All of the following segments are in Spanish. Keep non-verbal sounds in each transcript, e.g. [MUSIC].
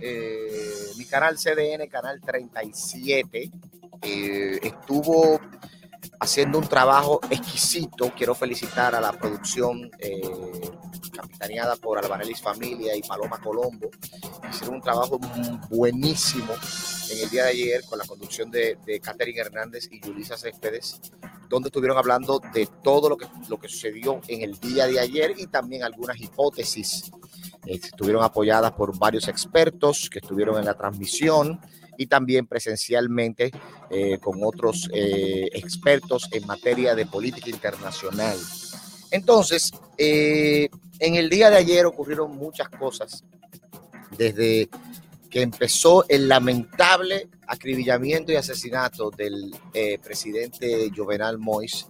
Eh, mi canal CDN, canal 37, eh, estuvo haciendo un trabajo exquisito. Quiero felicitar a la producción eh, capitaneada por Albanelis Familia y Paloma Colombo. Hicieron un trabajo buenísimo en el día de ayer con la conducción de, de Catherine Hernández y Yulisa Céspedes, donde estuvieron hablando de todo lo que, lo que sucedió en el día de ayer y también algunas hipótesis estuvieron apoyadas por varios expertos que estuvieron en la transmisión y también presencialmente eh, con otros eh, expertos en materia de política internacional. Entonces, eh, en el día de ayer ocurrieron muchas cosas, desde que empezó el lamentable acribillamiento y asesinato del presidente Jovenal Mois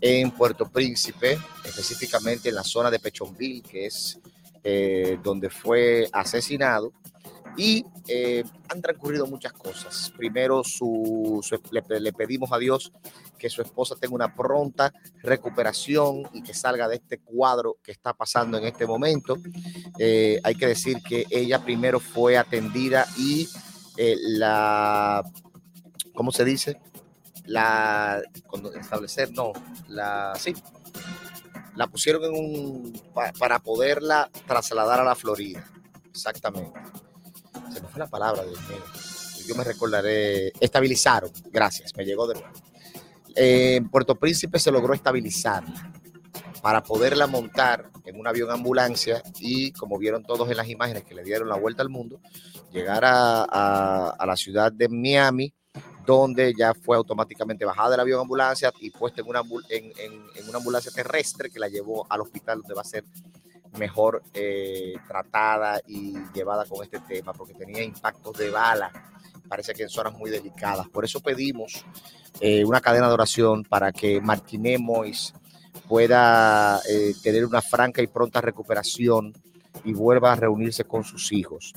en Puerto Príncipe, específicamente en la zona de Pechonville, que es eh, donde fue asesinado. Y eh, han transcurrido muchas cosas. Primero, su, le, pedimos a Dios que su esposa tenga una pronta recuperación y que salga de este cuadro que está pasando en este momento. Eh, hay que decir que ella primero fue atendida y la, ¿cómo se dice? La, establecer, no, la, sí, la pusieron en un para poderla trasladar a la Florida. Exactamente. Se me fue la palabra, Dios mío. Yo me recordaré. Estabilizaron. Gracias, me llegó de nuevo. en Puerto Príncipe se logró estabilizarla para poderla montar en un avión ambulancia y, como vieron todos en las imágenes que le dieron la vuelta al mundo, llegar a la ciudad de Miami donde ya fue automáticamente bajada del avión ambulancia y puesta en una, ambulancia terrestre que la llevó al hospital donde va a ser mejor eh, tratada y llevada con este tema, porque tenía impactos de bala, parece que en zonas muy delicadas. Por eso pedimos eh, una cadena de oración para que Martínez pueda eh, tener una franca y pronta recuperación y vuelva a reunirse con sus hijos.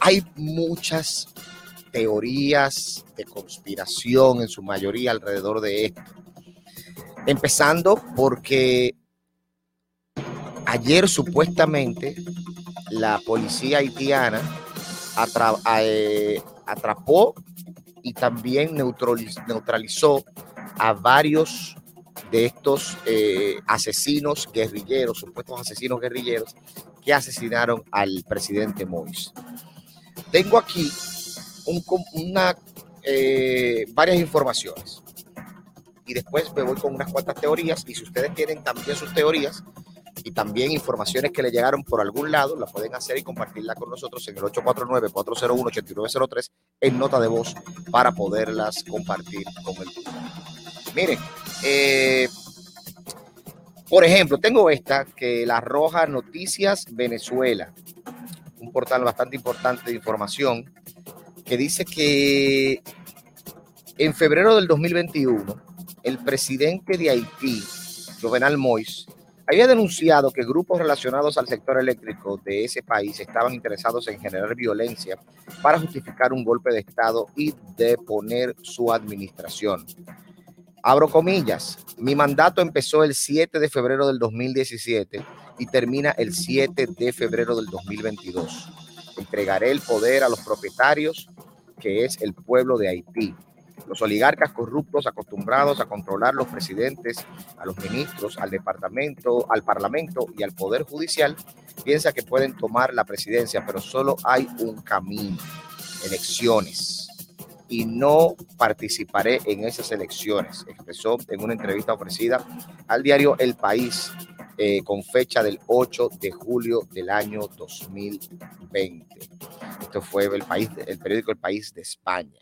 Hay muchas teorías de conspiración en su mayoría alrededor de esto. Empezando porque ayer supuestamente la policía haitiana eh, atrapó y también neutralizó a varios de estos eh, asesinos guerrilleros, supuestos asesinos guerrilleros que asesinaron al presidente Moïse. Tengo aquí eh, varias informaciones y después me voy con unas cuantas teorías y si ustedes tienen también sus teorías y también informaciones que le llegaron por algún lado, la pueden hacer y compartirla con nosotros en el 849-401-8903 en nota de voz para poderlas compartir con el público. Miren, eh, por ejemplo, tengo esta que la arroja Noticias Venezuela, un portal bastante importante de información, que dice que en febrero del 2021, el presidente de Haití, Jovenal Mois, había denunciado que grupos relacionados al sector eléctrico de ese país estaban interesados en generar violencia para justificar un golpe de Estado y deponer su administración. Abro comillas, mi mandato empezó el 7 de febrero del 2017 y termina el 7 de febrero del 2022. Entregaré el poder a los propietarios, que es el pueblo de Haití. Los oligarcas corruptos acostumbrados a controlar los presidentes, a los ministros, al departamento, al parlamento y al poder judicial, piensan que pueden tomar la presidencia, pero solo hay un camino, elecciones y no participaré en esas elecciones, expresó en una entrevista ofrecida al diario El País eh, con fecha del 8 de julio del año 2020. Esto fue el, país, el periódico El País de España.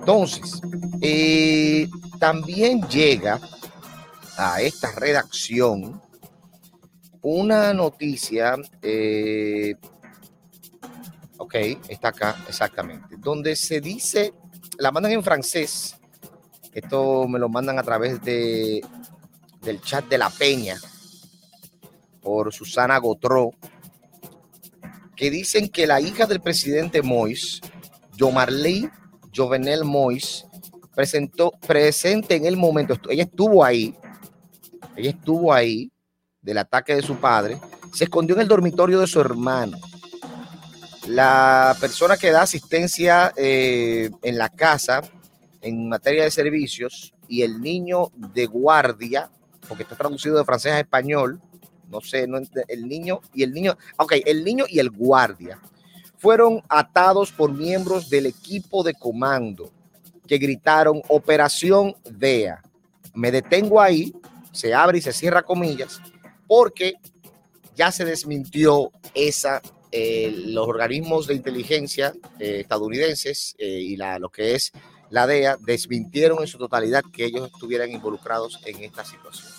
Entonces, eh, también llega a esta redacción una noticia eh, Ok, está acá, exactamente. Donde se dice, la mandan en francés. Esto me lo mandan a través de, del chat de La Peña por Susana Gotró, que dicen que la hija del presidente Mois, Yomarley Jovenel Mois, presentó, presente en el momento, ella estuvo ahí, ella estuvo ahí del ataque de su padre, se escondió en el dormitorio de su hermano. La persona que da asistencia eh, en la casa en materia de servicios y el niño de guardia, porque está traducido de francés a español, no sé, no, el niño y el niño, ok, el niño y el guardia fueron atados por miembros del equipo de comando que gritaron Operación DEA. Me detengo ahí, se abre y se cierra comillas, porque ya se desmintió esa eh, los organismos de inteligencia eh, estadounidenses eh, y la, lo que es la DEA desmintieron en su totalidad que ellos estuvieran involucrados en esta situación.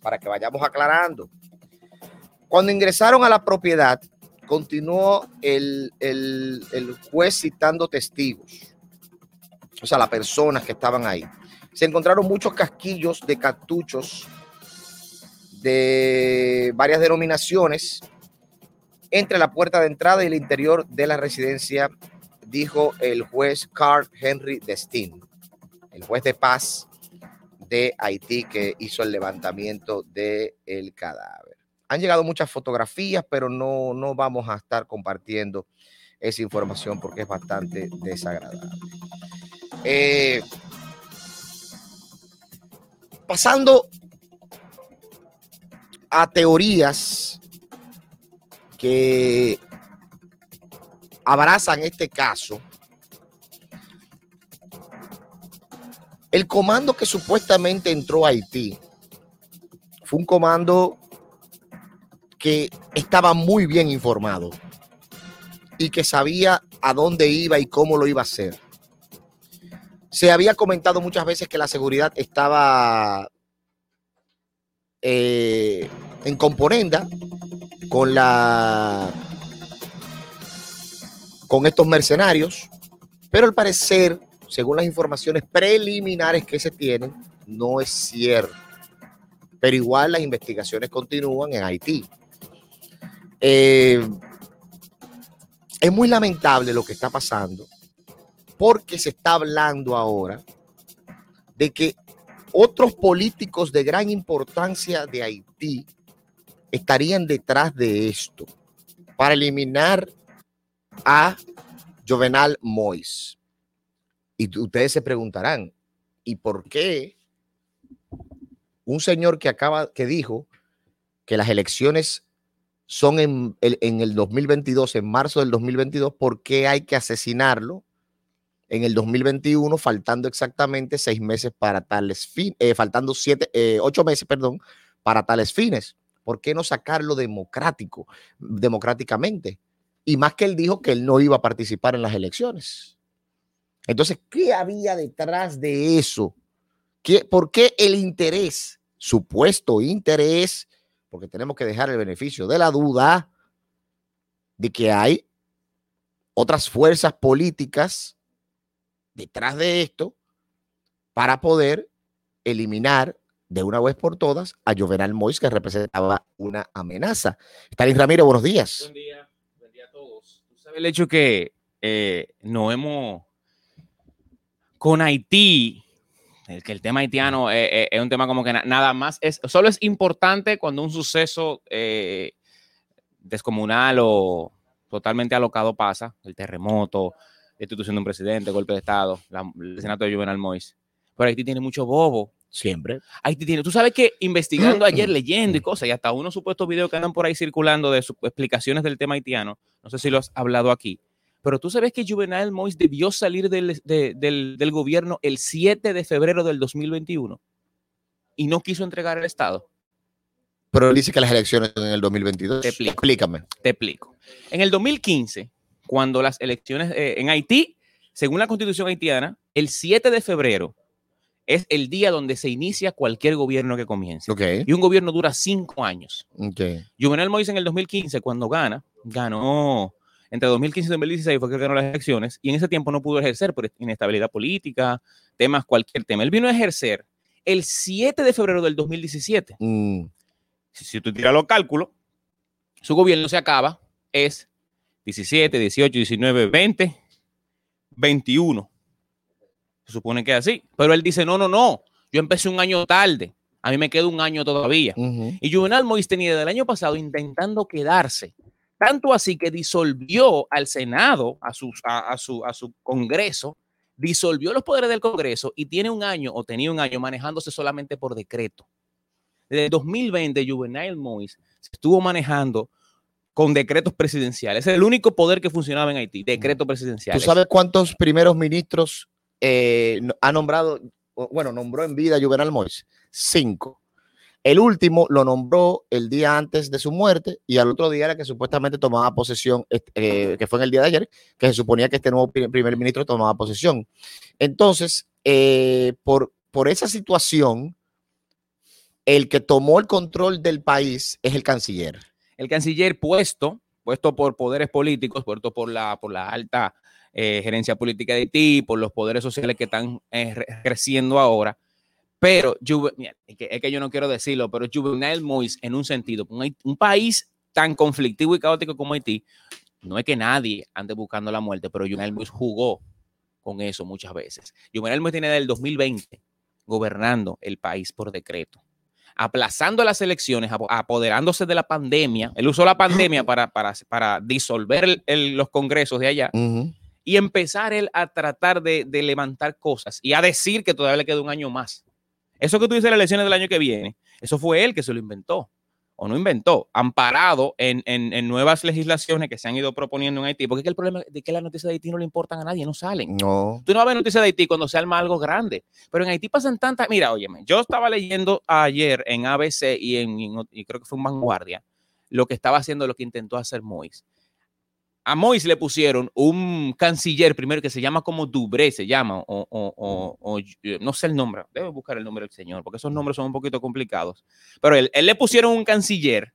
Para que vayamos aclarando. Cuando ingresaron a la propiedad, continuó el, el, juez citando testigos, o sea, las personas que estaban ahí. Se encontraron muchos casquillos de cartuchos de varias denominaciones entre la puerta de entrada y el interior de la residencia, dijo el juez Carl Henry Destin, el juez de paz de Haití que hizo el levantamiento del el cadáver. Han llegado muchas fotografías, pero no, no vamos a estar compartiendo esa información porque es bastante desagradable. Eh, pasando a teorías que abrazan este caso, el comando que supuestamente entró a Haití fue un comando que estaba muy bien informado y que sabía a dónde iba y cómo lo iba a hacer. Se había comentado muchas veces que la seguridad estaba eh, en componenda con la con estos mercenarios, pero al parecer, según las informaciones preliminares que se tienen, no es cierto. pero igual las investigaciones continúan en Haití. Eh, es muy lamentable lo que está pasando porque se está hablando ahora de que otros políticos de gran importancia de Haití estarían detrás de esto para eliminar a Jovenal Mois. Y ustedes se preguntarán, ¿y por qué un señor que acaba, que dijo que las elecciones son en el, en el 2022, en marzo del 2022, ¿por qué hay que asesinarlo en el 2021, faltando exactamente seis meses para tales fines, eh, faltando siete, eh, ocho meses, perdón, para tales fines. ¿Por qué no sacarlo democrático, democráticamente? Y más que él dijo que él no iba a participar en las elecciones. Entonces, ¿qué había detrás de eso? ¿Qué, ¿Por qué el interés, supuesto interés, porque tenemos que dejar el beneficio de la duda de que hay otras fuerzas políticas detrás de esto para poder eliminar de una vez por todas a Jovenal Mois, que representaba una amenaza. Stalin Ramírez, buenos días. Buen día, buen día a todos. Tú sabes el hecho que eh, no hemos con Haití, el que el tema haitiano es un tema como que nada más es, solo es importante cuando un suceso eh, descomunal o totalmente alocado pasa, el terremoto, destitución de un presidente, golpe de Estado, la, el Senado de Juvenal Mois. Pero Haití tiene mucho bobo. Siempre. Haití tiene, tú sabes que investigando [CLEARS THROAT] ayer, leyendo y cosas, y hasta unos supuestos videos que andan por ahí circulando de explicaciones del tema haitiano, no sé si lo has hablado aquí, pero tú sabes que Juvenal Mois debió salir del, de, del, del gobierno el 7 de febrero del 2021 y no quiso entregar el Estado. Pero él dice que las elecciones en el 2022. Te explico. Explícame. Te explico. En el 2015, cuando las elecciones eh, en Haití, según la constitución haitiana, el 7 de febrero es el día donde se inicia cualquier gobierno que comience. Ok. Y un gobierno dura cinco años. Ok. Juvenal Moïse en el 2015, cuando gana, ganó entre 2015 y 2016 fue que ganó las elecciones y en ese tiempo no pudo ejercer por inestabilidad política, temas, cualquier tema. Él vino a ejercer el 7 de febrero del 2017. Mm, Si, si tú tiras los cálculos, su gobierno se acaba, es 17, 18, 19, 20, 21. Se supone que es así. Pero él dice, no, no, no, yo empecé un año tarde. A mí me queda un año todavía. Y Juvenal Moïse tenía desde el año pasado intentando quedarse. Tanto así que disolvió al Senado, a su, a, a su, a su Congreso, disolvió los poderes del Congreso y tiene un año o tenía un año manejándose solamente por decreto. Desde el 2020, Juvenal Moïse se estuvo manejando con decretos presidenciales. Es el único poder que funcionaba en Haití, decretos ¿Tú presidenciales. sabes cuántos primeros ministros eh, ha nombrado, bueno, nombró en vida Juvenal Mois? Cinco. El último lo nombró el día antes de su muerte y al otro día era que supuestamente tomaba posesión, est- eh, que fue en el día de ayer, que se suponía que este nuevo pri- primer ministro tomaba posesión. Entonces, eh, por, por esa situación, el que tomó el control del país es el canciller. el canciller puesto, puesto por poderes políticos, puesto por la, por la alta eh, gerencia política de Haití, por los poderes sociales que están eh, re- creciendo ahora. Pero, mira, es, que, es que yo no quiero decirlo, pero Juvenal Moïse, en un sentido, un, país tan conflictivo y caótico como Haití, no es que nadie ande buscando la muerte, pero Juvenal Moïse jugó con eso muchas veces. Juvenal Moïse tiene del 2020 gobernando el país por decreto aplazando las elecciones, apo- apoderándose de la pandemia. Él usó la pandemia para, para, para disolver el- el- los congresos de allá y empezar él a tratar de, de levantar cosas y a decir que todavía le queda un año más. Eso que tú dices las elecciones del año que viene, eso fue él que se lo inventó. O no inventó, amparado en, en- en nuevas legislaciones que se han ido proponiendo en Haití. Porque es que el problema es que las noticias de Haití no le importan a nadie, no salen. No. Tú no vas a ver noticias de Haití cuando se arma algo grande. Pero en Haití pasan tantas. Mira, óyeme, yo estaba leyendo ayer en ABC y, en, y en- y creo que fue en Vanguardia lo que estaba haciendo, lo que intentó hacer Mois. A Mois le pusieron un canciller primero que se llama como Dubré, se llama, o, o- o- eh, no sé el nombre, debo buscar el nombre del señor, porque esos nombres son un poquito complicados. Pero él, él le pusieron un canciller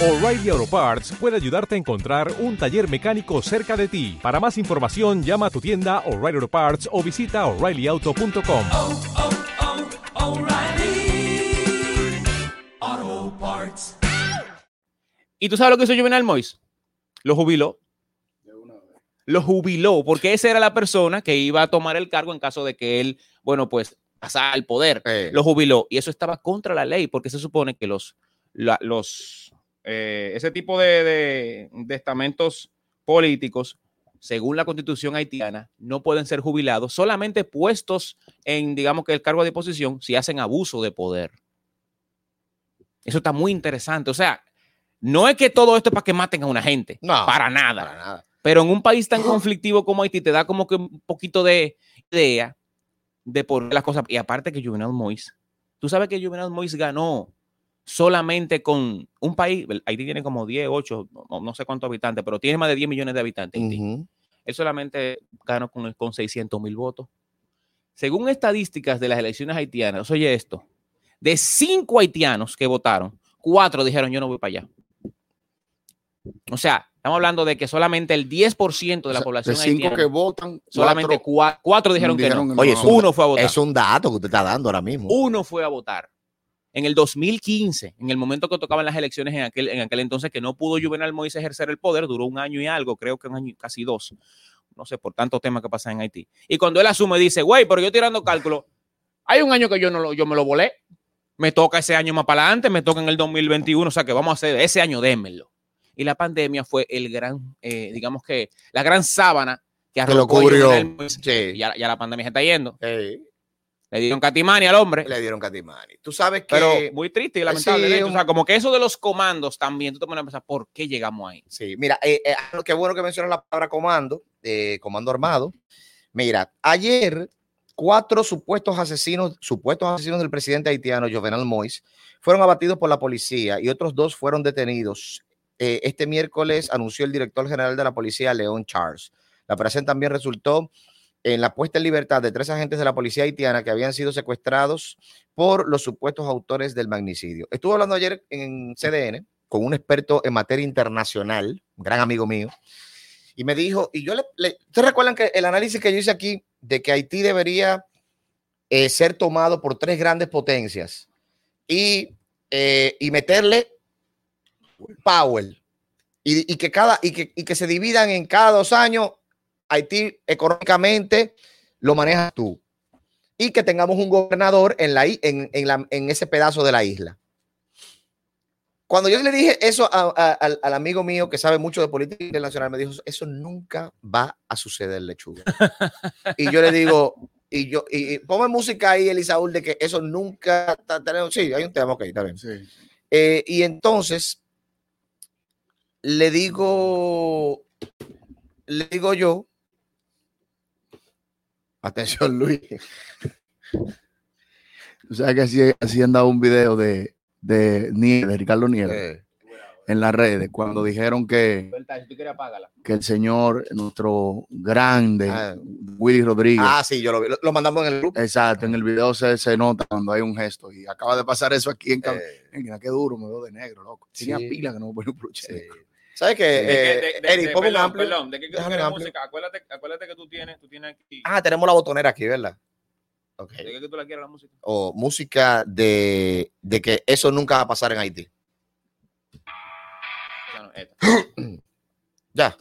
O'Reilly Auto Parts puede ayudarte a encontrar un taller mecánico cerca de ti. Para más información, llama a tu tienda O'Reilly Auto Parts o visita oreillyauto.com. Oh, oh, Parts. ¿Y tú sabes lo que hizo Juvenal Mois? Lo jubiló. Lo jubiló, porque esa era la persona que iba a tomar el cargo en caso de que él, bueno, pues pasara al poder. Eh. Lo jubiló. Y eso estaba contra la ley, porque se supone que los, la- los eh, ese tipo de, de- de estamentos políticos, según la constitución haitiana, no pueden ser jubilados, solamente puestos en, digamos que el cargo de posición, si hacen abuso de poder. Eso está muy interesante. O sea, no es que todo esto es para que maten a una gente, No, para nada. Para nada. Pero en un país tan conflictivo como Haití te da como que un poquito de idea de por las cosas. Y aparte que Juvenal Mois, tú sabes que Juvenal Mois ganó solamente con un país, Haití tiene como 10, 8, no, no sé cuántos habitantes, pero tiene más de 10 millones de habitantes. Haití. Él solamente ganó con, con 600 mil votos. Según estadísticas de las elecciones haitianas, oye esto, de cinco haitianos que votaron, cuatro dijeron yo no voy para allá. O sea, estamos hablando de que solamente el 10% de la O sea, población de cinco haitiana, que votan, solamente cuatro cua- cuatro dijeron, que no. Oye, Uno fue a votar. Es un dato que usted está dando ahora mismo. Uno fue a votar. En el 2015, en el momento que tocaban las elecciones en aquel, en aquel entonces, que no pudo Juvenal Moïse ejercer el poder, duró un año y algo, creo que un año, casi dos. No sé, por tantos temas que pasan en Haití. Y cuando él asume, dice, güey, pero yo tirando cálculo, hay un año que yo, no lo, yo me lo volé. Me toca ese año más para adelante, me toca en el 2021, o sea que vamos a hacer ese año, démelo. Y la pandemia fue el gran, eh, digamos que, la gran sábana que Que lo cubrió. Sí. Ya, ya la pandemia se está yendo. Eh, Le dieron catimani al hombre. le dieron Catimani. Tú sabes que. Pero muy triste y lamentable. sí, o sea, como que eso de los comandos también, tú te pones a pensar, ¿por qué llegamos ahí? Sí, mira, eh, eh, qué bueno que mencionas la palabra comando, eh, comando armado. Mira, ayer cuatro supuestos asesinos, supuestos asesinos del presidente haitiano Jovenel Mois, fueron abatidos por la policía y otros dos fueron detenidos. Eh, este miércoles anunció el director general de la policía, León Charles. La operación también resultó en la puesta en libertad de tres agentes de la policía haitiana que habían sido secuestrados por los supuestos autores del magnicidio. Estuve hablando ayer en CDN con un experto en materia internacional, un gran amigo mío, y me dijo, y yo le, le- ¿ustedes recuerdan que el análisis que yo hice aquí de que Haití debería eh, ser tomado por tres grandes potencias y, eh, y meterle power y, y que cada y que, y que se dividan en cada dos años Haití económicamente lo manejas tú y que tengamos un gobernador en, la, en, en, la, en ese pedazo de la isla. Cuando yo le dije eso a- a- al, al amigo mío que sabe mucho de política internacional, me dijo, eso nunca va a suceder, lechuga. y yo le digo, y yo, y, y ponme música ahí, Elisaúl, de que eso nunca, tenemos- sí, hay un tema, ok, está bien. Sí. Eh, y entonces le digo, le digo yo, atención Luis, sea que así, así han dado un video de, de Nieves, de Ricardo Nieves, en las redes, cuando dijeron que, que el señor, nuestro grande, Ah. Willy Rodríguez, ah, sí, yo lo vi, lo, lo mandamos en el grupo. exacto, en el video se, se nota cuando hay un gesto. Y acaba de pasar eso aquí en Eh, Mira, qué duro, me veo de negro, loco. Tenía Sí. pila que no me ponía un sí. ¿Sabes qué? Eh, de- de- Eric, ponme un amplio. perdón, ¿de qué música? Acuérdate, acuérdate que tú tienes, tú tienes aquí. Ah, tenemos la botonera aquí, ¿verdad? Ok. ¿De qué que tú la quieres la música? O música de, de que eso nunca va a pasar en Haití. Esa no, esta. [CLEARS THROAT] Ya.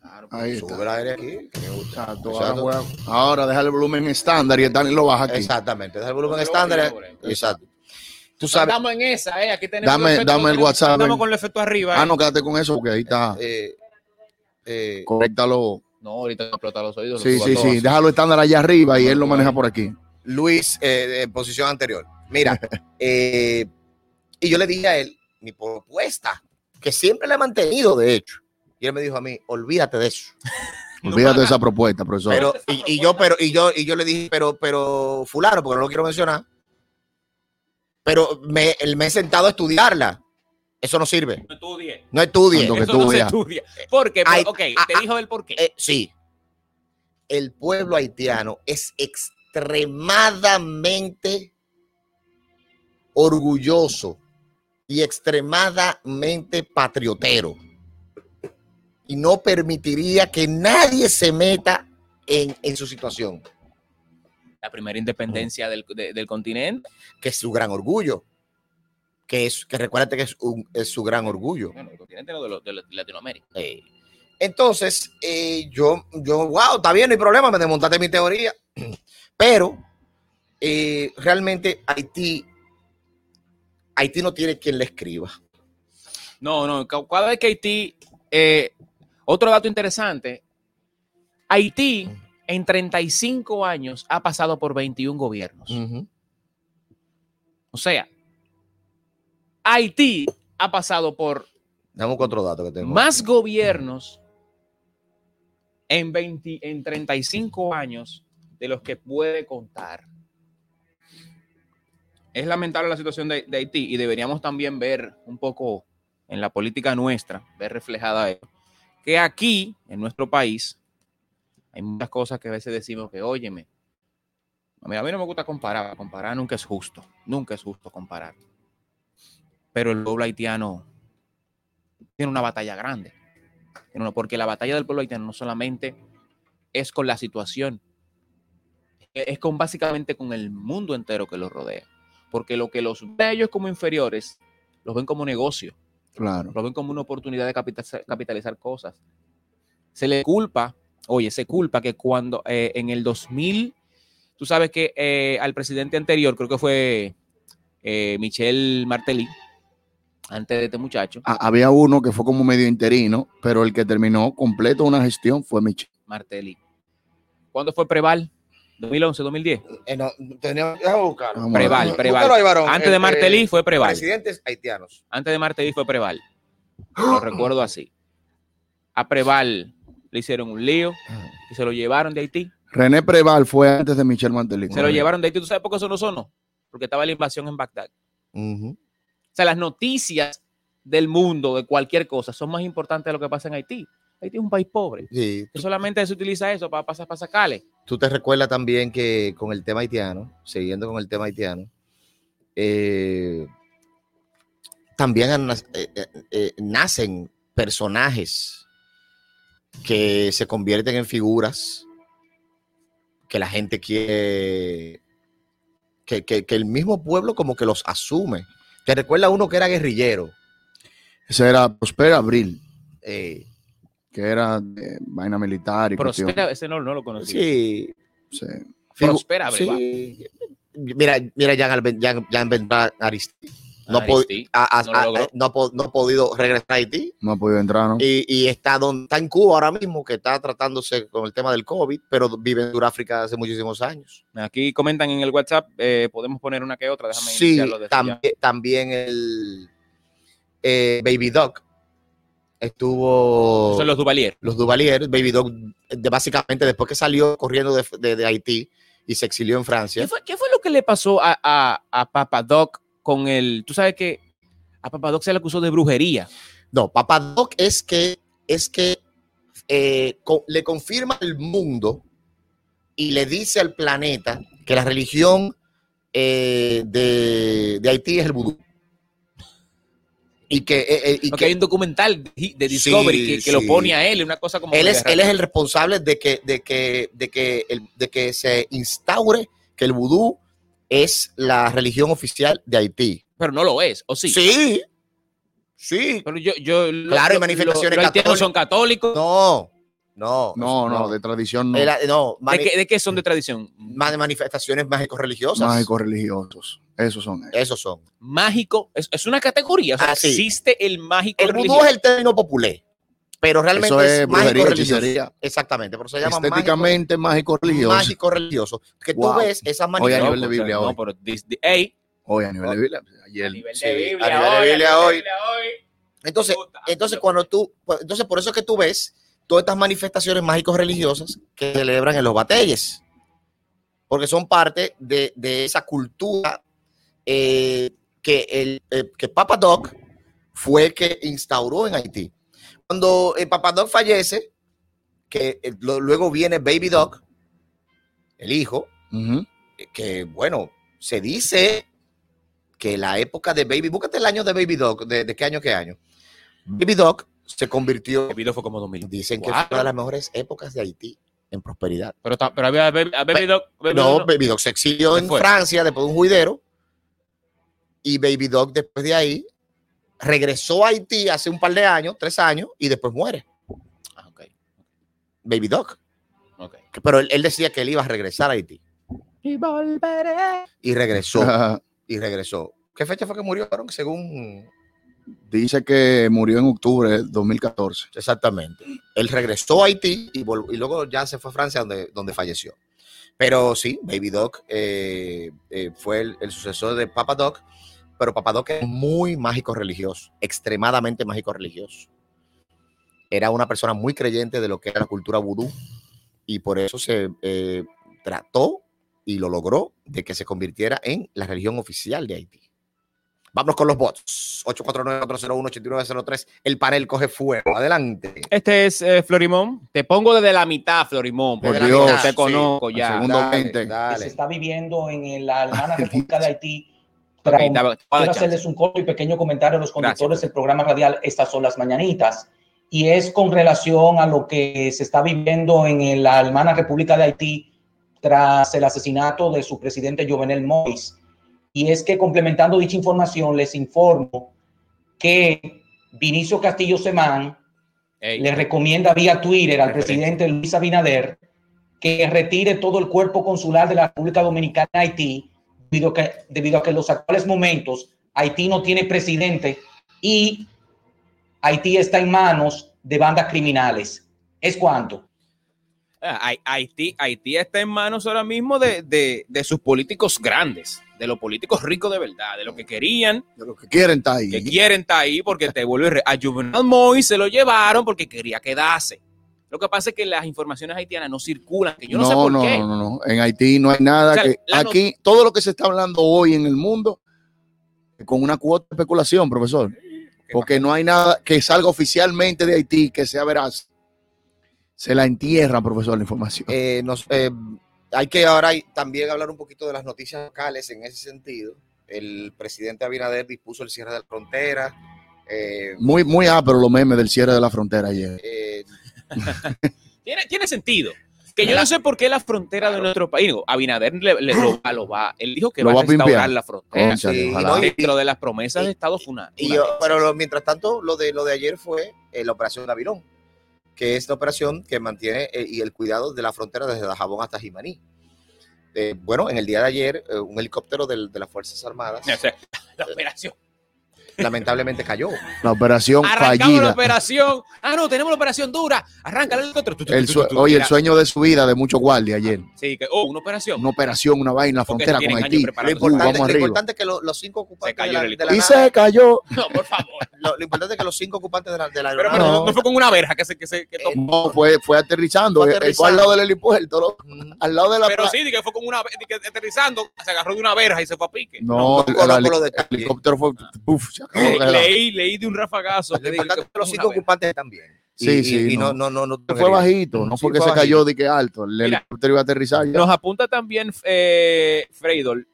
Claro, Ahí Sube está. el aire aquí. Ahora, ahora deja el volumen estándar y el Dani lo baja aquí. Exactamente. Deja el volumen estándar. bueno, bueno, bueno. Exacto. Tú sabes. Estamos en esa, eh. Aquí tenemos. Dame- el WhatsApp, Estamos con el efecto arriba. Ah, eh. no, quédate con eso porque ahí está. eh, eh, Conéctalo. No, ahorita explota los oídos. Sí, sí, sí. Déjalo estándar allá arriba y él lo maneja por aquí. Luis, eh, en posición anterior. Mira, [LAUGHS] eh, y yo le dije a él mi propuesta, que siempre la he mantenido, de hecho. Y él me dijo a mí, olvídate de eso. [LAUGHS] Olvídate de esa propuesta, profesor. Pero, y, y yo, pero, y yo, y yo le dije, pero, pero, fulano, porque no lo quiero mencionar. Pero me, el- me he sentado a estudiarla. Eso no sirve. No estudie. No estudie. Eso no se veas. estudia. ¿Por qué? Ay, Pero, ok, ah, te ah, dijo el por qué. Eh, sí. El pueblo haitiano es extremadamente orgulloso y extremadamente patriotero. Y no permitiría que nadie se meta en, en su situación, la primera independencia del, de- del continente. que es su gran orgullo. Que, es, que recuérdate que es, un- es su gran orgullo. Bueno, el continente no de, lo- de lo- de Latinoamérica. Eh, Entonces, eh, yo, yo, wow, está bien, no hay problema, me desmontaste mi teoría. [CLEARS THROAT] Pero eh, realmente Haití, Haití no tiene quien le escriba. No, no, ca- cada vez que Haití, eh, otro dato interesante, Haití en 35 años ha pasado por 21 gobiernos. O sea, Haití ha pasado por otro dato que tengo. más gobiernos en, 20, en 35 años de los que puede contar. Es lamentable la situación de, de Haití y deberíamos también ver un poco en la política nuestra, ver reflejada eso, que aquí, en nuestro país, hay muchas cosas que a veces decimos que, óyeme, a mí, a mí no me gusta comparar, comparar nunca es justo, nunca es justo comparar. Pero el pueblo haitiano tiene una batalla grande. Porque la batalla del pueblo haitiano no solamente es con la situación, es es con básicamente con el mundo entero que los rodea. Porque lo que los ve a ellos como inferiores, los ven como negocio, Claro. lo ven como una oportunidad de capitalizar, capitalizar cosas. Se le culpa, oye, se culpa que cuando eh, en el 2000, tú sabes que eh, al presidente anterior, creo que fue eh, Michel Martelly, antes de este muchacho, Ah, había uno que fue como medio interino, pero el que terminó completo una gestión fue Michel. Martelly. ¿Cuándo fue Preval? ¿2011, 2010? Eh, no, tenía- a Preval. Preval. Búscalo ahí, varón. Antes de Martelly eh, fue Preval. Presidentes haitianos. Antes de Martelly fue Preval. Lo recuerdo así. A Preval le hicieron un lío y se lo llevaron de Haití. René Preval fue antes de Michel Martelly. Se lo llevaron de Haití. ¿Tú sabes por qué eso no sonó? Porque estaba la invasión en Bagdad. O sea, las noticias del mundo, de cualquier cosa, son más importantes de lo que pasa en Haití. Haití es un país pobre. Sí, Que solamente se utiliza eso para pasar para sacarle. Tú te recuerdas también que con el tema haitiano, siguiendo con el tema haitiano, eh, también eh, eh, nacen personajes que se convierten en figuras que la gente quiere, que, que- que el mismo pueblo como que los asume. Te recuerda uno que era guerrillero. Ese era Prosper Abril, eh, que era de vaina militar y. Prospera, ese no, no lo conocí. sí, Prospera Abril, sí. Mira, mira, Jean, Jean Bernard Aristide. No, no no ha po- no ha podido regresar a Haití No ha podido entrar, ¿no? y, y está, donde, está en Cuba ahora mismo, que está tratándose con el tema del COVID, pero vive en Sudáfrica hace muchísimos años. Aquí comentan en el WhatsApp, eh, podemos poner una que otra. Déjame Sí, ya. también, también el eh, Baby Doc estuvo. Son los Duvalier. los Duvalier, Baby Doc, de, básicamente después que salió corriendo de, de- de Haití y se exilió en Francia. ¿Qué fue, qué fue lo que le pasó a, a, a Papadoc con el. Tú sabes que a Papadoc se le acusó de brujería. No, Papadoc es que, es que eh, co- le confirma al mundo y le dice al planeta que la religión eh, de, de Haití es el vudú. Y que, eh, y que hay un documental de Discovery que, que lo pone a él, una cosa como. él, es, él es el responsable de que, de que, de que, el- de que se instaure que el vudú es la religión oficial de Haití. Pero no lo es, ¿o sí? Sí, sí. Pero yo, yo, Claro, hay manifestaciones los católicas. son católicos. No, no, No, no, de tradición no. Era- no, ¿De, qué, de qué son de tradición? ma- manifestaciones mágico-religiosas. Mágicos religiosos. Esos son ellos. Esos son. Mágico, es, es una categoría. O sea, Ah, sí. existe el mágico. El vudú es el término popular, pero realmente Eso es, es brujería, mágico-religioso. hechicería. Exactamente, pero se llama Estéticamente mágico religioso. mágico-religioso. Que tú Wow. ves esas Oye, a No, nivel de Biblia no, hoy. pero dis- di- ey, Hoy a nivel de Biblia. Ayer. a nivel Sí, de a Biblia, nivel de hoy, Biblia a nivel hoy. de Biblia hoy. Entonces, entonces cuando tú, pues, entonces por eso es que tú ves todas estas manifestaciones mágicos religiosas que celebran en los batelles, porque son parte de, de esa cultura eh, que el eh, que Papa Doc fue el que instauró en Haití. Cuando el Papa Doc fallece, que eh, lo- luego viene Baby Doc, el hijo, Ujú. que bueno, se dice que la época de Baby, búscate el año de Baby Doc, de, de qué año, qué año. Baby Doc se convirtió, El video fue como 2000. dicen que fue una de las mejores épocas de Haití en prosperidad. Pero, pero había, video- Baby No, Doc- Baby Doc se exilió ¿Qué en? Francia después de un juidero y Baby Doc después de ahí regresó a Haití hace un par de años, tres años, y después muere. Ah, ok, Baby Doc. Pero él, él decía que él iba a regresar a Haití. Y volveré. Y regresó, y regresó. ¿Qué fecha fue que murió? Aaron? Según Dice que murió en octubre del 2014. Exactamente. Él regresó a Haití y, vol- y luego ya se fue a Francia donde, donde falleció. Pero sí, Baby Doc eh, eh, fue el, el sucesor de Papa Doc, pero Papa Doc es muy mágico religioso, extremadamente mágico religioso. Era una persona muy creyente de lo que era la cultura vudú y por eso se eh, trató y lo logró de que se convirtiera en la religión oficial de Haití. Vámonos con los bots. 849-401-8903. El panel coge fuego. Adelante. Este es eh, Florimón. Te pongo desde la mitad, Florimón. Por porque Dios, te sí. conozco Al ya. segundo Dale, 20. que se dale. está viviendo en la [LAUGHS] hermana República de Haití. Ok, Pero dame- dame quiero hacerles un corto y pequeño comentario a los conductores Gracias. del programa radial Estas son las mañanitas. Y es con relación a lo que se está viviendo en la hermana República de Haití tras el asesinato de su presidente Jovenel Moïse. Y es que complementando dicha información, les informo que Vinicio Castillo Semán Ey, le recomienda vía Twitter al presidente Luis Abinader que retire todo el cuerpo consular de la República Dominicana en Haití, debido a que, debido a que en los actuales momentos Haití no tiene presidente y Haití está en manos de bandas criminales. ¿Es cuánto? ah, Hai- Haití, Haití está en manos ahora mismo de, de- de sus políticos grandes, de los políticos ricos de verdad, de los que querían, De lo que quieren está ahí. que quieren estar ahí porque te vuelve a Juvenal Moïse se lo llevaron porque quería quedarse. Lo que pasa es que las informaciones haitianas no circulan, que yo no, sé por no, qué. no, no, no. En Haití no hay nada O sea, que. la Aquí, todo lo que se está hablando hoy en el mundo, con una cuota de especulación, profesor. Porque no hay nada que salga oficialmente de Haití que sea veraz. Se la entierran, profesor, la información. Eh, nos, eh, hay que ahora también hablar un poquito de las noticias locales en ese sentido. El presidente Abinader dispuso el cierre de la frontera. eh, Muy, muy ápero los memes del cierre de la frontera ayer. Tiene, tiene sentido. Que yo no sé por qué la frontera de nuestro país, Abinader le- le- lo, va, lo va, él dijo que Lo va, a restaurar la frontera. Sí, no, Dentro de las promesas de Estados Unidos. y yo- pero lo- mientras tanto, lo de, lo de ayer fue eh, la operación Gavilón, que es la operación que mantiene eh, y el cuidado de la frontera desde Dajabón hasta Jimaní. Eh, bueno, en el día de ayer, eh, un helicóptero de las Fuerzas Armadas O sea, [LAUGHS] la operación. Lamentablemente cayó. La operación Arrancamos la fallida. operación. Ah, no, tenemos la operación dura. Arranca el tu, El oye, el sueño de su vida de muchos guardias ayer. Sí, que, oh, una operación. Una operación, una vaina en la frontera con Haití. Lo importante, lo importante es que lo- los cinco ocupantes cayó de la, de la Y nave- se cayó. No, por favor. lo, lo importante es que los cinco ocupantes de la, de la Pero, aeronave- pero no, no fue con una verja que se, que se que tomó. No, fue, fue aterrizando. Fue Él Fue al lado del helipuerto, Mm. al lado de la Pero sí, que fue con una que aterrizando, se agarró de una verja y se fue a pique. No, No el, helicóptero fue. Leí, leí de un rafagazo. Que los cinco ocupantes también. Sí, y, sí, y- y no. no, no, no, no fue bajito, no Sí, fue que fue se bajito. cayó de que alto. El Mira. helicóptero iba a aterrizar. ya. Nos apunta también eh, Freidol.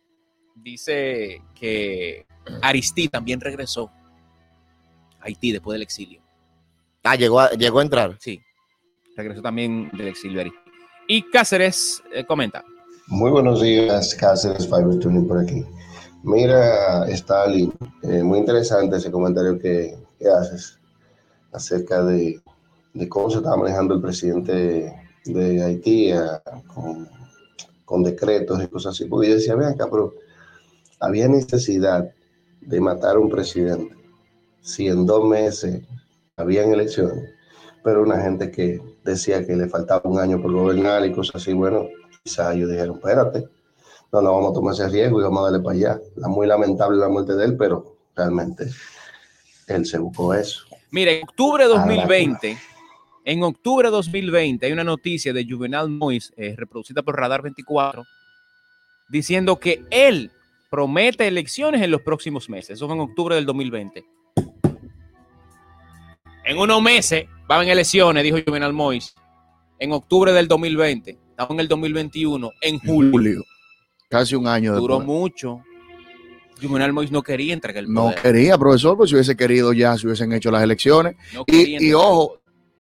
Dice que Aristí también regresó a Haití después del exilio. Ah, llegó a, llegó a entrar. Sí, regresó también del exilio Aristí. Y Cáceres eh, comenta. Muy buenos días, Cáceres Fiber Tuning por aquí. Mira, Stalin, eh, muy interesante ese comentario que, haces acerca de, cómo se estaba manejando el presidente de Haití con, con decretos y cosas así. Porque yo decía, ven acá, pero había necesidad de matar a un presidente si en dos meses habían elecciones, pero una gente que decía que le faltaba un año por gobernar y cosas así, bueno, quizás ellos dijeron, espérate, no, no vamos a tomar ese riesgo y vamos a darle para allá. La muy lamentable la muerte de él, pero realmente él se buscó eso. Mira, en octubre de Ah, 2020, en octubre de 2020 hay una noticia de Juvenal Mois, eh, reproducida por Radar 24, diciendo que él promete elecciones en los próximos meses. Eso fue en octubre del 2020. En unos meses va a haber elecciones, dijo Juvenal Mois. En octubre del 2020. Estamos en el 2021. En julio. Julio. Casi un año Duró después. mucho. Juvenal Mois no quería entregar el No poder. quería, profesor, pues si hubiese querido ya, se hubiesen hecho las elecciones. No Y, y ojo,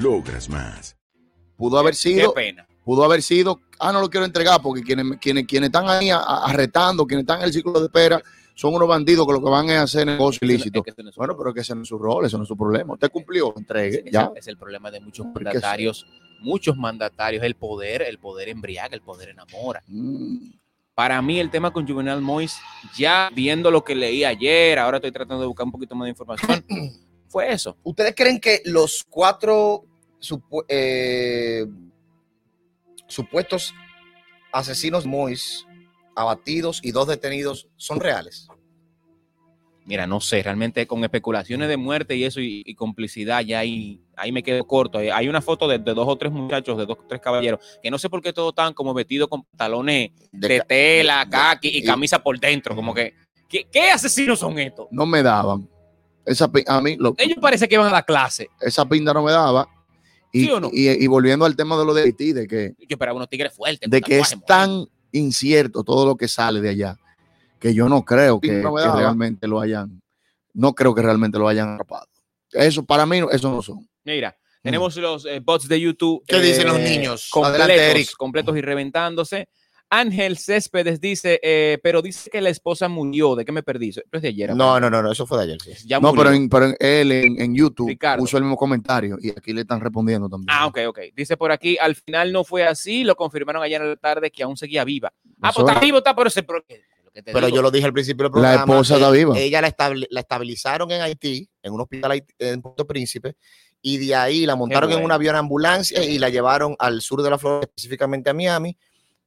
Logras más. pudo haber Qué sido, pena. pudo haber sido, ah, no lo quiero entregar porque quienes, quienes, quienes están ahí a- a- arretando, quienes están en el ciclo de espera, son unos bandidos que lo que van es a hacer negocio ilícito. Es que ese no es Bueno, pero que ese no es su rol, eso no es su problema. Usted cumplió, entregue, Ese- ya. Es el problema de muchos mandatarios, muchos mandatarios, el poder, el poder embriaga, el poder enamora. Mm, Para mí el tema con Juvenal Mois, ya viendo lo que leí ayer, ahora estoy tratando de buscar un poquito más de información, [CLEARS THROAT] fue eso. ¿Ustedes creen que los cuatro supu- eh, supuestos asesinos Mois abatidos y dos detenidos son reales? Mira, no sé, realmente con especulaciones de muerte y eso y, y complicidad, ya ahí, ahí me quedo corto. Hay, hay una foto de, de dos o tres muchachos, de dos o tres caballeros, que no sé por qué todos están como vestidos con pantalones de, tela, de- kaki y y- camisa por dentro, como que, ¿qué, qué asesinos son estos? no me daban. Esa, a mí, lo- Ellos parece que van a la clase. esa pinta no me daba. Y, ¿Sí o no? y, y volviendo al tema de lo de Haití, de que, Yo esperaba unos tigres fuertes. de que es tan incierto todo lo que sale de allá, que yo no creo que, No que realmente lo hayan, no creo que realmente lo hayan atrapado. Eso para mí, eso no son. Mira, tenemos los eh, bots de YouTube. ¿Qué dicen los eh, niños? Completos, Adelante, Eric. completos y reventándose. Ángel Céspedes dice, eh, pero dice que la esposa murió. ¿De qué me perdí? Eso es de ayer. No, no, no, no, eso fue de ayer. sí. Ya no, murió. pero, en, pero en- él en, en YouTube Ricardo. puso el mismo comentario y aquí le están respondiendo también. Ah, ok, ok. Dice por aquí, al final no fue así, lo confirmaron ayer en la tarde que aún seguía viva. Ah, pues está es. vivo, está, pero ese... Pero digo, yo lo dije al principio del La programa. esposa está eh, viva. Ella la, establi- la estabilizaron en Haití, en un hospital en Puerto Príncipe, y de ahí la montaron en bueno. un avión ambulancia y la llevaron al sur de la Florida, específicamente a Miami,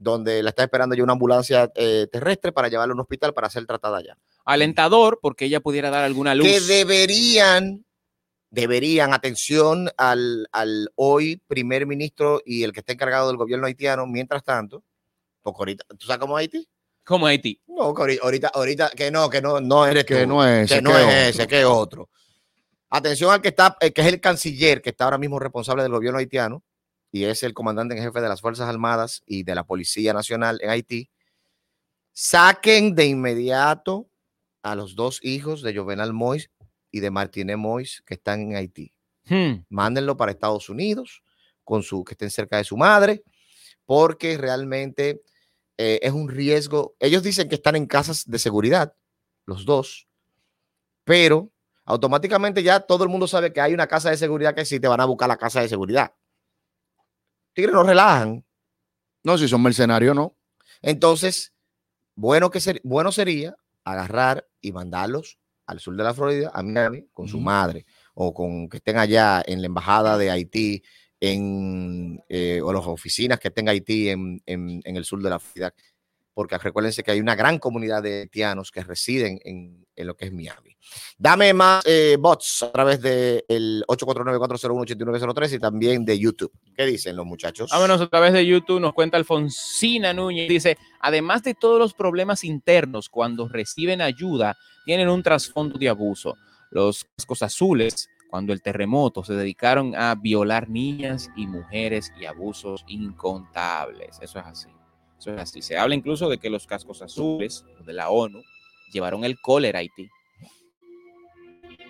donde la está esperando ya una ambulancia eh, terrestre para llevarla a un hospital para ser tratada allá. Alentador, porque ella pudiera dar alguna luz. Que deberían, deberían, atención al, al hoy primer ministro y el que está encargado del gobierno haitiano, mientras tanto, porque ahorita, ¿tú sabes cómo es Haití? Como Haití. No, que ahorita, ahorita, que no, que no, no eres que tú. no es que ese, no que es otro. ese, que es otro. Atención al que está, eh, que es el canciller, que está ahora mismo responsable del gobierno haitiano, y es el comandante en jefe de las Fuerzas Armadas y de la Policía Nacional en Haití. Saquen de inmediato a los dos hijos de Jovenal Mois y de Martínez Mois que están en Haití. Hmm. Mándenlo para Estados Unidos, con su, que estén cerca de su madre, porque realmente eh, es un riesgo. Ellos dicen que están en casas de seguridad, los dos, pero automáticamente ya todo el mundo sabe que hay una casa de seguridad que sí te van a buscar la casa de seguridad. Tigres no relajan. No, si son mercenarios, no. Entonces, bueno, que ser- bueno sería agarrar y mandarlos al sur de la Florida, a Miami, con su madre, o con que estén allá en la embajada de Haití, en, eh, o las oficinas que estén Haití en, en- en el sur de la Florida, porque recuérdense que hay una gran comunidad de haitianos que residen en, en lo que es Miami. Dame más eh, bots a través del 849-401-8903 y también de YouTube. ¿Qué dicen los muchachos? Vámonos a través de YouTube, nos cuenta Alfonsina Núñez, dice, además de todos los problemas internos, cuando reciben ayuda, tienen un trasfondo de abuso. Los cascos azules, cuando el terremoto, se dedicaron a violar niñas y mujeres y abusos incontables. Eso es así. Eso es así. Se habla incluso de que los cascos azules de la ONU llevaron el cólera a Haití.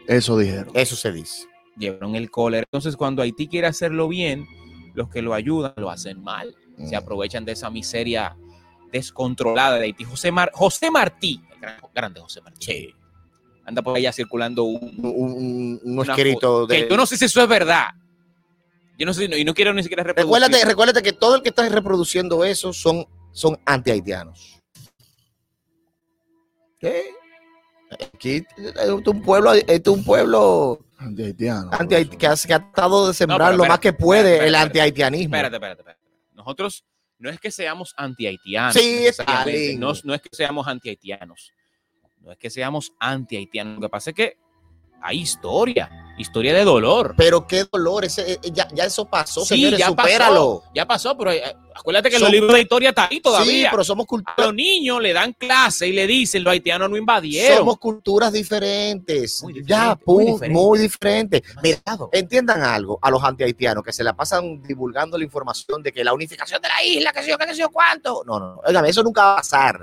Eso dijeron. Eso se dice. Llevaron el cólera. Entonces, cuando Haití quiere hacerlo bien, los que lo ayudan lo hacen mal. se Mm. aprovechan de esa miseria descontrolada de Haití. José, Mar- José Martí, el gran- grande José Martí. anda por allá circulando un, Un, un- un escrito foto, de. que yo no sé si eso es verdad. Yo no sé, y no quiero ni siquiera reproducir. Recuérdate, recuérdate que todo el que está reproduciendo eso son, son anti-haitianos. ¿Qué? Aquí es un pueblo, es un pueblo Anti-haitiano. anti que, ha, que ha tratado de sembrar lo más que puede espérate, el anti-haitianismo. Espérate, espérate, espérate. Nosotros no es que seamos anti-haitianos. Sí, no, no es que seamos anti-haitianos. No es que seamos anti-haitianos. Lo que pasa es que hay historia, historia de dolor. Pero qué dolor, ese, eh, ya, ya eso pasó, Sí, señores, ya supéralo. pasó, ya pasó, pero eh, acuérdate que los libros de historia está ahí Sí, todavía. pero somos A culturas, los niños le dan clase y le dicen los haitianos no invadieron. somos culturas diferentes. Muy ya, muy diferente. muy diferentes. Entiendan algo a los anti-haitianos que se la pasan divulgando la información de que la unificación de la isla, que sé yo, que sé yo cuánto. No, no, no. Eso nunca va a pasar.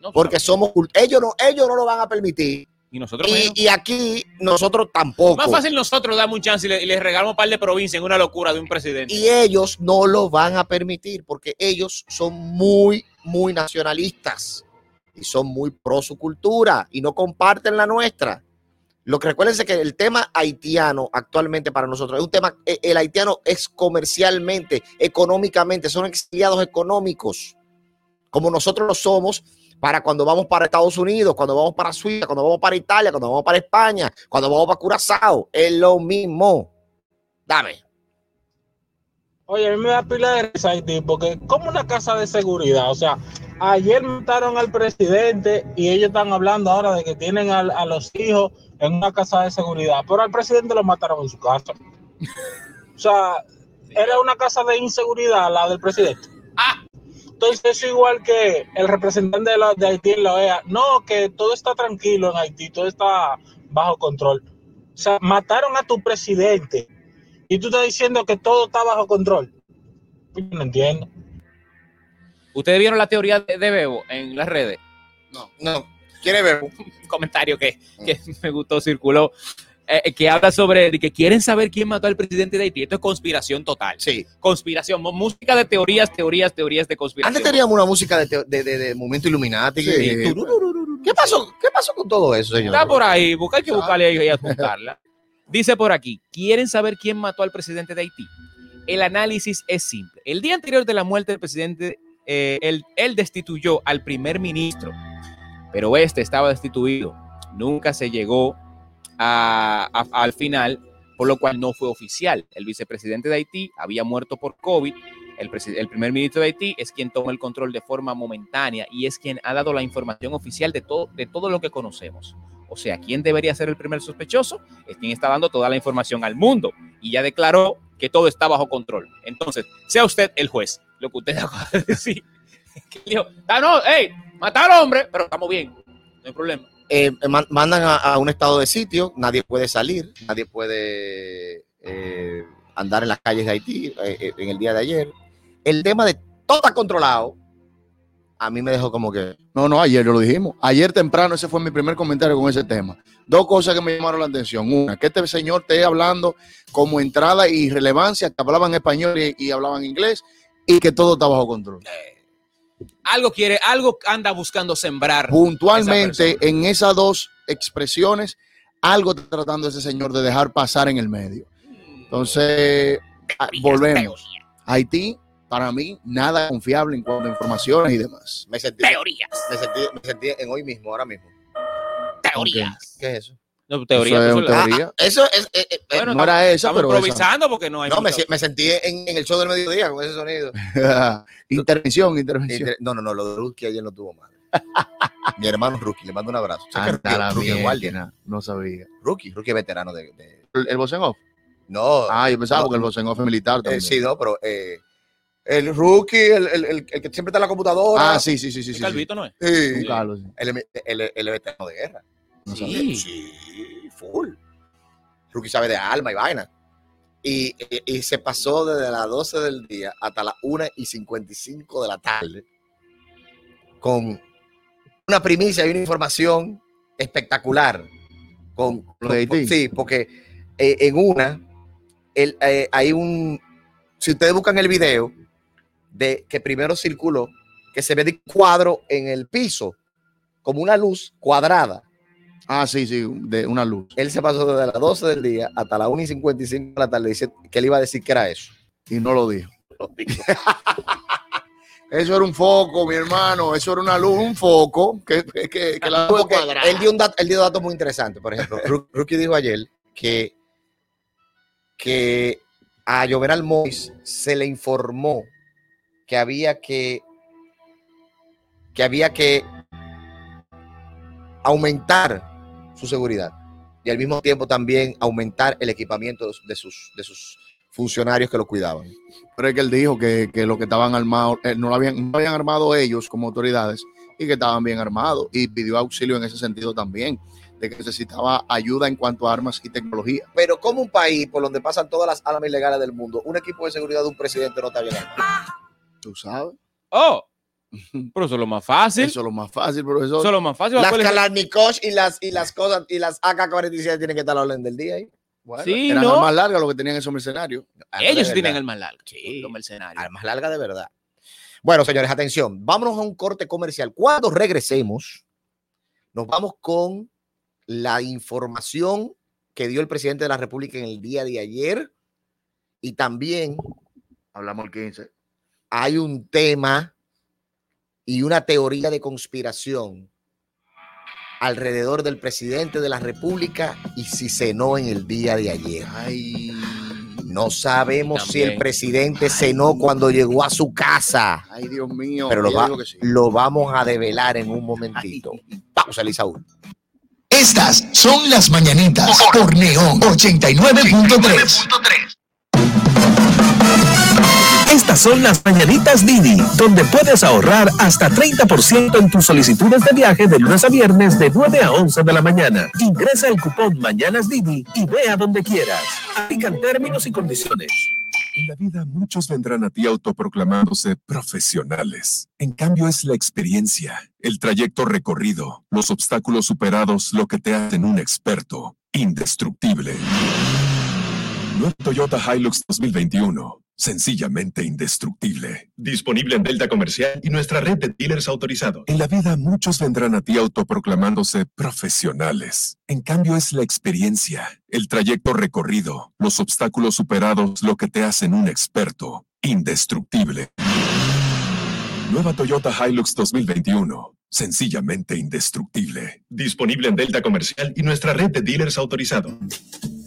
No, Porque somos ellos no, ellos no lo van a permitir. Y nosotros Y, y aquí nosotros tampoco. más fácil nosotros damos un chance y le, y le regalamos un par de provincias en una locura de un presidente. Y ellos no lo van a permitir porque ellos son muy, muy nacionalistas y son muy pro su cultura y no comparten la nuestra. Lo que recuérdense que el tema haitiano actualmente para nosotros es un tema, eh, el haitiano es comercialmente, económicamente, son exiliados económicos, como nosotros lo somos para cuando vamos para Estados Unidos, cuando vamos para Suiza, cuando vamos para Italia, cuando vamos para España, cuando vamos para Curazao, es lo mismo. Dame. Oye, a mí me da pila de risa porque como una casa de seguridad, o sea, ayer mataron al presidente y ellos están hablando ahora de que tienen al- a, los hijos en una casa de seguridad, pero al presidente lo mataron en su casa. O sea, era una casa de inseguridad la del presidente. Entonces es igual que el representante de, la- de Haití en la OEA. No, que todo está tranquilo en Haití, todo está bajo control. O sea, mataron a tu presidente y tú estás diciendo que todo está bajo control. Yo no entiendo. ¿Ustedes vieron la teoría de, de Bebo en las redes? No, no. ¿Quiere ver? [LAUGHS] Un comentario que, que me gustó, circuló, eh, eh, que habla sobre que quieren saber quién mató al presidente de Haití. Esto es conspiración total. Sí. Conspiración, música de teorías, teorías, teorías de conspiración. Antes teníamos una música de, de, de- de momento Illuminati. Sí. que- ¿Qué pasó? ¿Qué pasó con todo eso, señor? Está por ahí, busca, hay que buscarle ahí y apuntarla. Dice por aquí, ¿quieren saber quién mató al presidente de Haití? El análisis es simple. El día anterior de la muerte del presidente, eh, él, él destituyó al primer ministro, pero este estaba destituido. Nunca se llegó al final, por lo cual no fue oficial. El vicepresidente de Haití había muerto por COVID. El, primer ministro de Haití es quien toma el control de forma momentánea y es quien ha dado la información oficial de todo, de todo lo que conocemos. O sea, ¿quién debería ser el primer sospechoso? Es quien está dando toda la información al mundo y ya declaró que todo está bajo control. Entonces, sea usted el juez, lo que usted [LAUGHS] acaba de decir. Que dijo, ah, no, hey, matar hombre, pero estamos bien, no hay problema. Eh, man- mandan a, a un estado de sitio, nadie puede salir, nadie puede eh, andar en las calles de Haití eh, eh, en el día de ayer. El tema de todo está controlado, a mí me dejó como que, No, no, ayer lo dijimos. Ayer temprano ese fue mi primer comentario con ese tema. Dos cosas que me llamaron la atención. Una, que este señor esté hablando como entrada y relevancia, que hablaban español y, y hablaban inglés, y que todo está bajo control. Algo quiere, algo anda buscando sembrar. Puntualmente, esa en esas dos expresiones, algo está tratando ese señor de dejar pasar en el medio. Entonces, ah, volvemos. Haití, para mí, nada confiable en cuanto a informaciones y demás. me sentí, Teorías, me sentí, me sentí en hoy mismo, ahora mismo. teorías. ¿Qué es eso? No, teoría, Eso es eso una la- teoría. Ah, eso es, eh, eh, eh, Bueno, no era Estamos pero esa. improvisando porque no hay. no, me, sentí en, en el show del mediodía con ese sonido. [LAUGHS] intervención, intervención. Inter- No, no, no, lo de Ruki ayer no tuvo mal. [LAUGHS] Mi hermano Ruki, le mando un abrazo. ¿Sabes que Anda Ruki- Ruki guardia? No sabía. Ruki, Ruki es veterano de. de- ¿El, el voz en off? no, Ah, yo pensaba No. porque el voz en off es militar eh, también. sí, no, pero eh, el Rookie, el, el, el- el que siempre está en la computadora. Ah, sí, sí, sí, sí. ¿El sí, Calvito no es? Sí. Un Carlos, sí. Es veterano de guerra. No Sí. full. Rookie sabe de alma y vaina. Y, y- y se pasó desde las 12 del día hasta las 1 y 55 de la tarde con una primicia y una información espectacular. Con, Lo de con- Haití. sí, porque eh, en una el, eh, hay un. Si ustedes buscan el video de que primero circuló, que se ve de cuadro en el piso, como una luz cuadrada Ah, sí, sí, de una luz. Él se pasó desde las 12 del día hasta las 1 y 55 de la tarde diciendo que él iba a decir que era eso. Y no lo dijo. [LAUGHS] [LAUGHS] Eso era un foco, mi hermano. Eso era una luz, un foco. Que, que, que- que la luz él dio un dato, él dio datos muy interesantes. Por ejemplo, Rookie dijo ayer que, que a Jovenal Mois se le informó que había que que había que aumentar su seguridad y al mismo tiempo también aumentar el equipamiento de sus, de sus funcionarios que lo cuidaban. Pero es que él dijo que, que lo que estaban armados, eh, no, lo habían, no habían armado ellos como autoridades y que estaban bien armados. Y pidió auxilio en ese sentido también, de que necesitaba ayuda en cuanto a armas y tecnología. Pero como un país por donde pasan todas las armas ilegales del mundo, un equipo de seguridad de un presidente no está bien armado. Tú sabes. Oh, [LAUGHS] pero eso es lo más fácil. Eso es lo más fácil, profesor. Eso es lo más fácil. Las Kalashnikov y las, y las cosas y las AK-47 tienen que estar a la orden del día ahí. Bueno, Sí, eran ¿no? armas largas lo que tenían esos mercenarios. Ellos tienen el más largo. Sí. Los mercenarios. Armas largas de verdad. Bueno, señores, atención. Vámonos a un corte comercial. Cuando regresemos, nos vamos con la información que dio el presidente de la República en el día de ayer. Y también Hablamos el 15. hay un tema y una teoría de conspiración alrededor del presidente de la República y si cenó en el día de ayer. Ay, No sabemos si el presidente cenó cuando llegó a su casa, ay, Dios mío. pero lo, Ella va- dijo que sí. lo vamos a develar en un momentito. Pausa, Elisaúl. Estas son las mañanitas por Neón 89.3. Estas son las mañanitas Didi, donde puedes ahorrar hasta 30% en tus solicitudes de viaje de lunes a viernes de 9 a 11 de la mañana. Ingresa el cupón Mañanas Didi y ve a donde quieras. Aplican términos y condiciones. En la vida muchos vendrán a ti autoproclamándose profesionales. En cambio es la experiencia, el trayecto recorrido, los obstáculos superados lo que te hacen un experto, indestructible. Nueva Toyota Hilux 2021. Sencillamente indestructible. Disponible en Delta Comercial y nuestra red de dealers autorizados. En la vida muchos vendrán a ti autoproclamándose profesionales. En cambio es la experiencia, el trayecto recorrido, los obstáculos superados lo que te hacen un experto, indestructible. Nueva Toyota Hilux 2021. Sencillamente indestructible. Disponible en Delta Comercial y nuestra red de dealers autorizados.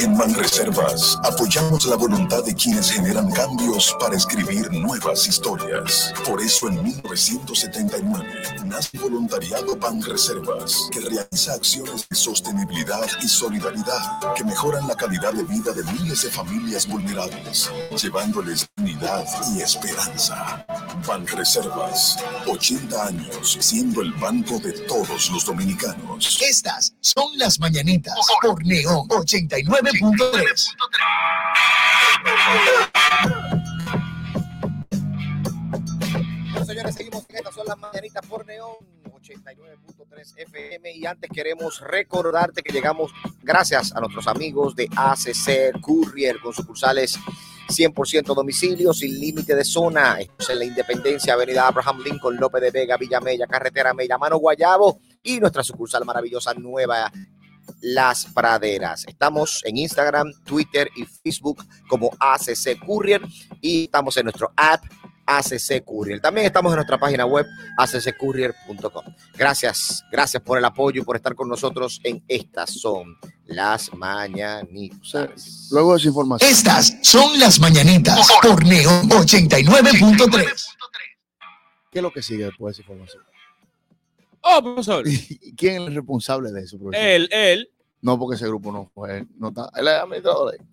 En Banreservas apoyamos la voluntad de quienes generan cambios para escribir nuevas historias. Por eso en 1979 nace Voluntariado Banreservas, que realiza acciones de sostenibilidad y solidaridad que mejoran la calidad de vida de miles de familias vulnerables, llevándoles unidad y esperanza. Banreservas, 80 años siendo el banco de todos los dominicanos. Estas son las mañanitas por Neón 89. Señores, seguimos en estas son las mañanitas por Neón 89.3 FM y antes queremos recordarte que llegamos gracias a nuestros amigos de ACC Courier con sucursales 100% domicilio, sin límite de zona. Esto en la Independencia, Avenida Abraham Lincoln, López de Vega, Villa Mella, Carretera Mella, Mano Guayabo y nuestra sucursal maravillosa nueva las Praderas. Estamos en Instagram, Twitter y Facebook como ACC Courier y estamos en nuestro app ACC Courier. También estamos en nuestra página web acccourier.com. Gracias, gracias por el apoyo y por estar con nosotros en estas son las mañanitas. Luego de esa información. Estas son las mañanitas por Neón 89.3. ¿Qué es lo que sigue después de esa información? Oh, profesor. [LAUGHS] ¿Y quién es el responsable de eso, profesor? Él, él. No, porque ese grupo no fue. No está, él es administrador ahí.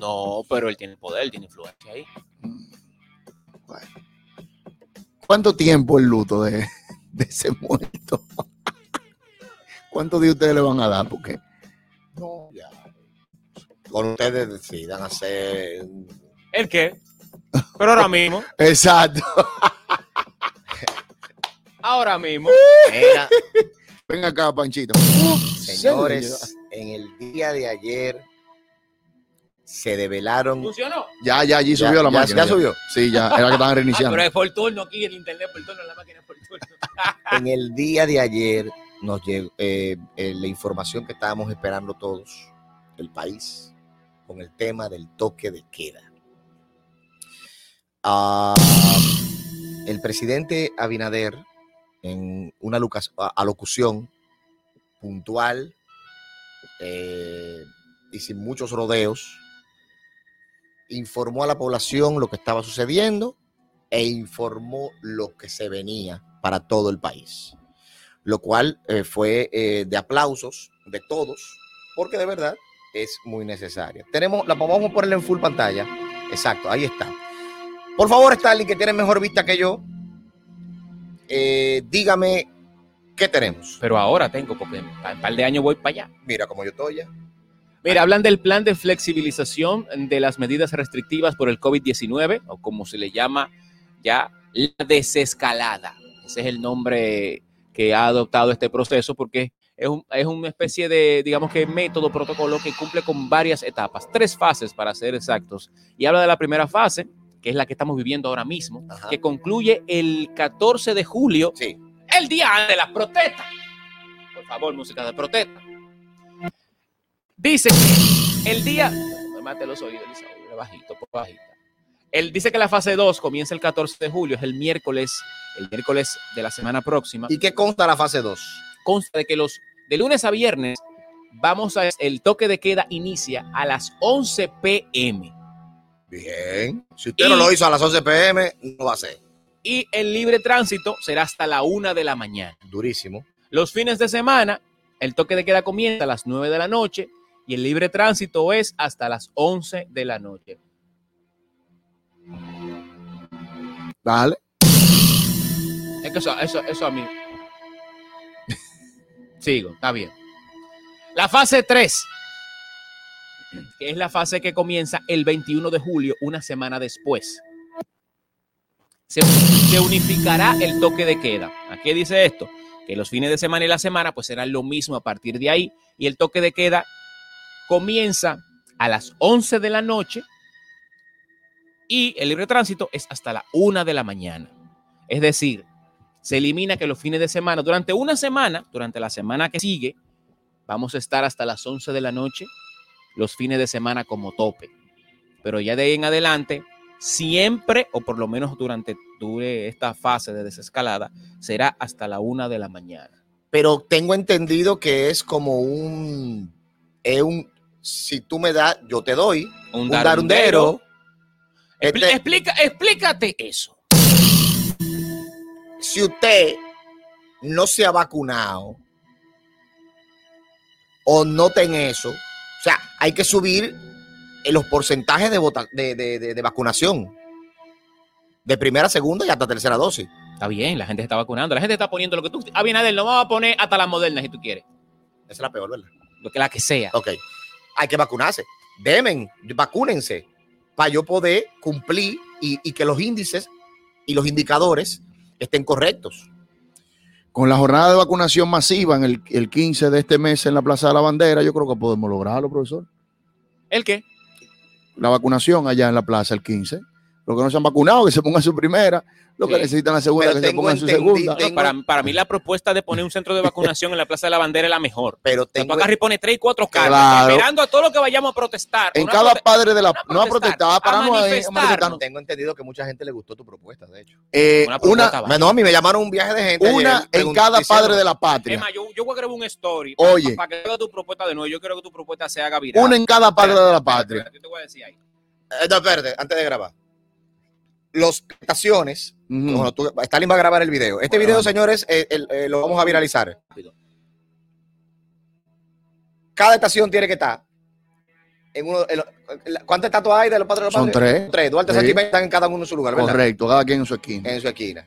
No, pero él tiene poder, tiene influencia ahí. ¿Cuánto tiempo el luto de, de ese muerto? [LAUGHS] ¿Cuántos días ustedes le van a dar? Porque No, ya. Con ustedes decidan hacer. ¿El qué? Pero ahora mismo, [LAUGHS] Exacto. Ahora mismo. Mira, [LAUGHS] Ven acá, Panchito. señores, en el día de ayer se develaron. ¿Funcionó? Ya, ya, allí Ya, subió la ya- máquina. ya subió. Sí, ya, era que estaban Ah, [LAUGHS] reiniciando. pero es por turno aquí, el internet por turno, la máquina es por turno. [LAUGHS] En el día de ayer nos llegó eh, eh, la información que estábamos esperando todos, el país, con el tema del toque de queda. Ah, el presidente Abinader, en una alocución puntual eh, y sin muchos rodeos, informó a la población lo que estaba sucediendo e informó lo que se venía para todo el país, lo cual eh, fue eh, de aplausos de todos, porque de verdad es muy necesaria. Tenemos, la vamos a ponerla en full pantalla. Exacto, ahí está. Por favor, Stalin, que tiene mejor vista que yo, eh, dígame qué tenemos. Pero ahora tengo, porque en un par de años voy para allá. Mira cómo yo estoy ya. Mira, hablan del plan de flexibilización de las medidas restrictivas por el COVID-19, o como se le llama ya, la desescalada. Ese es el nombre que ha adoptado este proceso porque es, un- es una especie de, digamos que método, protocolo que cumple con varias etapas, tres fases para ser exactos. Y habla de la primera fase, que es la que estamos viviendo ahora mismo, que concluye el 14 de julio, el día de las protestas. Por favor, música de protesta. Dice que el día. Me mate los oídos, oye, bajito, por bajito. Él dice que la fase 2 comienza el 14 de julio, es el miércoles, el miércoles de la semana próxima. ¿Y qué consta la fase 2? Consta de que los de lunes a viernes vamos a el toque de queda inicia a las 11 pm Bien. Si usted no lo hizo a las 11 pm, no va a ser. y el libre tránsito será hasta la 1 de la mañana. Durísimo. Los fines de semana, el toque de queda comienza a las 9 de la noche y el libre tránsito es hasta las 11 de la noche. Dale. Es que eso, eso, eso a mí. [LAUGHS] Sigo, está bien. La fase 3, que es la fase que comienza el 21 de julio, una semana después. Se, unificará el toque de queda. ¿A qué dice esto? Que los fines de semana y la semana pues serán lo mismo a partir de ahí y el toque de queda comienza a las 11 de la noche y el libre tránsito es hasta la 1 de la mañana. Es decir, se elimina que los fines de semana, durante una semana, durante la semana que sigue, vamos a estar hasta las 11 de la noche, los fines de semana como tope. Pero ya de ahí en adelante, siempre, o por lo menos durante dure esta fase de desescalada, será hasta la 1 de la mañana. Pero tengo entendido que es como un. Es un. Si tú me das, yo te doy. Un darundero. Expli- Este- explica, explícate eso. si usted no se ha vacunado o no ten eso, o sea, hay que subir en los porcentajes de, vota- de, de- de- de vacunación. De primera, segunda y hasta tercera dosis. Está bien, la gente se está vacunando, la gente está poniendo lo que tú. Ah, bien, Adel, no vamos a poner hasta las modernas si tú quieres. Esa es la peor, ¿verdad? Lo que la que sea. Ok. Hay que vacunarse. Demen, vacúnense para yo poder cumplir y, y que los índices y los indicadores estén correctos. Con la jornada de vacunación masiva en el, el 15 de este mes en la Plaza de la Bandera, yo creo que podemos lograrlo, profesor. ¿El qué? La vacunación allá en la plaza el 15. Los que no se han vacunado, que se pongan su primera. Los que Sí. necesitan la segunda, Pero que se pongan su segunda. tengo- Para, para mí la propuesta de poner un centro de vacunación en la Plaza de la Bandera es la mejor. Pero Tengo y pone tres y cuatro carros, Claro. esperando a todo lo que vayamos a protestar. En cada prote- padre de la. no No a protestar, protestar, para a no manifestarnos. tengo entendido que mucha gente le gustó tu propuesta, de hecho. Eh, Una No, a mí me llamaron un viaje de gente. una ayer, en cada padre de la patria. yo, yo voy a grabar un story Oye. para, que haga tu propuesta de nuevo. Yo quiero que tu propuesta se haga viral. Una en cada padre de la patria. yo te voy a decir ahí. Eh, no, espérate, antes de grabar. Los estaciones. Ujú. bueno, tú- Stalin va a grabar el video. Este Bueno, video, vamos. señores, eh, el- eh, lo vamos a viralizar. Cada estación tiene que estar. En uno, ¿Cuántas estatuas hay de los padres de los Son padres? tres. Tres. Duarte Sí. Están en cada uno en su lugar, ¿verdad? Correcto, cada quien en su esquina. En su esquina.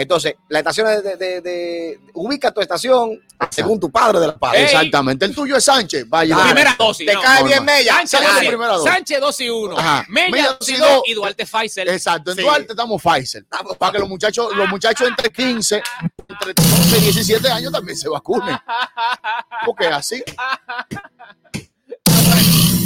Entonces, la estación de, de- de- de- ubica tu estación según tu padre de la padre. Exactamente. El tuyo es Sánchez. Vaya. Claro. Primera dosis. Te no. cae bien Normal. Mella. Sánchez, dosis. Sánchez 2 y 1. Ajá. Mella Mella 2 y dosis 2 dos. y Duarte Pfizer. Exacto. En Sí. Duarte estamos Pfizer. Para que los muchachos, los muchachos entre 15, entre 12 y 17 años también se vacunen. [LAUGHS] Porque así,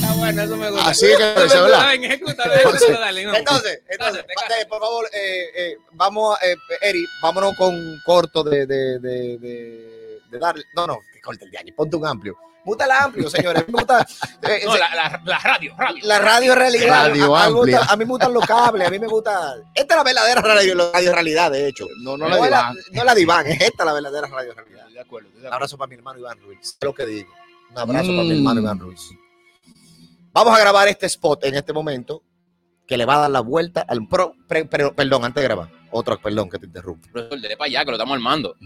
Ah, bueno, eso me gusta. así que. [LAUGHS] Entonces, entonces eh, por favor, eh, eh, vamos, eh, Eri, vámonos con un corto de, de, de, de, de darle. No, no, que corte el de año, ponte un amplio. El amplio, señores. A mí me gusta, eh, No, la, la, la radio, radio. la radio realidad. Radio a, a mí gusta- a mí me gustan los cables, a mí me gusta. Esta es la verdadera radio, radio realidad, de hecho. No, no No, la divan. no es la diván, es esta la verdadera radio realidad. De acuerdo, de Un abrazo para mi hermano Iván Ruiz. Es lo que digo. Un abrazo para mi Mm. hermano Iván Ruiz. Vamos a grabar este spot en este momento que le va a dar la vuelta al pro. pre- pero- perdón, antes de grabar. Otro, perdón que te interrumpo. Profesor, dele para allá, que lo estamos armando.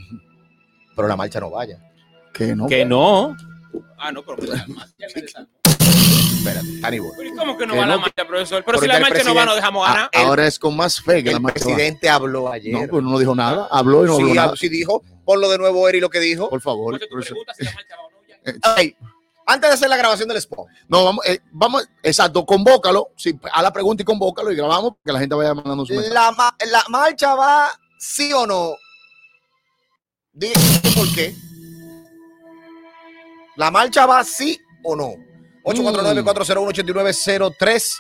Pero la marcha no vaya. Que no. Que no. Ah, no, pero. Espérate, Hannibal. Pero ¿y ¿Cómo que no Que va la no. marcha, profesor? Pero si la marcha no va, no dejamos Ah, ganar. ahora es con más fe que la El marcha va. presidente habló ayer. No, pues no dijo nada. Habló y no habló sí, nada. ah, sí dijo. Ponlo de nuevo, Eri, lo que dijo. Por favor. Tú profesor. preguntas si la marcha va o no. ya. Ay, antes de hacer la grabación del spot. No, vamos, eh, vamos, exacto, convócalo. Sí, a la pregunta y convócalo y grabamos que la gente vaya mandando su mensaje. La, ma- la marcha va sí o no. Dime por qué. La marcha va sí o no. 849-401-8903.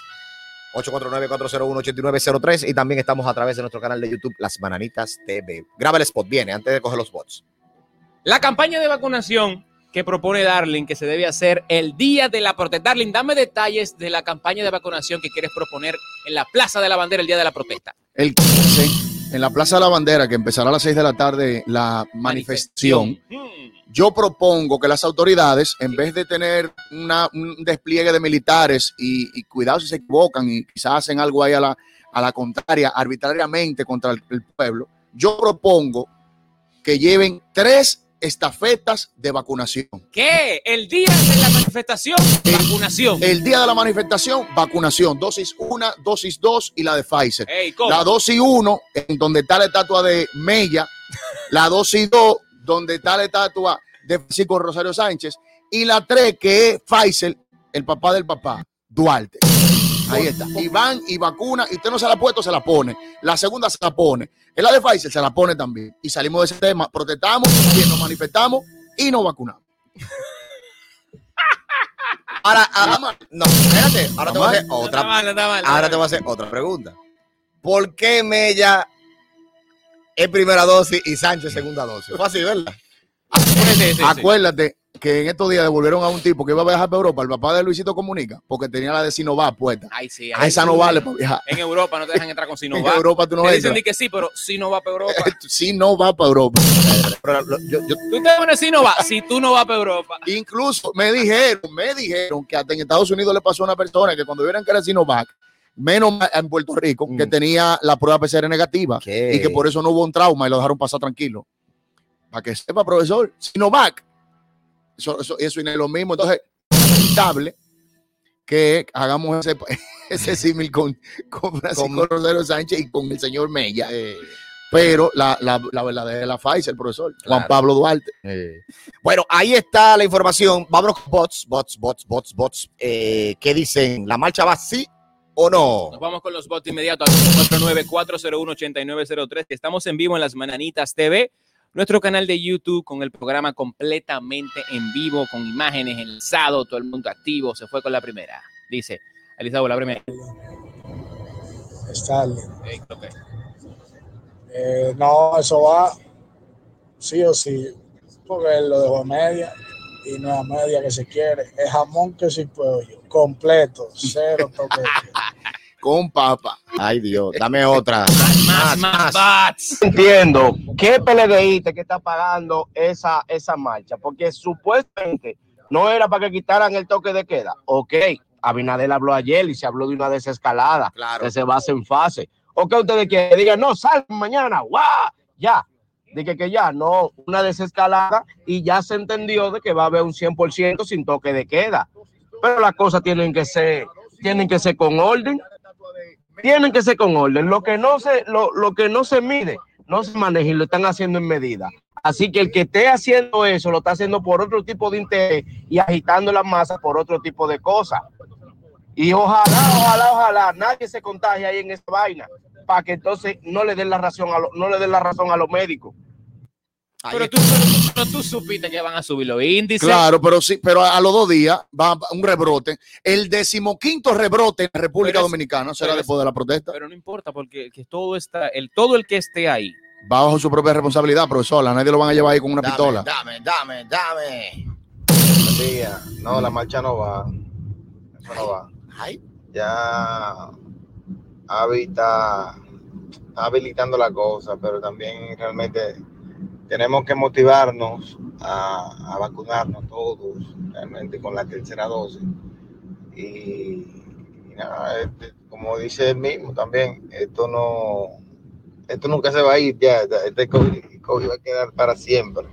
849-401-8903. Y también estamos a través de nuestro canal de YouTube, Las Bananitas TV. Graba el spot, viene, antes de coger los bots. La campaña de vacunación que propone Darling, que se debe hacer el día de la protesta. Darling, dame detalles de la campaña de vacunación que quieres proponer en la Plaza de la Bandera el día de la protesta. El 15, en la Plaza de la Bandera, que empezará a las 6 de la tarde la manifestación, yo propongo que las autoridades, en vez de tener una- un despliegue de militares y, y cuidado si se equivocan y quizás hacen algo ahí a la, a la contraria, arbitrariamente contra el, el pueblo, yo propongo que lleven tres estafetas de vacunación. ¿Qué? El día de la manifestación, vacunación. El día de la manifestación, vacunación, dosis 1, dosis 2 y la de Pfizer. Ey, ¿cómo? La dosis 1, en donde está la estatua de Mella, la dosis 2, donde está la estatua de Francisco Rosario Sánchez, y la 3, que es Pfizer, el papá del papá, Duarte. Ahí está. Y van y vacuna, y usted no se la ha puesto, se la pone. La segunda se la pone. En la de Pfizer se la pone también. Y salimos de ese tema, protestamos, nos manifestamos y nos vacunamos. Ahora, ahora- no, espérate, ahora te voy a hacer otra. mal, mal, Ahora te voy a hacer otra pregunta. ¿Por qué Mella es primera dosis y Sánchez segunda dosis? Fue así, ¿verdad? Sí, sí, sí. Acuérdate que en estos días devolvieron a un tipo que iba a viajar para Europa, el papá de Luisito Comunica, porque tenía la de Sinovac puesta. Ay, sí, A ay, esa sí. no vale para viajar. En Europa no te dejan entrar con [LAUGHS] En Sinovac. Europa tú no dicen entras. di que sí, pero Sinovac para Europa. Si no va para [LAUGHS] Europa. Pero lo- yo, yo- Tú te pones Sinovac si tú no vas para Europa. Incluso me dijeron, me dijeron que hasta en Estados Unidos le pasó a una persona que cuando vieran que era Sinovac, menos en Puerto Rico, que tenía la prueba PCR negativa ¿Qué? y que por eso no hubo un trauma y lo dejaron pasar tranquilo. Para que sepa, profesor, Sinovac, eso, eso, eso no es lo mismo. Entonces, es lamentable que hagamos ese, [LAUGHS] ese símil con, con Francisco Rosario Sánchez y con el señor Mella. eh, Pero la, la, la verdadera es la Pfizer, profesor. Juan. Pablo Duarte. eh. Bueno, ahí está la información. Vámonos con bots, bots, bots, bots, bots. Eh, ¿Qué dicen? ¿La marcha va sí o no? Nos vamos con los bots inmediatos al 494018903. Estamos en vivo en las Mananitas TV, nuestro canal de YouTube con el programa completamente en vivo, con imágenes enlazado, todo el mundo activo. Se fue con la primera. Dice, Elizabeth, la primera. Starling. Ey, ok. Eh, no, eso va sí o sí, porque él lo dejó a media y no a media que se quiere, es jamón que sí pollo, completo, cero [LAUGHS] toque. Con papa. Ay, Dios, dame otra. [LAUGHS] Más, más bots. entiendo qué PLDista que está pagando esa, esa marcha, porque supuestamente no era para que quitaran el toque de queda. Ok, Abinader habló ayer y se habló de una desescalada Claro. que se basa en fase. ¿O qué ustedes quieren? Digan, no, salgan mañana, ¡guau! Ya. Dije que ya, no, una desescalada y ya se entendió de que va a haber un 100% sin toque de queda. Pero las cosas tienen que ser, tienen que ser con orden tienen que ser con orden. Lo que no se, lo, lo que no se mide no se maneja y lo están haciendo en medida. Así que el que esté haciendo eso lo está haciendo por otro tipo de interés y agitando la masa por otro tipo de cosas. Y ojalá, ojalá, ojalá nadie se contagie ahí en esta vaina para que entonces no le den la razón a, lo- no le den la razón a los médicos. Pero tú, pero- tú supiste que van a subir los índices. Claro, pero sí, pero a, los dos días va un rebrote. El decimoquinto rebrote en la República es- Dominicana será es- después de la protesta. Pero no importa, porque que todo está, el, todo el que esté ahí. Va bajo su propia responsabilidad, profesor. A nadie lo van a llevar ahí con una Dame, pistola. Dame, dame, dame. No, la marcha no va. Eso no va. Ya Avi está habilitando la cosa, pero también realmente tenemos que motivarnos a, a vacunarnos todos, realmente con la tercera dosis. Y, y nada, este, como dice él mismo también, esto no, esto nunca se va a ir ya, este COVID, COVID va a quedar para siempre.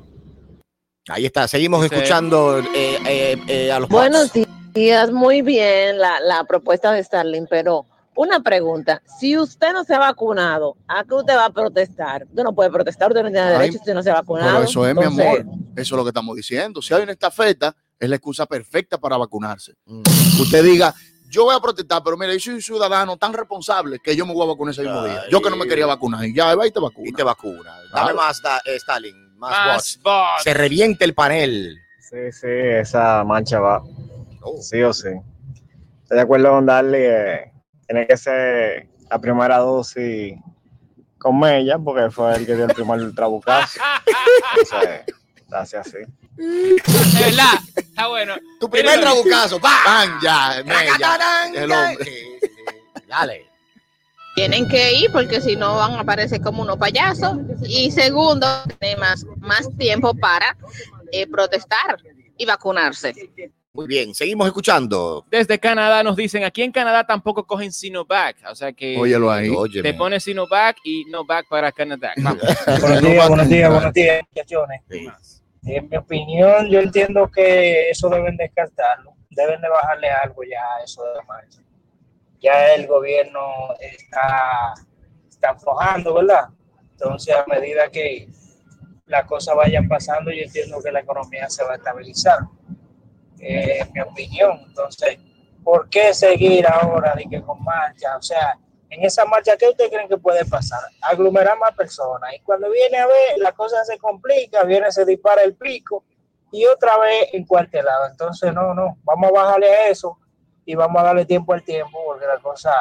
Ahí está, seguimos escuchando eh, eh, eh, a los Buenos días, muy bien la, la propuesta de Starling, pero una pregunta, si usted no se ha vacunado, ¿a qué usted va a protestar? Usted no puede protestar, usted no tiene Ay, derecho si usted no se ha vacunado. Pero eso es, mi amor. Eso es lo que estamos diciendo. Si hay una estafeta, es la excusa perfecta para vacunarse. Mm. Usted diga, yo voy a protestar, pero mira, yo soy un ciudadano tan responsable que yo me voy a vacunar ese mismo día. Yo que no me quería vacunar. Y ya, va y te vacuna. Y te vacuna. Dame más, da- eh, Stalin. Más, Más bots. bots. Se reviente el panel. Sí, sí, esa mancha va. Oh. Sí o sí. Estoy de acuerdo con Darle. eh, tiene que ser la primera dosis con Mella, porque fue el que dio el primer trabucazo. [LAUGHS] Entonces, hace así. Es verdad, está bueno. Tu primer trabucazo, ¡Bam! Ya, Mella, el hombre. Dale. Tienen que ir porque si no van a aparecer como unos payasos. Y segundo, tienen más, más tiempo para eh, protestar y vacunarse. Muy bien, seguimos escuchando. Desde Canadá nos dicen, aquí en Canadá tampoco cogen Sinovac, o sea que Óyelo ahí. te pone Sinovac y Novak para Canadá. [LAUGHS] Vamos. Buenos días, buenos días, buenos días, muchachones. En mi opinión, yo entiendo que eso deben descartarlo. Deben de bajarle algo ya a eso de marcha. Ya el gobierno está, está aflojando, ¿verdad? Entonces, a medida que las cosas vayan pasando, yo entiendo que la economía se va a estabilizar. Eh, en mi opinión. Entonces, ¿por qué seguir ahora de que con marcha? O sea, en esa marcha, ¿qué ustedes creen que puede pasar? Aglomerar más personas. Y cuando viene a ver, la cosa se complica, viene, se dispara el pico y otra vez encuartelado. Entonces, no, no, vamos a bajarle a eso y vamos a darle tiempo al tiempo porque la cosa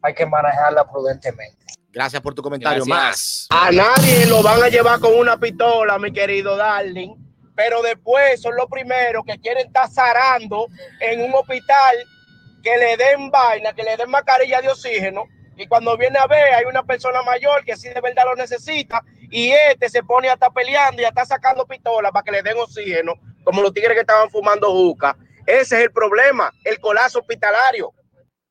hay que manejarla prudentemente. Gracias por tu comentario. Gracias. Más. A nadie lo van a llevar con una pistola, mi querido Darling. Pero después son los primeros que quieren estar zarando en un hospital que le den vaina, que le den mascarilla de oxígeno. Y cuando viene a ver, hay una persona mayor que sí de verdad lo necesita. Y este se pone a estar peleando y a estar sacando pistolas para que le den oxígeno, como los tigres que estaban fumando juca. Ese es el problema, el colapso hospitalario.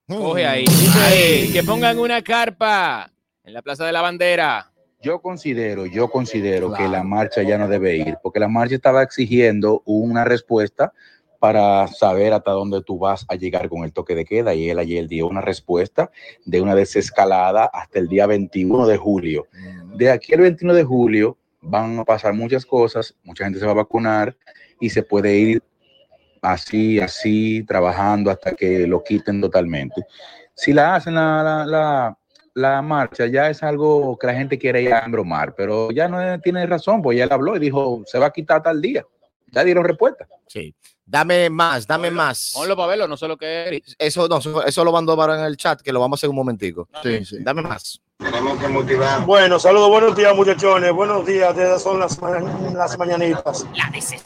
Coge ahí. Dice, que pongan una carpa en la Plaza de la Bandera. Yo considero, yo considero que la marcha ya no debe ir, porque la marcha estaba exigiendo una respuesta para saber hasta dónde tú vas a llegar con el toque de queda y él ayer dio una respuesta de una desescalada hasta el día 21 de julio. De aquí al 21 de julio van a pasar muchas cosas, mucha gente se va a vacunar y se puede ir así, así, trabajando hasta que lo quiten totalmente. Si la hacen la, la, la, la marcha, ya es algo que la gente quiere ir a embromar, pero ya no tiene razón, pues ya él habló y dijo, se va a quitar tal día. Ya dieron respuesta. Sí. Dame más, dame más. Ponlo para verlo, no sé lo que es. Eso no, eso, eso lo mando para en el chat, que lo vamos a hacer un momentico. Sí, sí. Dame más. Tenemos que motivar. Bueno, saludos, buenos días muchachones, buenos días, estas son las, ma- las mañanitas.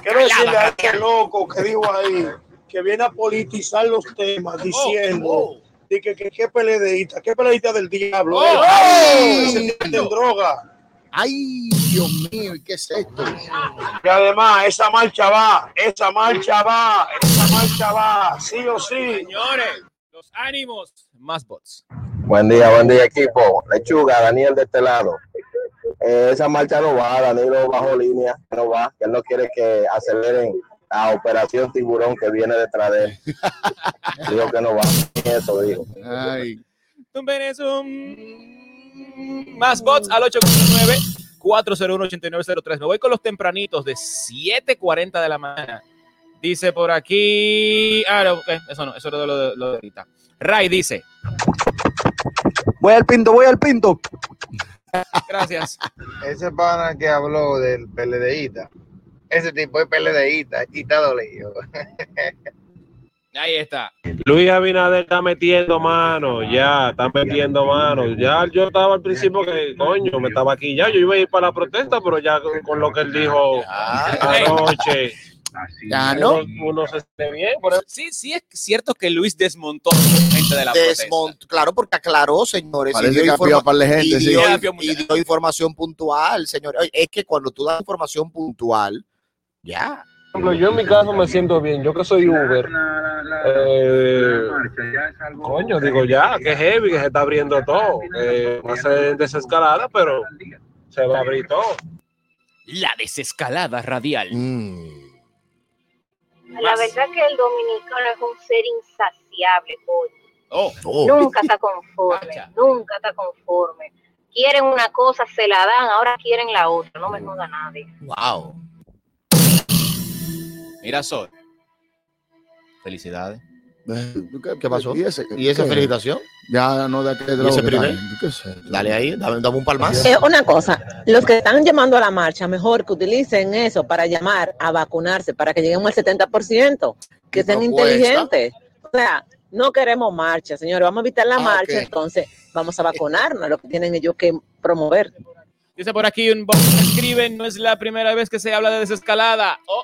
Quiero decirle a este loco que dijo ahí que viene a politizar los temas diciendo de que, que, que peledeíta, que peledeíta del diablo, Oh. eh, ¡Ay! que se droga. Ay, Dios mío, ¿y qué es esto? Y además, esa marcha va, esa marcha va, esa marcha va, sí o sí. Señores, los ánimos. Más bots. Buen día, buen día equipo. Lechuga, Daniel de este lado. Eh, esa marcha no va, Danilo bajo línea, no va, que él no quiere que aceleren la operación tiburón que viene detrás de él. [LAUGHS] Dijo que no va, eso dijo. Ay. Un Más bots al 849-401-8903. Me voy con los tempranitos de 7.40 de la mañana. Dice por aquí. Ah, no, ok, eso no, eso es lo de, lo de ahorita. Ray dice. Voy al pinto, voy al pinto. Gracias. Ese pana que habló del PLDista, ese tipo es PLDista y está dolido. [LAUGHS] Ahí está. Luis Abinader está metiendo mano, ya, está metiendo mano. Ya yo estaba al principio que, coño, me estaba aquí ya. Yo iba a ir para la protesta, pero ya con, con lo que él dijo anoche. Ya uno, uno se siente bien. Por eso. Sí, sí, es cierto que Luis desmontó gente de la Desmont- claro, porque aclaró, señores. Parece dio que informa- apió a par de gente, y dio, y información puntual, señores. Oye, Es que cuando tú das información puntual, ya. Por ejemplo, yo en mi caso me siento bien. Yo que soy Uber. eh, coño, digo ya, que heavy, que se está abriendo todo. Que va a ser desescalada, pero se va a abrir todo. La desescalada radial. La verdad que el dominicano es un ser insaciable, coño. Oh, Nunca está [LAUGHS] conforme, nunca está conforme. Quieren una cosa, se la dan, ahora quieren la otra, no me joda nadie. Wow. Mira, Sol. Felicidades. ¿Qué, qué pasó? ¿Y, ese, ¿Y esa qué? felicitación? Ya no de aquel ¿Y ese droga, primer? ¿qué es eso? Dale ahí, dame, dame un palmazo. Eh, una cosa, los que están llamando a la marcha, mejor que utilicen eso para llamar a vacunarse, para que lleguemos al 70%, que sean inteligentes. O sea, no queremos marcha, señores, vamos a evitar la Ah, marcha, entonces vamos a vacunarnos, lo que tienen ellos que promover. Dice por aquí un bot que escribe, no es la primera vez que se habla de desescalada. Oh,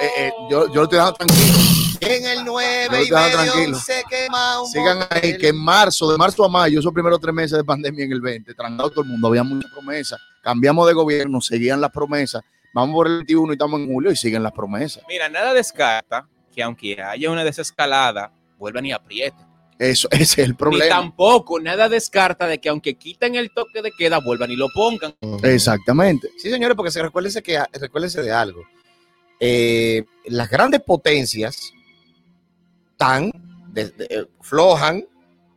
Eh, eh, yo, yo lo estoy dejando tranquilo. En el 9 Yo y te dejo medio tranquilo. se quema un Sigan ahí, que en marzo, de marzo a mayo, esos primeros tres meses de pandemia en el 20, trancado todo el mundo, había muchas promesas. Cambiamos de gobierno, seguían las promesas. Vamos por el 21 y estamos en julio y siguen las promesas. Mira, nada descarta que aunque haya una desescalada, vuelvan y aprieten. Eso, [LAUGHS] ese es el Ni problema. tampoco nada descarta de que aunque quiten el toque de queda, vuelvan y lo pongan. Exactamente. Sí, señores, porque se recuérdense que recuérdense de algo. Eh, las grandes potencias están de- de- eh, flojan,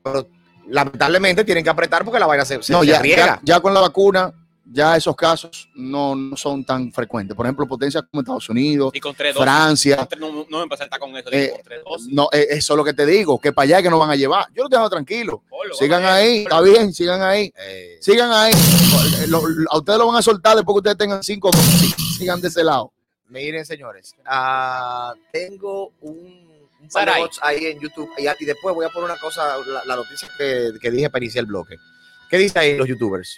pero lamentablemente tienen que apretar porque la vaina se, se, No, se ya, riega. ya, ya con la vacuna, ya esos casos no, no son tan frecuentes. Por ejemplo, potencias como Estados Unidos, Y con. Francia. No, no me empecé a estar con eso. Eh, digo, con. No, eh, eso es lo que te digo, que para allá es que nos van a llevar. Yo lo dejo tranquilo. Polo, Sigan ahí, está bien, sigan ahí. Eh, Sigan ahí. Lo- lo- a ustedes lo van a soltar después que ustedes tengan cinco. Sigan de ese lado. Miren, señores, ah, tengo un, un par de Saray. bots ahí en YouTube y, y después voy a poner una cosa, la, la noticia que, que dije para iniciar el bloque. ¿Qué dice ahí los youtubers?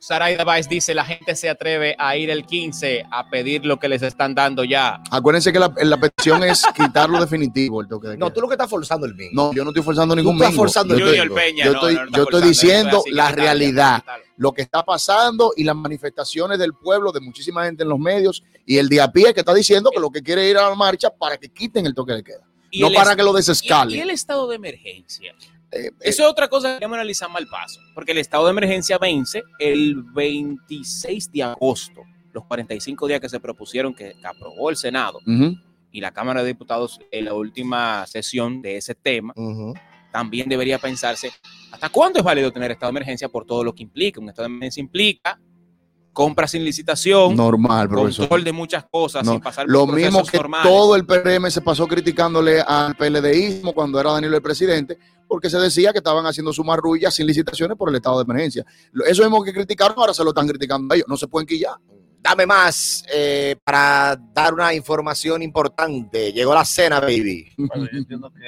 Sarai Device dice, la gente se atreve a ir el 15 a pedir lo que les están dando ya. Acuérdense que la, la petición es [LAUGHS] quitarlo definitivo el toque de No, tú lo que estás forzando el bingo. No, yo no estoy forzando Tú ningún estás bingo. forzando yo el estoy. Peña, yo no, estoy, no, no está yo estoy forzando, diciendo así, la realidad, lo que está pasando y las manifestaciones del pueblo, de muchísima gente en los medios y el día a pie que está diciendo que lo que quiere ir a la marcha para que quiten el toque de queda. Y no para que lo Y, y desescalen. el estado de emergencia. Eh, Eso es otra cosa que queremos analizar mal paso, porque el estado de emergencia vence el 26 de agosto, los 45 días que se propusieron que, que aprobó el Senado y la Cámara de Diputados en la última sesión de ese tema, también debería pensarse hasta cuándo es válido tener estado de emergencia por todo lo que implica. Un estado de emergencia implica compra sin licitación, Normal, profesor. control de muchas cosas No, sin pasar por lo mismo que normales. todo el PRM se pasó criticándole al PLDismo cuando era Danilo el presidente, porque se decía que estaban haciendo su marrulla sin licitaciones por el estado de emergencia. Eso mismo que criticaron, ahora se lo están criticando a ellos. No se pueden quillar. Dame más eh, para dar una información importante. Llegó la cena, baby. Bueno, yo entiendo que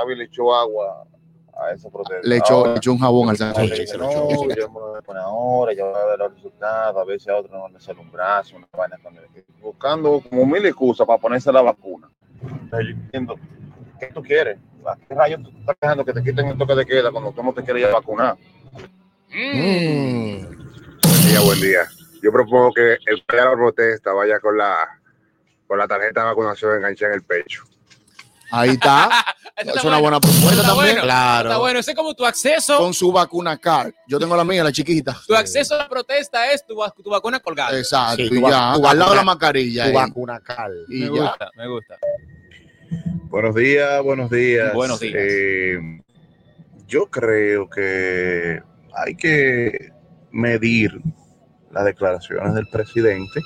Avi le echó agua a esa protesta. Le echó, Ahora, le echó un jabón al sándwich. no, yo me lo voy a poner ahora, ya voy a ver los resultados, a ver si a otro no le sale un brazo, una vaina. Buscando como mil excusas para ponerse la vacuna. Entonces, yo entiendo, ¿qué tú quieres? ¿A qué rayos tú estás dejando que te quiten el toque de queda cuando tú no te quieres ir a vacunar? Mm. Buen día, buen día. Yo propongo que el que la protesta vaya con la, con la tarjeta de vacunación enganchada en el pecho. Ahí está. [LAUGHS] Eso es está una bueno. buena propuesta Está también. bueno, Claro. Está bueno, ese es como tu acceso. Con su vacuna card. Yo tengo la mía, la chiquita. Tu acceso a la protesta es tu, tu vacuna colgada. Exacto. Sí, y tu ya, tu al lado de la mascarilla. Tu ahí. vacuna cal. Y me ya. gusta, me gusta. Buenos días, buenos días. Buenos días. Eh, yo creo que hay que medir las declaraciones del presidente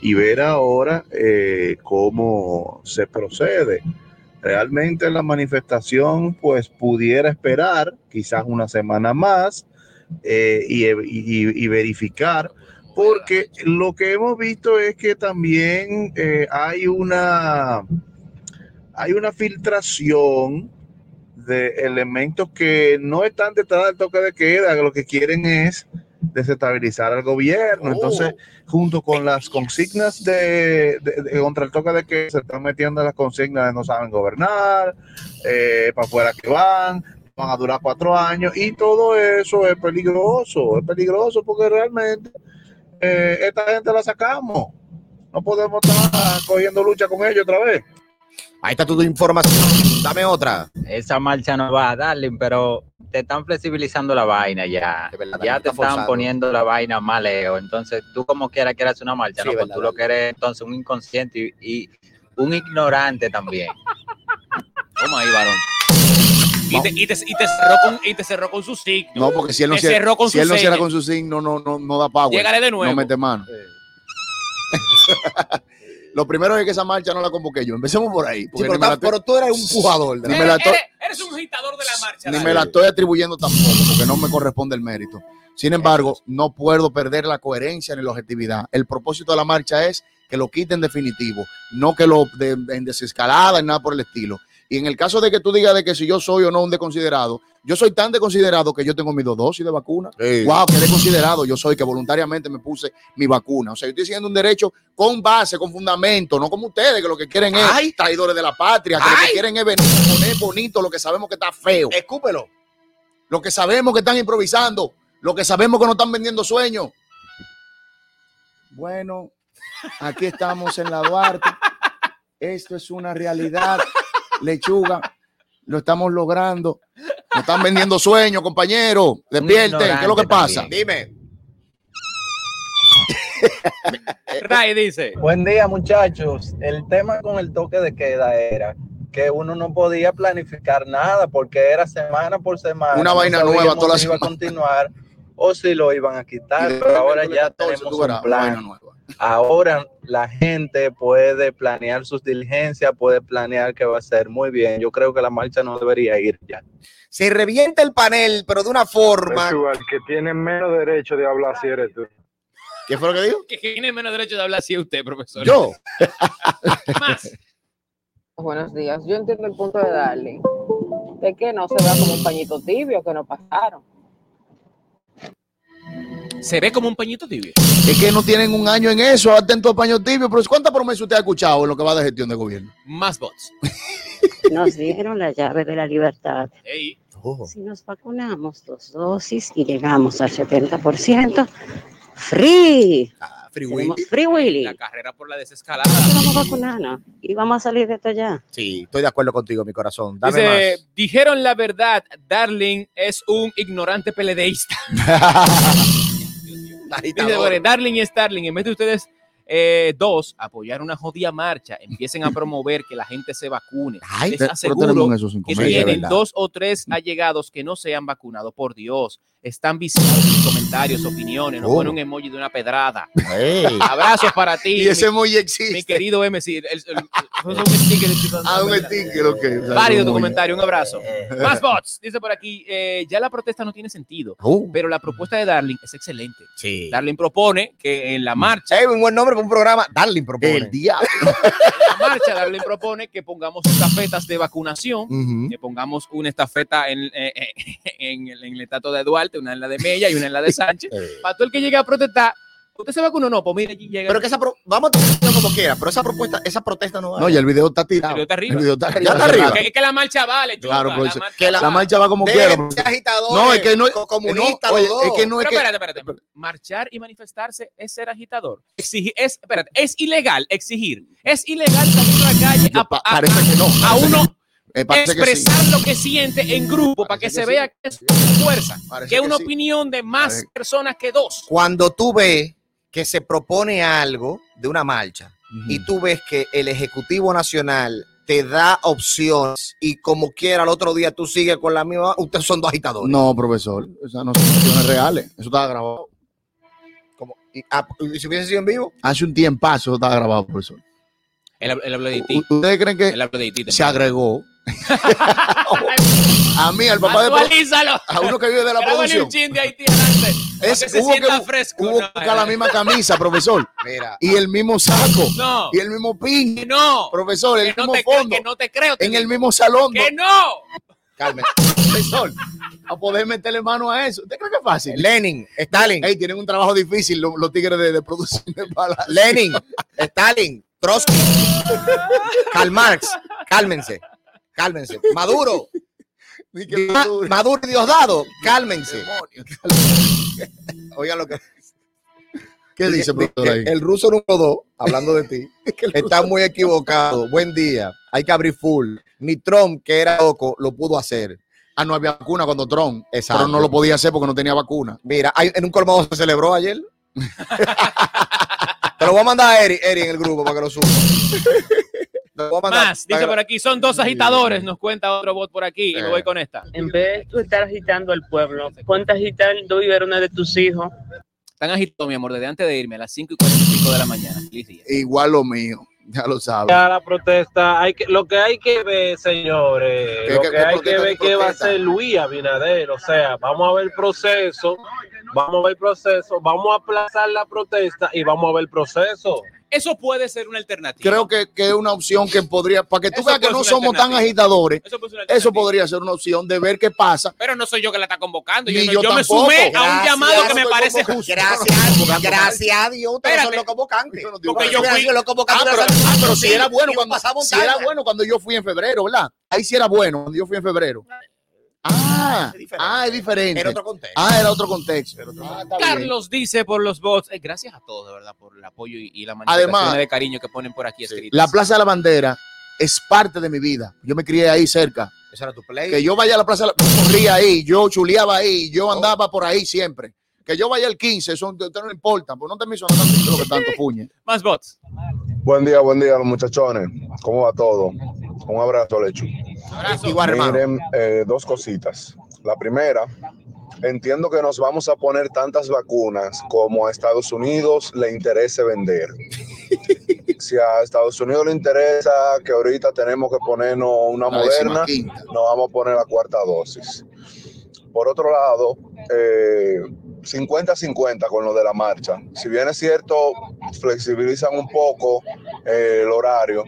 y ver ahora eh, cómo se procede. Realmente la manifestación pues pudiera esperar quizás una semana más eh, y, y- y verificar, porque lo que hemos visto es que también eh, hay una hay una filtración de elementos que no están detrás del toque de queda, que lo que quieren es desestabilizar al gobierno. Entonces, junto con las consignas de, de- de- contra el toque de queda, se están metiendo las consignas de no saben gobernar, eh, para afuera que van, van a durar cuatro años, y todo eso es peligroso, es peligroso porque realmente eh, esta gente la sacamos. No podemos estar cogiendo lucha con ellos otra vez. Ahí está tu información. Dame otra. Esa marcha no va a darle, pero te están flexibilizando la vaina ya. verdad, ya está te están poniendo la vaina más lejos. Entonces, tú como quieras quieras hacer una marcha, Sí, ¿no? Pues verdad, tú lo que eres entonces un inconsciente y, y un ignorante también. [LAUGHS] Toma ahí, varón. Y te, y, te, y te cerró con, y te cerró con su signo. No, porque si él no, cierra, cerró con si su él no cierra con su signo, no, no, no da power. Llégale de nuevo. No mete mano. [LAUGHS] Lo primero es que esa marcha no la convoqué yo. Empecemos por ahí. porque pero ni me la ta- estoy- pero tú eres un pujador. La Eres, eres un agitador de la marcha. ni dale. me la estoy atribuyendo tampoco, porque no me corresponde el mérito. Sin embargo, no puedo perder la coherencia ni la objetividad. El propósito de la marcha es que lo quiten definitivo, no que lo de, en desescalada, ni nada por el estilo. Y en el caso de que tú digas de que si yo soy o no un desconsiderado, yo soy tan desconsiderado que yo tengo mis dos dosis de vacuna. Sí. Wow, qué desconsiderado yo soy que voluntariamente me puse mi vacuna. O sea, yo estoy siguiendo un derecho con base, con fundamento, no como ustedes que lo que quieren es Ay. traidores de la patria, que lo que quieren es venir a poner bonito lo que sabemos que está feo. Escúpelo. Lo que sabemos que están improvisando, lo que sabemos que no están vendiendo sueños. Bueno, aquí estamos en la Duarte. Esto es una realidad. Lechuga, lo estamos logrando. Nos están vendiendo sueños, compañeros. Despierten, ¿qué es lo que pasa? Dime. [LAUGHS] Ray dice. Buen día, muchachos. El tema con el toque de queda era que uno no podía planificar nada porque era semana por semana. Una vaina nueva toda la si iba a semana. continuar [LAUGHS] o si lo iban a quitar. Pero ahora ya 14, tenemos un plan. Ahora la gente puede planear sus diligencias, puede planear qué va a hacer. Muy bien. Yo creo que la marcha no debería ir ya. Se revienta el panel, pero de una forma. el que tiene menos derecho de hablar si eres tú. ¿Qué fue lo que dijo? Que tiene menos derecho de hablar así usted, profesor. Yo. [LAUGHS] Más. Buenos días. Yo entiendo el punto de Darling, de que no se vea como un pañito tibio, que no pasaron. Se ve como un pañito tibio. Es que no tienen un año en eso, atento a paño tibio. Pero ¿cuántas promesas usted ha escuchado en lo que va de gestión de gobierno? Más bots. [LAUGHS] Nos dieron la llave de la libertad. Ey. Si nos vacunamos dos dosis y llegamos al 70%, free. Free Willy. Free Willy. La carrera por la desescalada. Vamos a vacunarnos y vamos a salir de esto ya. Sí, estoy de acuerdo contigo, mi corazón. Dame Dice, más. dijeron la verdad, Darling es un ignorante peledeísta. [LAUGHS] Dice, bueno, Darling y Starling, en vez de ustedes eh, dos apoyar una jodida marcha, empiecen a promover que la gente se vacune. Ay, Les pero aseguro tenemos esos que tienen dos o tres allegados que no se han vacunado. Por Dios, están viciados en comentarios, opiniones, nos ¿Cómo? ponen un emoji de una pedrada. Ey. Abrazos para ti. [LAUGHS] Y ese mi- emoji existe. Mi querido M, sí, el- el- el- es un sticker. Ah, un sticker, ok. Válido tu comentario, un abrazo. Eh. Más bots, dice por aquí, eh, ya la protesta no tiene sentido, Uh. pero la propuesta de Darling es excelente. Sí. Darling propone que en la marcha, un buen nombre para un programa. Darling propone. El diablo. en la marcha Darling propone que pongamos estafetas de vacunación, que pongamos una estafeta en, eh, eh, [LAUGHS] en el, en el estatua de Duarte, una en la de Mella y una en la de Sánchez, [LAUGHS] para todo el que llegue a protestar, ¿usted se vacunó o no? Pues mire, llega. Pero que esa pro- vamos a como quiera, pero esa propuesta, esa protesta no va. No, ya el video está tirado. El video está arriba. El video está Ya está arriba. Que, es que la marcha vale, chupa, Claro, pero la dice- marcha que la- La marcha va como quiera. No, es que no co- comunistas, no, oye, los dos. es que no es Pero que espérate, espérate. Marchar y manifestarse es ser agitador. Exigir, es, espérate, es ilegal exigir. Es ilegal salir a la calle a, a- parece que no. a uno eh, parece que sí. expresar lo que siente en grupo para que se que vea sí. que es fuerza, Parece que es que una sí. opinión de más Parece- personas que dos. Cuando tú ves que se propone algo de una marcha y tú ves que el Ejecutivo Nacional te da opciones y como quiera al otro día tú sigues con la misma, ustedes son dos agitadores. No, profesor. Esas no son opciones reales. Eso estaba grabado. ¿Y, ah, ¿y si hubiese sido en vivo? Hace un tiempazo eso estaba grabado, profesor. Él habló de ti. ¿Ustedes creen que Él habló de ti. se agregó? [LAUGHS] a mí, al papá de a uno que vive de la producción. un chin de Haití adelante. para Es, que se hubo que, fresco. hubo No, que la misma [LAUGHS] camisa, profesor. Mira. Y el mismo saco. No. Y el mismo pin. no. Profesor, el Que mismo fondo. que no te creo. te en el mismo salón. Que no. Carmen. Profesor, a poder meterle mano a eso. ¿Usted cree que es fácil? Lenin, Stalin. Ey, tienen un trabajo difícil los, los tigres de, de producción de balas. Lenin, Stalin, Trotsky, Karl Marx, cálmense, cálmense. [LAUGHS] Maduro, Ma- Maduro y Diosdado, cálmense. [LAUGHS] Oigan lo que [LAUGHS] ¿Qué dice, ahí? el ruso número dos, hablando de ti, está muy equivocado. Buen día, hay que abrir full. Ni Trump, que era loco, lo pudo hacer. Ah, no había vacuna cuando Trump. Exacto. Pero no lo podía hacer porque no tenía vacuna. Mira, hay, en un colmado se celebró ayer. Te lo voy a mandar a Eri, Eri en el grupo para que lo suba. Más, dice por aquí, son dos agitadores, nos cuenta otro bot por aquí, y me voy con esta. En vez de tú estar agitando al pueblo, ponte a agitar dos una de tus hijos. Están agitados, mi amor, desde antes de irme a las 5 y 45 de la mañana. Igual lo mío. Ya lo sabes. Ya la protesta, hay que, lo que hay que ver, señores, ¿Qué- lo qué- que qué hay que ver qué va a hacer Luis Abinader, o sea, vamos a ver el proceso, vamos a ver el proceso, vamos a aplazar la protesta y vamos a ver el proceso. Eso puede ser una alternativa. Creo que, que es una opción que podría, para que tú Eso veas que no somos tan agitadores, Eso podría ser una opción de ver qué pasa. Pero no soy yo que la está convocando. Yo, no- yo yo me tampoco. sumé a un Gracias, llamado que me parece justo. Gracias, gracias a Dios, ustedes son los convocantes. Porque yo fui- los Ah, convocantes pero, ah, pero si era bueno cuando pasaba si era bueno cuando yo fui en febrero, ¿verdad? Ahí sí era bueno cuando yo fui en febrero. Ah, ah, es diferente. Era otro contexto. Ah, era otro contexto. Ah. Carlos dice por los bots, eh, gracias a todos, de verdad, por el apoyo y, y la manifestación Además, de cariño que ponen por aquí escritos. La Plaza de la Bandera es parte de mi vida. Yo me crié ahí cerca. Ese era tu play. Que yo vaya a la Plaza de la corría ahí, yo chuleaba ahí, yo andaba por ahí siempre. Que yo vaya el 15, eso no le importa, pues no te me hizo nada lo que tanto [LAUGHS] puñe. Más bots. Buen día, buen día, los muchachones. ¿Cómo va todo? Un abrazo, Lechu. Igual, hermano. Miren, eh, dos cositas. La primera, entiendo que nos vamos a poner tantas vacunas como a Estados Unidos le interese vender. [LAUGHS] Si a Estados Unidos le interesa que ahorita tenemos que ponernos una La moderna, nos vamos a poner la cuarta dosis. Por otro lado, eh, 50-50 con lo de la marcha. Si bien es cierto, flexibilizan un poco eh, el horario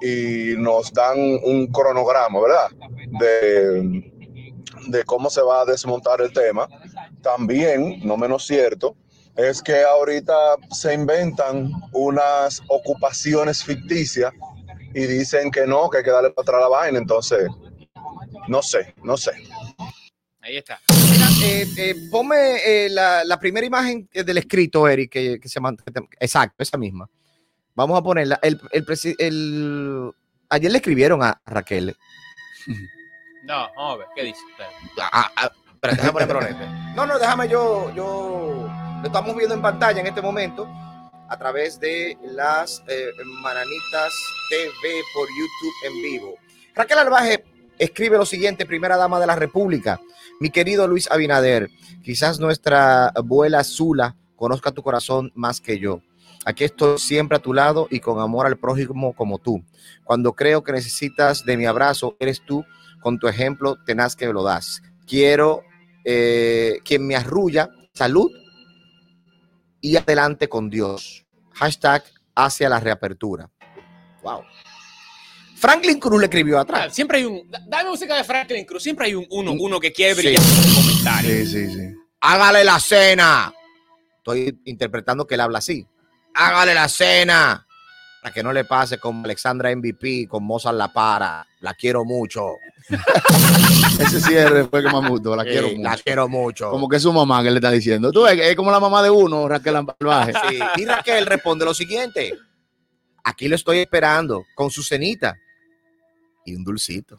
y nos dan un cronograma, ¿verdad? De, de cómo se va a desmontar el tema. También, no menos cierto, es que ahorita se inventan unas ocupaciones ficticias y dicen que no, que hay que darle para atrás la vaina. Entonces, no sé, no sé. Ahí está. Mira, eh, eh, ponme eh, la, la primera imagen del escrito, Eric, que, que se manda. Exacto, esa misma. Vamos a ponerla. El, el, presi- el- ayer le escribieron a Raquel. No, vamos a ver, ¿qué dice? Ah, ah, espérate, déjame poner. No, no, déjame yo, yo lo estamos viendo en pantalla en este momento a través de las eh, Mananitas TV por YouTube en vivo. Raquel Albaje escribe lo siguiente, primera dama de la República. Mi querido Luis Abinader, quizás nuestra abuela Zula conozca tu corazón más que yo. Aquí estoy siempre a tu lado y con amor al prójimo como tú. Cuando creo que necesitas de mi abrazo, eres tú con tu ejemplo tenaz que me lo das. Quiero eh, quien me arrulla, salud y adelante con Dios. Hashtag hacia la reapertura. Wow. Franklin Cruz le escribió atrás. Siempre hay un. da- Dame música de Franklin Cruz. Siempre hay un uno, uno que quiere Sí. brillar en los comentarios. Sí, sí, sí. Hágale la cena. Estoy interpretando que él habla así. Hágale la cena. Para que no le pase con Alexandra MVP, con Mozart La Para. La quiero mucho. [LAUGHS] Ese cierre fue que más me gustó, la Sí, quiero mucho. La quiero mucho. Como que es su mamá que le está diciendo. Tú ves es como la mamá de uno, Raquel. Sí, Y Raquel responde lo siguiente. Aquí lo estoy esperando con su cenita y un dulcito.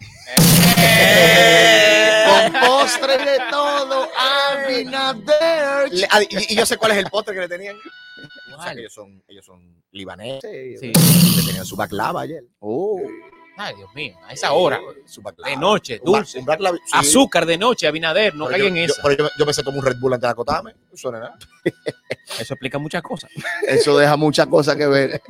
Con postre de todo, Abinader. Ah, y, y yo sé cuál es el postre que le tenían. O sea, que ellos son, ellos son libaneses. Sí. Tenían su baklava ayer. Oh. Ay, Dios mío, a esa hora. De noche, Un bar- dulce. un sí. Azúcar de noche, Abinader, no Pero caiga yo- en yo- esa. pero yo, yo me sé tomar un Red Bull antes de acotarme. Eso no nada. [LAUGHS] Eso explica muchas cosas. Eso deja muchas cosas que ver.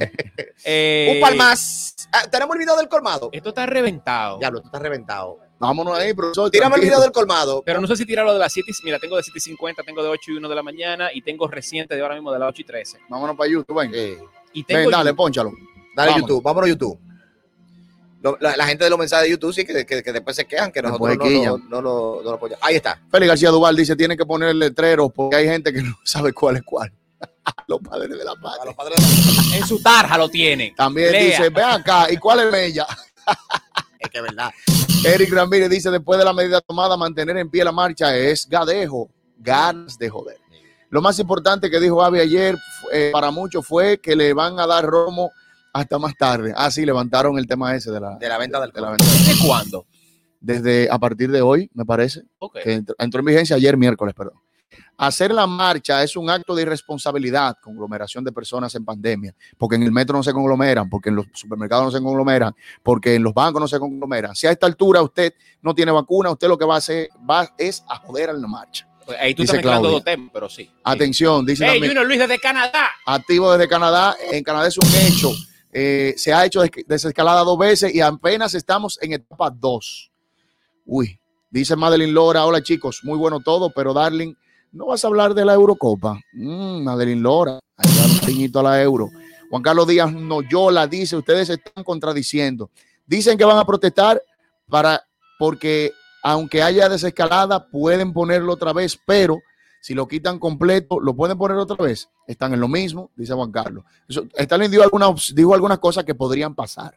Eh, Un par más. Ah, Tenemos el video del colmado. Esto está reventado. Diablo, esto está reventado. Vámonos ahí, profesor. Tírame el tranquilo. video del colmado. Pero no sé si tirarlo de las 7. y- Mira, tengo de 7 y 50, tengo de 8 y 1 de la mañana y tengo reciente de ahora mismo de las 8 y 13. Vámonos para YouTube, ven. Y tengo Ven, dale, ponchalo. Dale Vámonos. YouTube, vámonos a YouTube. Lo- la, la gente de los mensajes de YouTube sí que, que- que después se quejan que nosotros no, lo- no lo, no lo apoyamos. Ahí está. Félix García Duval dice, tiene que poner letreros porque hay gente que [LAUGHS] no sabe cuál es cuál. [LAUGHS] Los padres de la patria. En su tarja lo tiene. También Lea. dice, ve acá, ¿y cuál es Mella? [LAUGHS] Es que es verdad. Eric Ramírez dice, después de la medida tomada, mantener en pie la marcha es gadejo, ganas de joder. Lo más importante que dijo Avi ayer eh, para muchos fue que le van a dar romo hasta más tarde. Ah, sí, levantaron el tema ese de la, De la venta del de la venta. ¿Desde cuándo? Desde a partir de hoy, me parece, Ok. que entró, entró en vigencia ayer miércoles, perdón. Hacer la marcha es un acto de irresponsabilidad, conglomeración de personas en pandemia, porque en el metro no se conglomeran, porque en los supermercados no se conglomeran, porque en los bancos no se conglomeran. Si a esta altura usted no tiene vacuna, usted lo que va a hacer va, es a joder a la marcha. Pues Ahí tú Dice estás dos temas, pero sí. Atención, dice Hey, también, Junior Luis desde Canadá. activo desde Canadá. En Canadá es un hecho. Eh, se ha hecho des- desescalada dos veces y apenas estamos en etapa 2. Uy, dice Madeline Lora, hola chicos, muy bueno todo, pero Darling, ¿no vas a hablar de la Eurocopa? Mm, Madeline Lora, ahí da un piñito a la Euro. Juan Carlos Díaz Noyola dice, ustedes se están contradiciendo. Dicen que van a protestar para, porque aunque haya desescalada, pueden ponerlo otra vez, pero si lo quitan completo, lo pueden poner otra vez. Están en lo mismo, dice Juan Carlos. Eso, Stalin dijo algunas, dijo algunas cosas que podrían pasar.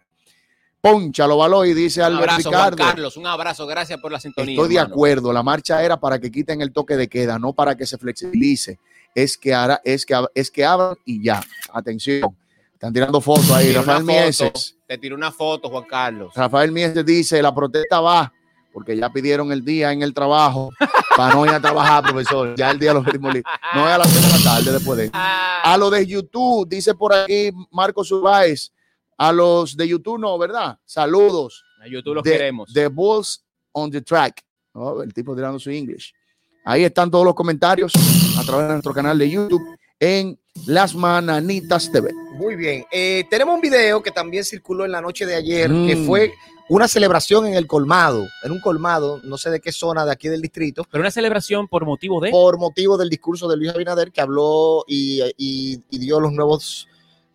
Poncha lo való y dice Albert abrazo, Juan Ricardo. Carlos. Un abrazo, gracias por la sintonía. Estoy de hermano. acuerdo, la marcha era para que quiten el toque de queda, no para que se flexibilice. Es que hará, es que es que abran y ya. Atención. Están tirando fotos ahí. Rafael Mieses. Te tiró una foto, Juan Carlos. Rafael Mieses dice, la protesta va, porque ya pidieron el día en el trabajo [LAUGHS] para no ir a trabajar, profesor. Ya el día lo pedimos libre. No es a las 6 de la tarde después de. A lo de YouTube, dice por aquí Marcos Urbáez. A los de YouTube no, ¿verdad? Saludos. A YouTube los The- queremos. The Bulls on the track. Oh, el tipo tirando su English. Ahí están todos los comentarios a través de nuestro canal de YouTube en Las Mananitas TV. Muy bien. Eh, tenemos un video que también circuló en la noche de ayer, que Mm. fue una celebración en el colmado, en un colmado, no sé de qué zona de aquí del distrito. Pero una celebración por motivo de. Por motivo del discurso de Luis Abinader, que habló y, y- y dio los nuevos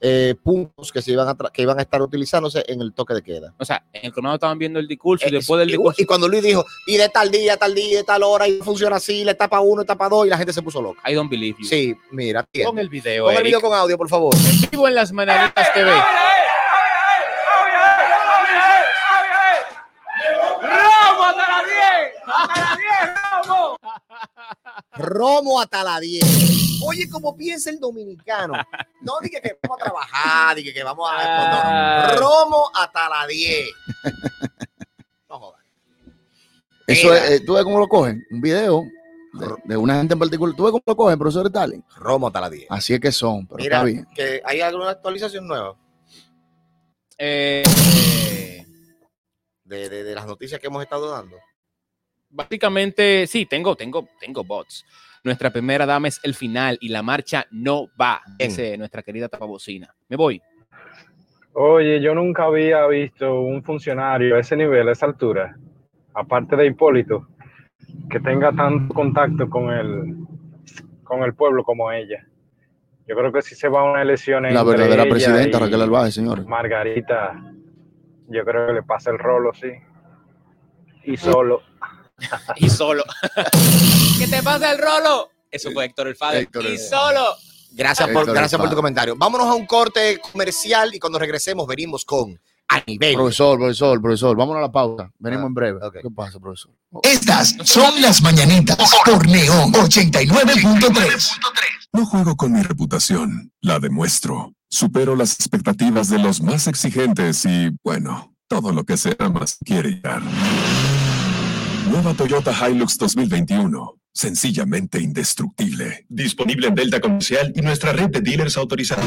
eh, puntos que se iban a que iban a estar utilizándose en el toque de queda. O sea, en el colmado estaban viendo el discurso y Eh, después del discurso. Y cuando Luis dijo, y de tal día, tal día, tal hora, y funciona así, la etapa 1, etapa 2, y la gente se puso loca. I don't believe you. Sí, mira. Pon el video. Pon el Eric. video con audio, por favor. En vivo en las Mananitas TV. ¡Romo hasta las 10! ¡Hasta las 10, Romo! Romo hasta la 10. Oye, ¿cómo piensa el dominicano? No dije que vamos a trabajar, dije que vamos a. no, no. Romo hasta la 10. Eso Mira. es, eh, ¿Tú ves cómo lo cogen? Un video de, de una gente en particular. ¿Tú ves cómo lo cogen, profesor Stalin? Romo hasta la 10. Así es que son, pero Mira, está bien. que hay alguna actualización nueva Eh, de, de- de las noticias que hemos estado dando. Básicamente, sí, tengo, tengo, tengo bots. Nuestra primera dama es el final y la marcha no va, dice nuestra querida tapabocina. Me voy. Oye, yo nunca había visto un funcionario a ese nivel, a esa altura, aparte de Hipólito, que tenga tanto contacto con el, con el pueblo como ella. Yo creo que si se va a una elección La entre verdadera ella presidenta, y Raquel Albaje, señor. Margarita, yo creo que le pasa el rolo, sí. Y solo. [LAUGHS] y solo. [LAUGHS] ¿Qué te pasa el rolo? Eso fue Héctor el Fader. Héctor y el- solo. Gracias por, Héctor gracias por tu comentario. Vámonos a un corte comercial y cuando regresemos venimos con a nivel. Profesor, profesor, profesor, vámonos a la pausa. Venimos Ah, en breve. ¿Qué pasa, profesor? Estas son las mañanitas por Neón 89.3. No juego con mi reputación, la demuestro. Supero las expectativas de los más exigentes y, bueno, todo lo que sea más quiere llegar. Nueva Toyota Hilux 2021. Sencillamente indestructible. Disponible en Delta Comercial y nuestra red de dealers autorizados.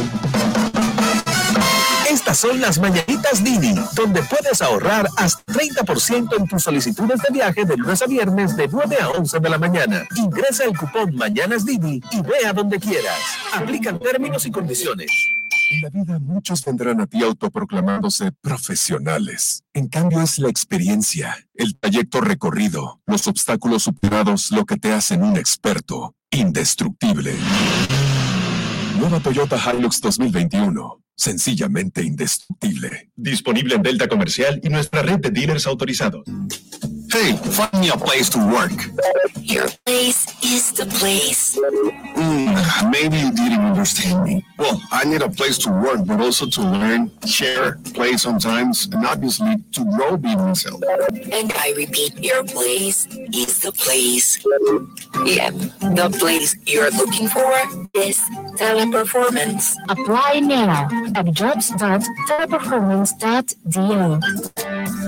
Esta Estas son las mañanitas Didi, donde puedes ahorrar hasta 30% en tus solicitudes de viaje de lunes a viernes de 9 a 11 de la mañana. Ingresa el cupón Mañanas Didi y ve a donde quieras. Aplican términos y condiciones. En la vida muchos vendrán a ti autoproclamándose profesionales. En cambio es la experiencia, el trayecto recorrido, los obstáculos superados lo que te hacen un experto, indestructible. Nueva Toyota Hilux 2021. Sencillamente indestructible. Disponible en Delta Comercial y nuestra red de dealers autorizados. Hey, find me a place to work. Your place is the place. Mm, maybe you didn't understand me. Well, I need a place to work, but also to learn, share, play sometimes, and obviously to grow being myself. And I repeat, your place is the place. Yeah, the place you're looking for is teleperformance. Apply now at jobs.teleperformance.do.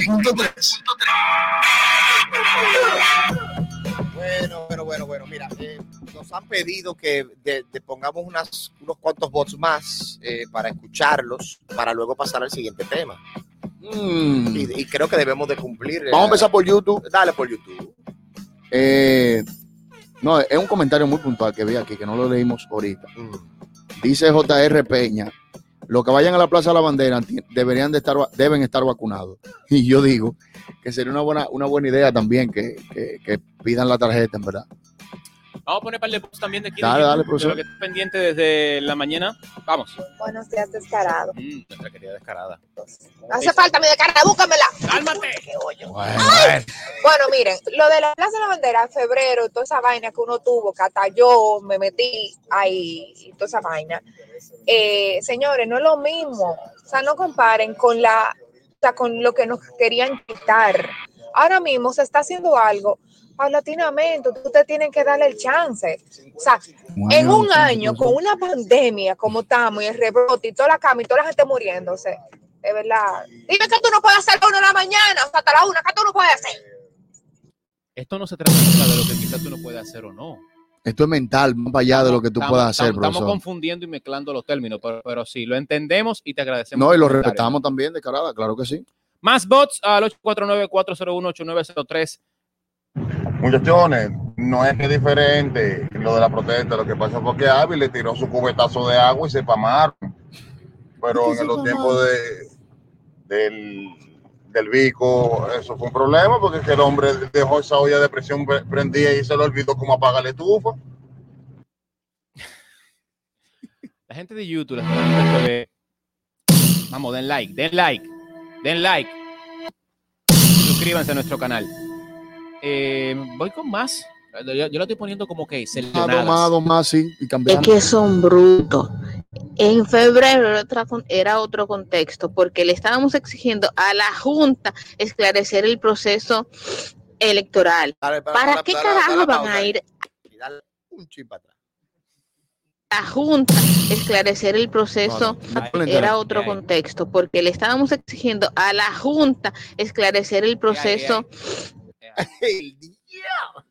89.3. Bueno, bueno, bueno, bueno. Mira, eh, nos han pedido que de- de pongamos unas, unos cuantos bots más eh, para escucharlos, para luego pasar al siguiente tema. Y, y creo que debemos de cumplir. eh, Vamos a empezar por YouTube. Dale por YouTube. Eh, no, es un comentario muy puntual que vi aquí, que no lo leímos ahorita. Mm. Dice JR Peña, los que vayan a la Plaza de la Bandera deberían de estar, deben estar vacunados. [LAUGHS] Y yo digo que sería una buena, una buena idea también que, que- que pidan la tarjeta, en verdad. Vamos a poner par de posts también de aquí. de Dale, YouTube, dale, de profesor. lo que pendiente desde la mañana. Vamos. Buenos días, descarado. Mm, nuestra querida descarada. No hace falta mi descarada, búscamela. ¡Cálmate! Ay. Bueno, miren, lo de la Plaza de la Bandera, en febrero, toda esa vaina que uno tuvo, que hasta yo me metí ahí, y toda esa vaina. Eh, señores, no es lo mismo. O sea, no comparen con la, o sea, con lo que nos querían quitar. Ahora mismo se está haciendo algo paulatinamente, ustedes tienen que darle el chance. O sea, en un año, con una pandemia como estamos y el rebrote y toda la cama y toda la gente muriéndose, de verdad. Dime que tú no puedes hacer a la una de la mañana, o sea, hasta la una, que tú no puedes hacer. Esto no se trata nunca de lo que quizás tú no puedes hacer o no. Esto es mental, más para allá de lo que tú Estamos- puedas hacer, estamos, estamos confundiendo y mezclando los términos, pero, pero sí, lo entendemos y te agradecemos. No, y lo respetamos también, de carada, claro que sí. Más bots al 849-401-8903. Muchachones, no es que es diferente lo de la protesta, lo que pasa fue que Avi le tiró su cubetazo de agua y se pamaron. Pero en los tiempos de, del, del Vico, eso fue un problema porque es que el hombre dejó esa olla de presión pre- prendida y se le olvidó cómo apagar la estufa. La gente de YouTube, la gente de TV, vamos, den like, den like, den like. Suscríbanse a nuestro canal. Eh, voy con más. Yo, yo lo estoy poniendo como que Más, seleccionadas. más, más, sí, y Es cambiando. que son brutos. En febrero era, otro contexto, porque le estábamos exigiendo a la Junta esclarecer el proceso electoral. ¿Para qué carajo van a ir Un chip para atrás. a la Junta esclarecer el proceso? Era otro contexto, porque le estábamos exigiendo a la Junta esclarecer el proceso [LAUGHS]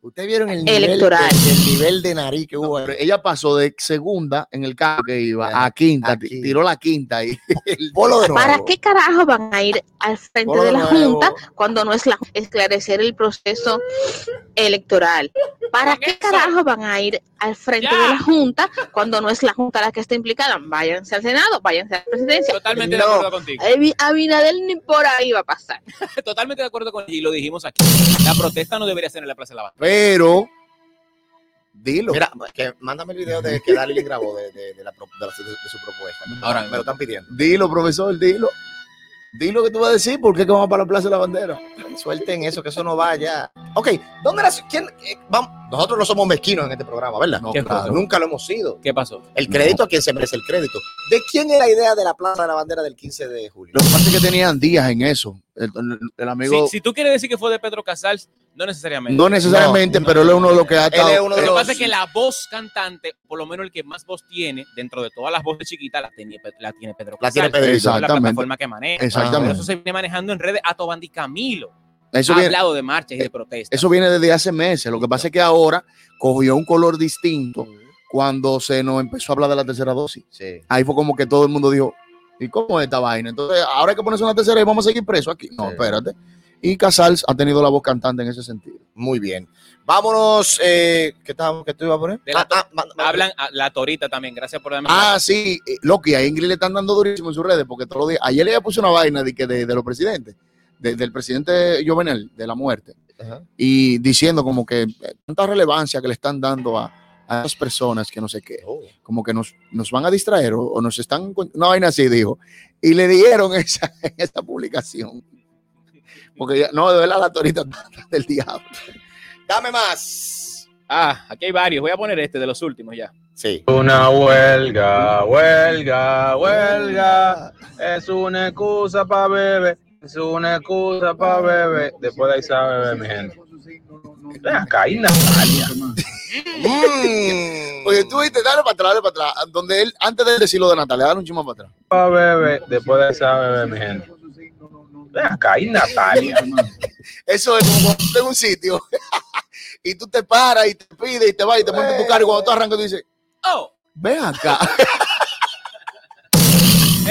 Ustedes vieron el nivel, Electoral. El, el nivel de nariz que hubo. Ella pasó de segunda en el carro que iba a quinta, ti- tiró la quinta ahí. [LAUGHS] El polo de ¿Para qué carajo van a ir al frente de de la nuevo. Junta cuando no es la esclarecer el proceso electoral? ¿Para qué carajo van a ir al frente de la Junta cuando no es la Junta la que está implicada? Váyanse al Senado, váyanse a la presidencia. Totalmente de acuerdo contigo. Abinader ni por ahí va a pasar. [LAUGHS] Totalmente de acuerdo con y lo dijimos aquí. La protesta no debería ser en la Plaza de la Bandera. Pero, dilo. Mira, que mándame el video de que Darling grabó de, de, de la, de la- de- de su propuesta. Ahora, me lo están pidiendo. Dilo, profesor, dilo. Dilo que tú vas a decir, ¿por qué que vamos para la Plaza de la Bandera? Suelten eso, que eso no va ya. Ok, ¿dónde nació? ¿Quién? eh, vamos, nosotros no somos mezquinos en este programa, ¿verdad? ¿Qué claro, pasó? nunca lo hemos sido. ¿Qué pasó? El crédito a quien se merece el crédito. ¿De quién es la idea de la Plaza de la Bandera del 15 de julio? Lo que pasa es que tenían días en eso. El, el- el amigo, Si, si tú quieres decir que fue de Pedro Casals, no necesariamente. no necesariamente, pero él es uno de los que ha Él estado. es uno de Lo que pasa es que la voz cantante, por lo menos el que más voz tiene, dentro de todas las voces chiquitas, la tiene, la tiene Pedro La tiene Casals. Esa es la Exactamente. plataforma que maneja. Exactamente. Por eso se viene manejando en redes a Tobandi Camilo. Eso ha viene- hablado de marchas y de protestas. Eso viene desde hace meses. Lo que pasa es que ahora cogió un color distinto cuando se nos empezó a hablar de la tercera dosis. Sí. Ahí fue como que todo el mundo dijo, ¿y cómo es esta vaina? Entonces, ahora hay que ponerse una tercera y vamos a seguir presos aquí. No, Sí. espérate. Y Casals ha tenido la voz cantante en ese sentido. Muy bien. Vámonos. Eh, ¿Qué, estábamos- qué tú ibas a poner? De la Ah, ah, ma- ma- Hablan a la Torita también. Gracias por darme. Ah, sí, eh, Loki, a Ingrid le están dando durísimo en sus redes porque todos los días, ayer le puse una vaina de, que de, de los presidentes, de- del presidente Jovenel, de la muerte, Ajá. y diciendo como que eh, tanta relevancia que le están dando a, a esas personas que no sé qué, Oh. como que nos, nos van a distraer o, o nos están, con- una vaina así, dijo, y le dieron [LAUGHS] esa, esa publicación. Porque ya, no, de verdad la torita [LAUGHS] del diablo. Dame más. Ah, aquí hay varios. Voy a poner este de los últimos ya. Sí. Una huelga, huelga, huelga. Es una excusa para beber. Es una excusa para beber. Después de ahí se va a beber, mi gente. Ven acá, y Natalia. Mm. Oye, tú viste, dale para atrás, dale para atrás, donde él, antes de decirlo de Natalia, dale un chimo para atrás. Para beber. Después de ahí se va a beber, mi gente. Ven acá, y Natalia. Eso es como cuando tú estás en un sitio [LAUGHS] y tú te paras y te pides y te vas y te pones en tu carro y cuando tú arrancas tú dices, Oh, ven acá. [LAUGHS]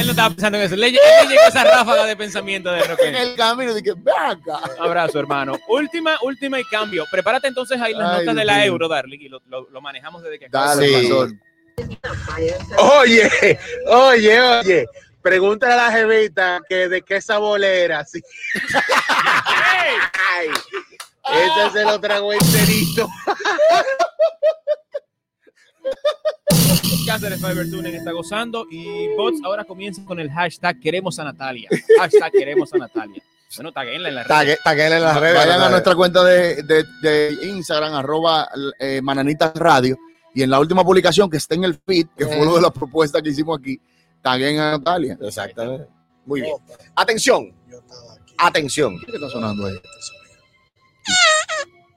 él no estaba pensando en eso. Le, le llegó esa ráfaga de pensamiento de en repente. el camino dije, ven acá. Abrazo, hermano. Última, última y cambio. Prepárate entonces ahí las Ay, notas de la euro, Darling, y lo, lo- lo manejamos desde que acaba. Dale. Oye, oye, oye. Pregúntale a la jevita que de qué sabolera. Sí. Ay, ese se lo tragó enterito. [LAUGHS] Cáceres Fiber Tuning está gozando y bots ahora comienzan con el hashtag queremos a Natalia. Hashtag queremos a Natalia. Bueno, taguenla en la red. Tague- taguéle en las redes. Vayan a nuestra cuenta de, de- de Instagram, arroba eh, Mananitas Radio, y en la última publicación que está en el feed, que fue lo de la propuesta que hicimos aquí, taguen a Natalia. Exactamente. Muy bien. Atención. Atención. ¿Qué está sonando ahí?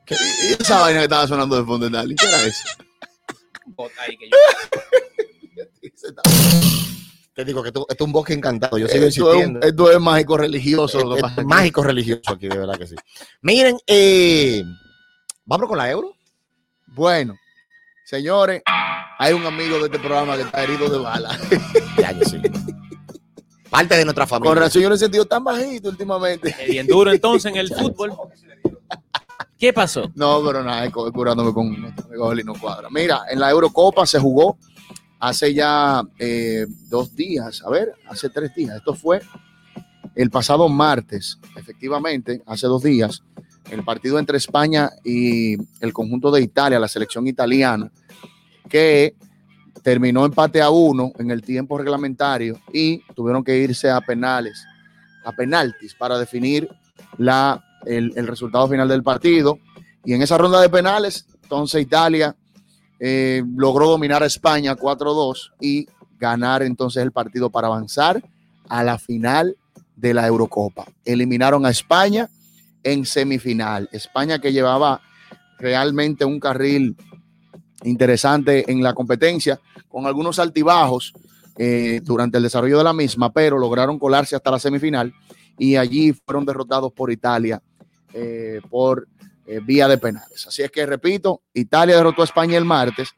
¿Qué- y esa vaina que estaba sonando de fondo, Natalia? ¿Qué era eso? Bot ahí que yo- [LAUGHS] Te digo que esto, esto es un bosque encantado. Yo sigo Esto es, un- esto es mágico religioso. lo que Es- pasa es aquí. mágico religioso aquí, de verdad que sí. Miren, eh, vamos con la euro. Bueno, señores, hay un amigo de este programa que está herido de bala. [LAUGHS] Ya, yo sí. Parte de nuestra familia. Con razón, yo lo he sentido tan bajito últimamente. Bien duro entonces en el fútbol. ¿Qué pasó? No, pero nada, cu- curándome con nuestro amigo Belino Cuadra. Mira, en la Eurocopa se jugó hace ya eh, dos días, a ver, hace tres días. Esto fue el pasado martes, efectivamente, hace dos días, el partido entre España y el conjunto de Italia, la selección italiana, que terminó empate a uno en el tiempo reglamentario y tuvieron que irse a penales, a penaltis para definir la, el, resultado final del partido. Y en esa ronda de penales, entonces Italia eh, logró dominar a España 4-2 y ganar entonces el partido para avanzar a la final de la Eurocopa. Eliminaron a España en semifinal. España que llevaba realmente un carril interesante en la competencia, con algunos altibajos eh, durante el desarrollo de la misma, pero lograron colarse hasta la semifinal y allí fueron derrotados por Italia eh, por eh, vía de penales. Así es que, repito, Italia derrotó a España el martes.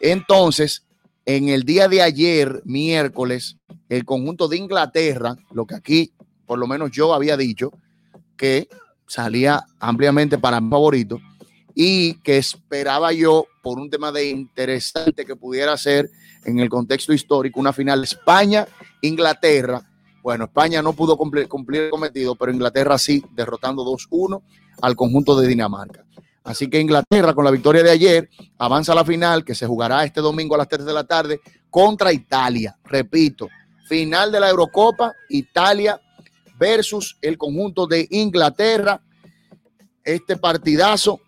Entonces, en el día de ayer, miércoles, el conjunto de Inglaterra, lo que aquí, por lo menos yo había dicho, que salía ampliamente para mi favorito y que esperaba yo, por un tema de interesante que pudiera ser en el contexto histórico, una final España-Inglaterra. Bueno, España no pudo cumplir, el cometido, pero Inglaterra sí, derrotando 2-1 al conjunto de Dinamarca. Así que Inglaterra, con la victoria de ayer, avanza a la final que se jugará este domingo a las 3 de la tarde contra Italia. Repito, final de la Eurocopa, Italia versus el conjunto de Inglaterra. este partidazo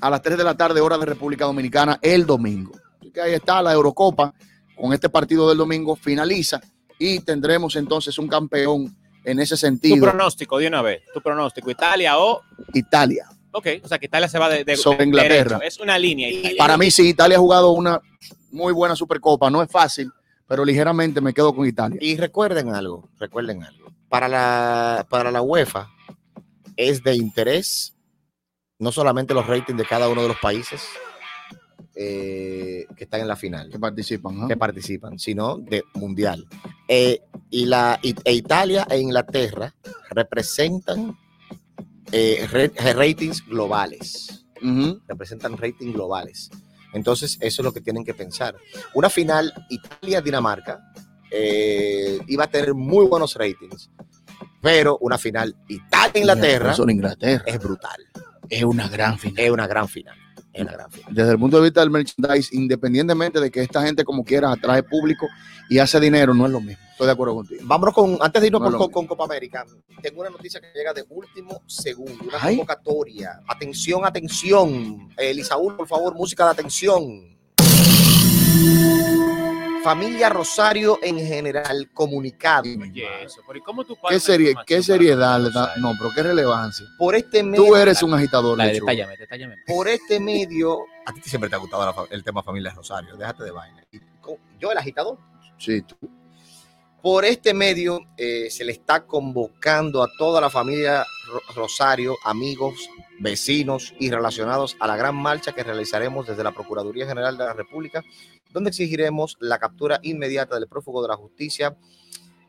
a las 3 de la tarde, hora de República Dominicana, el domingo. Así que ahí está la Eurocopa. Con este partido del domingo finaliza y tendremos entonces un campeón en ese Tu sentido. pronóstico de una vez. Tu pronóstico. Italia o. Italia. Ok, o sea que Italia se va de, de- Sobre de- Inglaterra. derecho. Es una línea. Italia. Para mí sí, Italia ha jugado una muy buena Supercopa. No es fácil, pero ligeramente me quedo con Italia. Y recuerden algo, recuerden algo. Para la, para la UEFA es de interés no solamente los ratings de cada uno de los países eh, que están en la final, que participan, ¿no? que participan, sino de mundial. Eh, y la y- e Italia e Inglaterra representan eh, re- ratings globales. Representan ratings globales. Entonces, eso es lo que tienen que pensar. Una final Italia-Dinamarca iba a tener muy buenos ratings, pero una final Italia-Inglaterra es brutal. Es una gran final. Es una gran final. Gran final. Desde el punto de vista del merchandise, independientemente de que esta gente como quiera atrae público y hace dinero, no es lo mismo. Estoy de acuerdo contigo. Vámonos con, antes de irnos No por- con, con Copa América, tengo una noticia que llega de último segundo, una Ay. convocatoria. Atención, atención. Eh, Elisaúl, por favor, música de atención. Familia Rosario en general, comunicado. Oye, eso. Pero ¿y cómo tú ¿Qué, serie, qué seriedad le Rosario? da? No, pero qué relevancia. Por este medio. Tú eres un agitador. Dale, Lechuga. detállame, detállame. Por este medio. A ti siempre te ha gustado la el tema Familia Rosario, déjate de vaina. Yo, el agitador. Sí, tú. Por este medio eh, se le está convocando a toda la familia Ro- Rosario, amigos, vecinos y relacionados a la gran marcha que realizaremos desde la Procuraduría General de la República, donde exigiremos la captura inmediata del prófugo de la justicia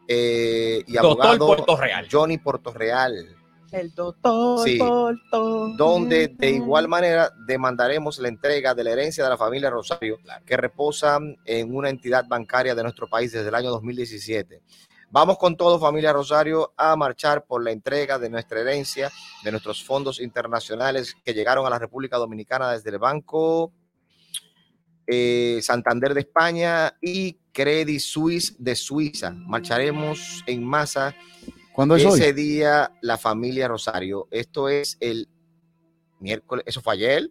eh, y Doctor abogado Portorreal. Johnny Portorreal. El doctor, Sí. donde de igual manera demandaremos la entrega de la herencia de la familia Rosario, que reposa en una entidad bancaria de nuestro país desde el año 2017. Vamos con todo, familia Rosario, a marchar por la entrega de nuestra herencia, de nuestros fondos internacionales que llegaron a la República Dominicana desde el Banco eh, Santander de España y Credit Suisse de Suiza. Marcharemos en masa ¿Cuándo es ese hoy? día la familia Rosario. Esto es el miércoles, eso fue ayer.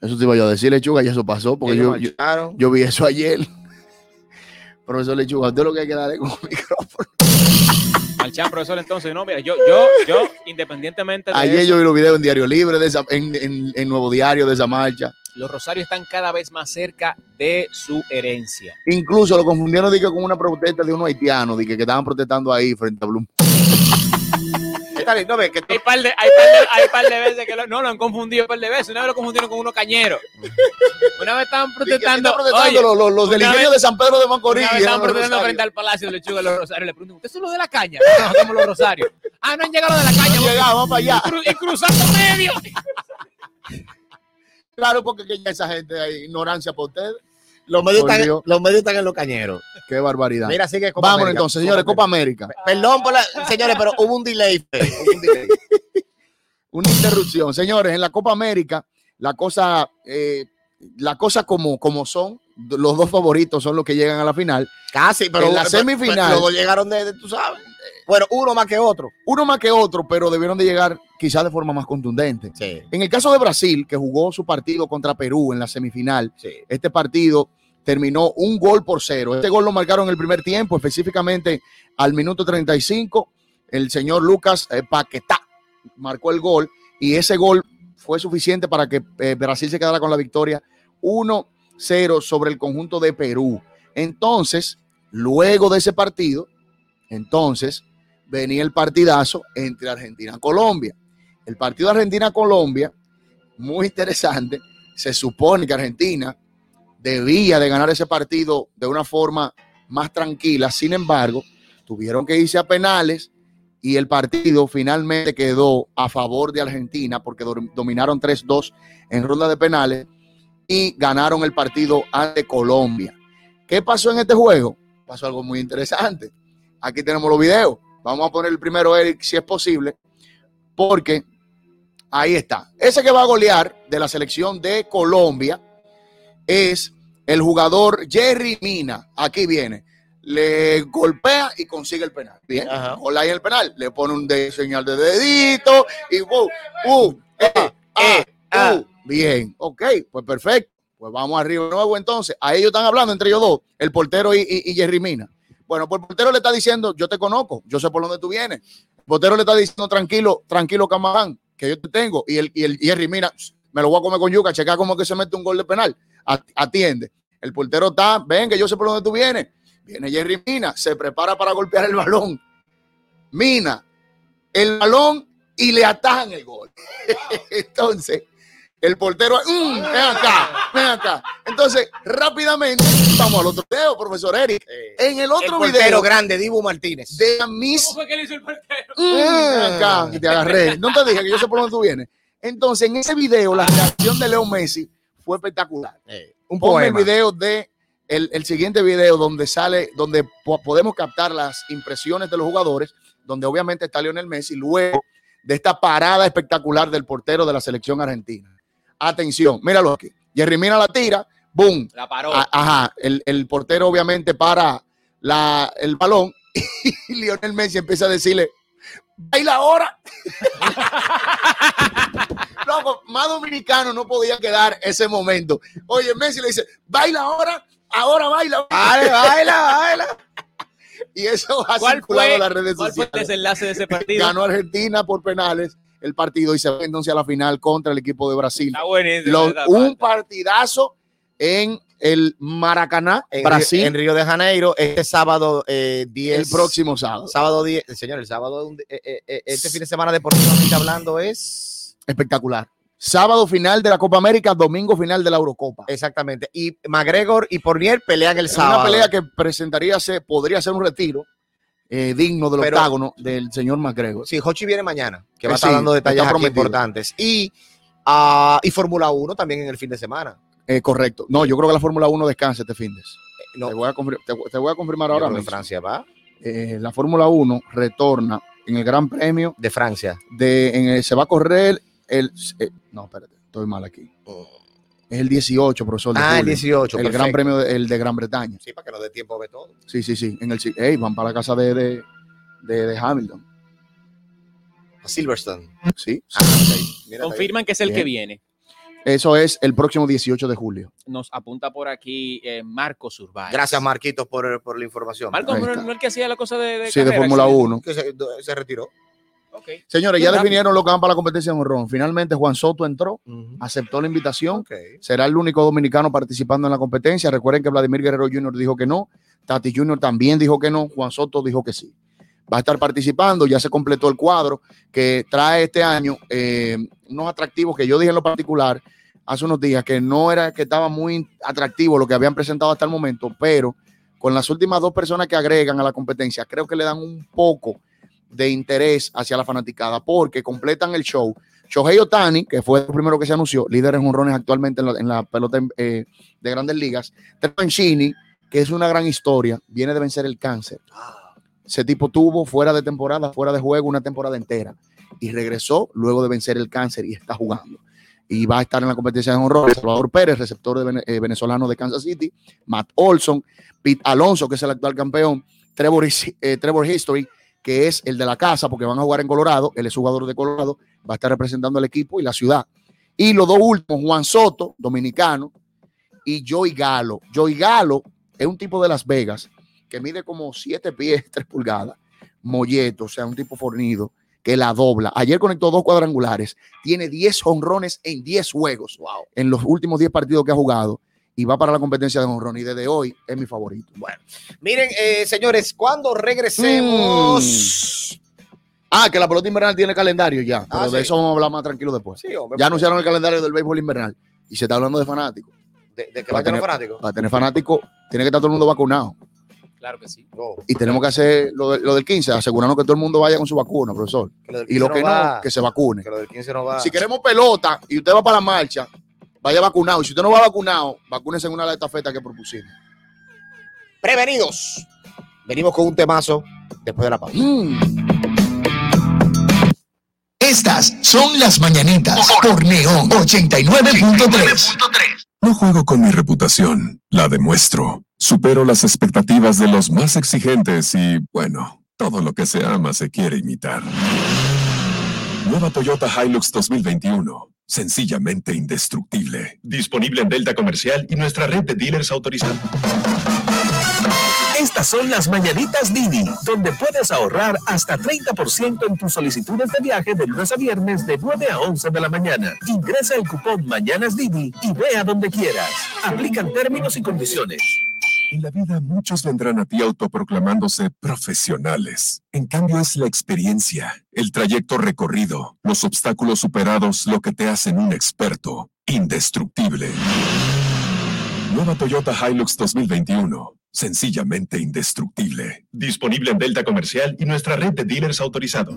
Eso te iba yo a decir, Lechuga, y eso pasó, porque yo, yo, yo vi eso ayer. Profesor Lechuga, usted lo que hay que darle con el [LAUGHS] micrófono. Marchán, profesor, entonces, no, mira, yo, yo, yo, independientemente de Ayer eso, yo vi los videos en Diario Libre, de esa- en, en- en Nuevo Diario de esa marcha. los Rosarios están cada vez más cerca de su herencia. Incluso lo confundieron dije, con una protesta de unos haitianos, dije, que estaban protestando ahí frente a Bloom. No ve que Hay par de, hay par de, hay par de veces que lo, no lo han confundido par de veces. Una vez lo confundieron con unos cañeros. Una vez estaban protestando. Protestando oye, los, los- los del una ingenio vez- de San Pedro de Macorís. Estaban protestando frente al Palacio de Lechuga de los Rosarios. Le preguntan, ¿ustedes son los de la caña? No, somos los Rosarios. Ah, no han llegado de la caña. Llegado, vamos para allá. Y, cru- y cruzando medio. Claro, porque que ya esa gente hay ignorancia por ustedes. Los medios, están, los medios están en los cañeros. Qué barbaridad. Mira, sigue Copa Vámonos América. entonces, señores, Copa América. Perdón por la, señores, pero hubo un delay. fe, hubo un delay. [LAUGHS] Una interrupción. Señores, en la Copa América, la cosa, eh, la cosa como, como son, los dos favoritos son los que llegan a la final. Casi, pero en la pero- semifinal. pero Los dos llegaron de, de- tú sabes. Bueno, uno más que otro. Uno más que otro, pero debieron de llegar quizás de forma más contundente. Sí. En el caso de Brasil, que jugó su partido contra Perú en la semifinal, Sí. este partido terminó un gol por cero. Este gol lo marcaron en el primer tiempo, específicamente al minuto 35. El señor Lucas eh, Paquetá marcó el gol y ese gol fue suficiente para que eh, Brasil se quedara con la victoria 1-0 sobre el conjunto de Perú. Entonces, luego de ese partido, entonces venía el partidazo entre Argentina y Colombia. El partido Argentina-Colombia, muy interesante. Se supone que Argentina debía de ganar ese partido de una forma más tranquila. Sin embargo, tuvieron que irse a penales y el partido finalmente quedó a favor de Argentina porque dominaron 3-2 en ronda de penales y ganaron el partido ante Colombia. ¿Qué pasó en este juego? Pasó algo muy interesante. Aquí tenemos los videos. Vamos a poner el primero, Eric, si es posible, porque ahí está. Ese que va a golear de la selección de Colombia es el jugador Jerry Mina. Aquí viene. Le golpea y consigue el penal. Bien, gol ahí el penal. Le pone un de- señal de dedito y ¡wow! ¡uh! Eh, eh, uh, bien, ok, pues perfecto. Pues vamos arriba de nuevo entonces. A ellos están hablando entre ellos dos, el portero y, y, y Jerry Mina. Bueno, pues el portero le está diciendo, yo te conozco, yo sé por dónde tú vienes. El portero le está diciendo, tranquilo, tranquilo, camarán, que yo te tengo. Y el, y el Jerry Mina, me lo voy a comer con yuca, checa como que se mete un gol de penal. Atiende. El portero está, ven, que yo sé por dónde tú vienes. Viene Jerry Mina, se prepara para golpear el balón. Mina, el balón y le atajan el gol. [LAUGHS] Entonces, el portero, "Mm, ven acá, ven acá. Entonces, rápidamente, vamos al otro video, profesor Eric. En el otro el portero video, grande, Dibu Martínez. de la mis ¿Cómo fue que le hizo el portero? Mm, ven acá, que te agarré. No te dije que yo sé por dónde tú vienes. Entonces, en ese video, la reacción de Leo Messi fue espectacular. un Ponme el poema. video de el, el siguiente video donde sale, donde po- podemos captar las impresiones de los jugadores, donde obviamente está Lionel Messi, luego de esta parada espectacular del portero de la selección argentina. Atención, míralo aquí. Jerry Mina la tira, boom. La paró. A- Ajá, el, el portero obviamente para la, el balón [LAUGHS] y Lionel Messi empieza a decirle, baila ahora. [LAUGHS] Loco, más dominicano no podía quedar ese momento. Oye, Messi le dice, baila ahora, ahora baila. Baila, baila, baila. [LAUGHS] Y eso ha ¿Cuál circulado fue, en las redes cuál fue el sociales. desenlace de ese partido? Ganó Argentina por penales el partido y se va entonces a la final contra el equipo de Brasil. Está buenísimo. Un partidazo en el Maracaná, En, Brasil, Río- en Río de Janeiro, este sábado eh, 10. el próximo sábado. Sábado 10. Señor, el sábado, eh, eh, eh, este fin de semana deportivamente hablando es. Espectacular. Sábado final de la Copa América, domingo final de la Eurocopa. Exactamente. Y McGregor y Pornier pelean el sábado. una pelea que presentaría ser, podría ser un retiro eh, digno del Pero- octágono del señor McGregor. Sí, Hochi viene mañana, que va a Eh, estar sí, dando detalles aquí importantes. Y, ah, y Fórmula 1 también en el fin de semana. Eh, correcto. No, yo creo que la Fórmula 1 descansa este fin de no. te, voy a te, te voy a confirmar ahora creo que mismo. Francia va. Eh, la Fórmula 1 retorna en el Gran Premio De Francia. de en el- se va a correr el no, espérate, estoy mal aquí. Es el 18, profesor. de Ah, el julio. 18, El perfecto. Gran Premio de, el de Gran Bretaña. Sí, para que nos dé tiempo a ver todo. Sí, sí, sí. En el, ey, van para la casa de, de, de, de Hamilton. A Silverstone. Sí. Ah, Confirman que es el Bien. que viene. Eso es el próximo 18 de julio. Nos apunta por aquí eh, Marcos Urbay. Gracias, Marquitos, por, por la información. Marcos no, el que hacía la cosa de, de Sí, de Fórmula sí. 1. Que se, se retiró. Señores, ya definieron lo que van para la competencia en honrón. Finalmente Juan Soto entró, aceptó la invitación. Será el único dominicano participando en la competencia. Recuerden que Vladimir Guerrero Jr. dijo que no. Tati Jr. también dijo que no. Juan Soto dijo que sí. Va a estar participando. Ya se completó el cuadro que trae este año eh, unos atractivos que yo dije en lo particular hace unos días que no era que estaba muy atractivo lo que habían presentado hasta el momento, pero con las últimas dos personas que agregan a la competencia, creo que le dan un poco de interés hacia la fanaticada porque completan el show. Shohei Otani, que fue el primero que se anunció, líder en honrones actualmente en la, pelota eh, de grandes ligas. Trevor Mancini, que es una gran historia, viene de vencer el cáncer. Ese tipo tuvo fuera de temporada, fuera de juego, una temporada entera y regresó luego de vencer el cáncer y está jugando. Y va a estar en la competencia de honrones. Salvador Pérez, receptor de eh, venezolano de Kansas City. Matt Olson, Pete Alonso, que es el actual campeón. Trevor, eh, Trevor History, que es el de la casa, porque van a jugar en Colorado. Él es jugador de Colorado. Va a estar representando al equipo y la ciudad. Y los dos últimos, Juan Soto, dominicano, y Joey Galo. Joey Galo es un tipo de Las Vegas que mide como 7 pies, [LAUGHS] 3 pulgadas, molleto, o sea, un tipo fornido, que la dobla. Ayer conectó dos cuadrangulares, tiene 10 honrones en 10 juegos en los últimos 10 partidos que ha jugado y va para la competencia de honrón y desde hoy es mi favorito. Bueno, miren, eh, señores, cuando regresemos. Ah, que la pelota invernal tiene calendario ya, pero Ah, de sí. eso vamos a hablar más tranquilo después. Sí, hombre, ya anunciaron el calendario del béisbol invernal y se está hablando de fanáticos. De, de que vayan los tener- fanáticos. Para tener fanáticos, tiene que estar todo el mundo vacunado. Claro que sí. Y tenemos que hacer lo, de- lo del 15, asegurarnos que todo el mundo vaya con su vacuna, profesor. Lo Y lo 15 que no no, va. que se vacune. Que lo del 15 no va. Si queremos pelota y usted va para la marcha, vaya vacunado. Y si usted no va vacunado, vacúnese en una de las estafetas que propusimos. Prevenidos. Venimos con un temazo después de la pausa. Estas son las mañanitas por Neón 89.3. No juego con mi reputación, la demuestro. Supero las expectativas de los más exigentes y, bueno, todo lo que se ama se quiere imitar. Nueva Toyota Hilux 2021. Sencillamente indestructible. Disponible en Delta Comercial y nuestra red de dealers autorizados. Estas son las mañanitas Didi, donde puedes ahorrar hasta 30% en tus solicitudes de viaje de lunes a viernes de 9 a 11 de la mañana. Ingresa el cupón Mañanas Didi y ve a donde quieras. Aplican términos y condiciones. En la vida muchos vendrán a ti autoproclamándose profesionales. En cambio es la experiencia, el trayecto recorrido, los obstáculos superados lo que te hacen un experto, indestructible. Nueva Toyota Hilux 2021. Sencillamente indestructible. Disponible en Delta Comercial y nuestra red de dealers autorizados.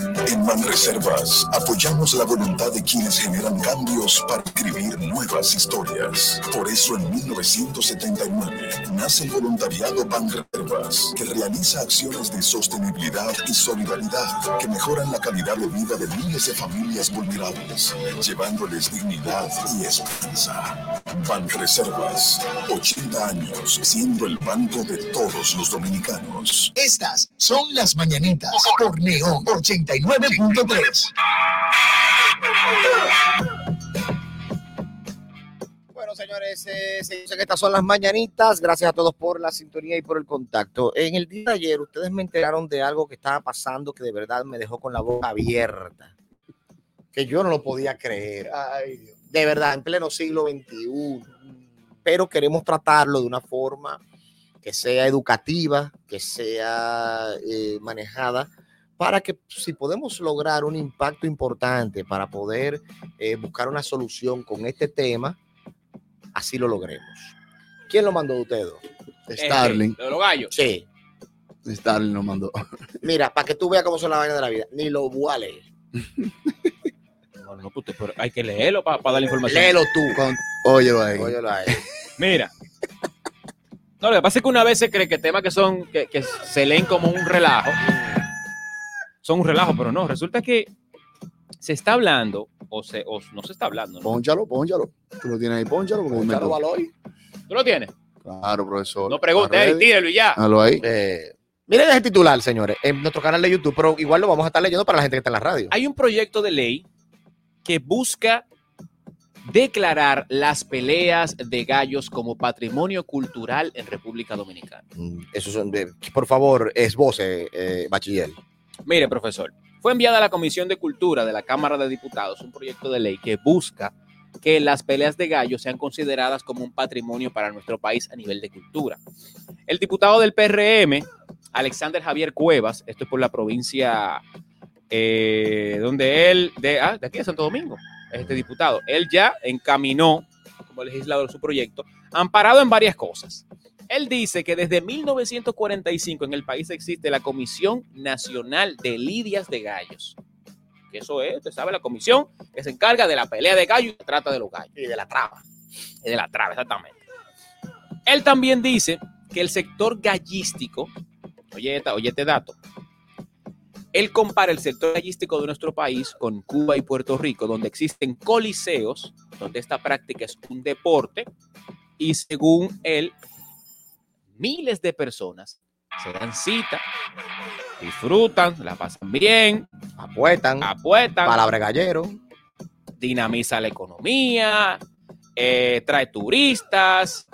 En Banreservas apoyamos la voluntad de quienes generan cambios para escribir nuevas historias. Por eso en 1979 nace el voluntariado Banreservas, que realiza acciones de sostenibilidad y solidaridad que mejoran la calidad de vida de miles de familias vulnerables, llevándoles dignidad y esperanza. Banreservas, 80 años siendo el banco de todos los dominicanos. Estas son las mañanitas por Neón 89.3. Bueno, señores, eh, señores, estas son las mañanitas. Gracias a todos por la sintonía y por el contacto. En el día de ayer, ustedes me enteraron de algo que estaba pasando que de verdad me dejó con la boca abierta. Que yo no lo podía creer. De verdad, en pleno siglo XXI. Pero queremos tratarlo de una forma que sea educativa, que sea eh, manejada para que si podemos lograr un impacto importante para poder eh, buscar una solución con este tema, así lo logremos. ¿Quién lo mandó de ustedes? Starling. Lo de los gallos. Sí. Starling lo mandó. Mira, para que tú veas cómo son las vainas de la vida, ni lo voy a leer. No, no, pues, pero hay que leerlo para dar la información. Léelo tú. Óyelo ahí. Óyelo ahí. Mira. No, lo que pasa es que una vez se cree que temas que son, que, que se leen como un relajo, son un relajo, pero no, resulta que se está hablando, o, se, o no se está hablando. ¿no? Pónchalo, pónchalo. Tú lo tienes ahí, pónchalo. porque Pónchalo, Baloy. ¿Tú lo tienes? Claro, profesor. No pregunte, eh, ready. tírelo y ya. Dalo ahí. Eh, miren ese titular, señores, en nuestro canal de YouTube, pero igual lo vamos a estar leyendo para la gente que está en la radio. Hay un proyecto de ley que busca declarar las peleas de gallos como patrimonio cultural en República Dominicana. Mm, Eso son de- por favor, esboce, eh, bachiller. Mire, profesor, fue enviada a la Comisión de Cultura de la Cámara de Diputados un proyecto de ley que busca que las peleas de gallos sean consideradas como un patrimonio para nuestro país a nivel de cultura. El diputado del PRM, Alexander Javier Cuevas, esto es por la provincia eh, donde él, de, ah, de aquí de Santo Domingo, es este diputado, él ya encaminó como legislador su proyecto, amparado en varias cosas. Él dice que desde 1945 en el país existe la Comisión Nacional de Lidias de Gallos. Que eso es, usted sabe, la comisión que se encarga de la pelea de gallos y trata de los gallos. Y de la traba. Y de la traba, exactamente. Él también dice que el sector gallístico, oye, esta- oye este dato, él compara el sector gallístico de nuestro país con Cuba y Puerto Rico, donde existen coliseos, donde esta práctica es un deporte, y según él, miles de personas se dan cita, disfrutan, la pasan bien, apuestan, apuestan, palabra gallero, dinamiza la economía, eh, trae turistas,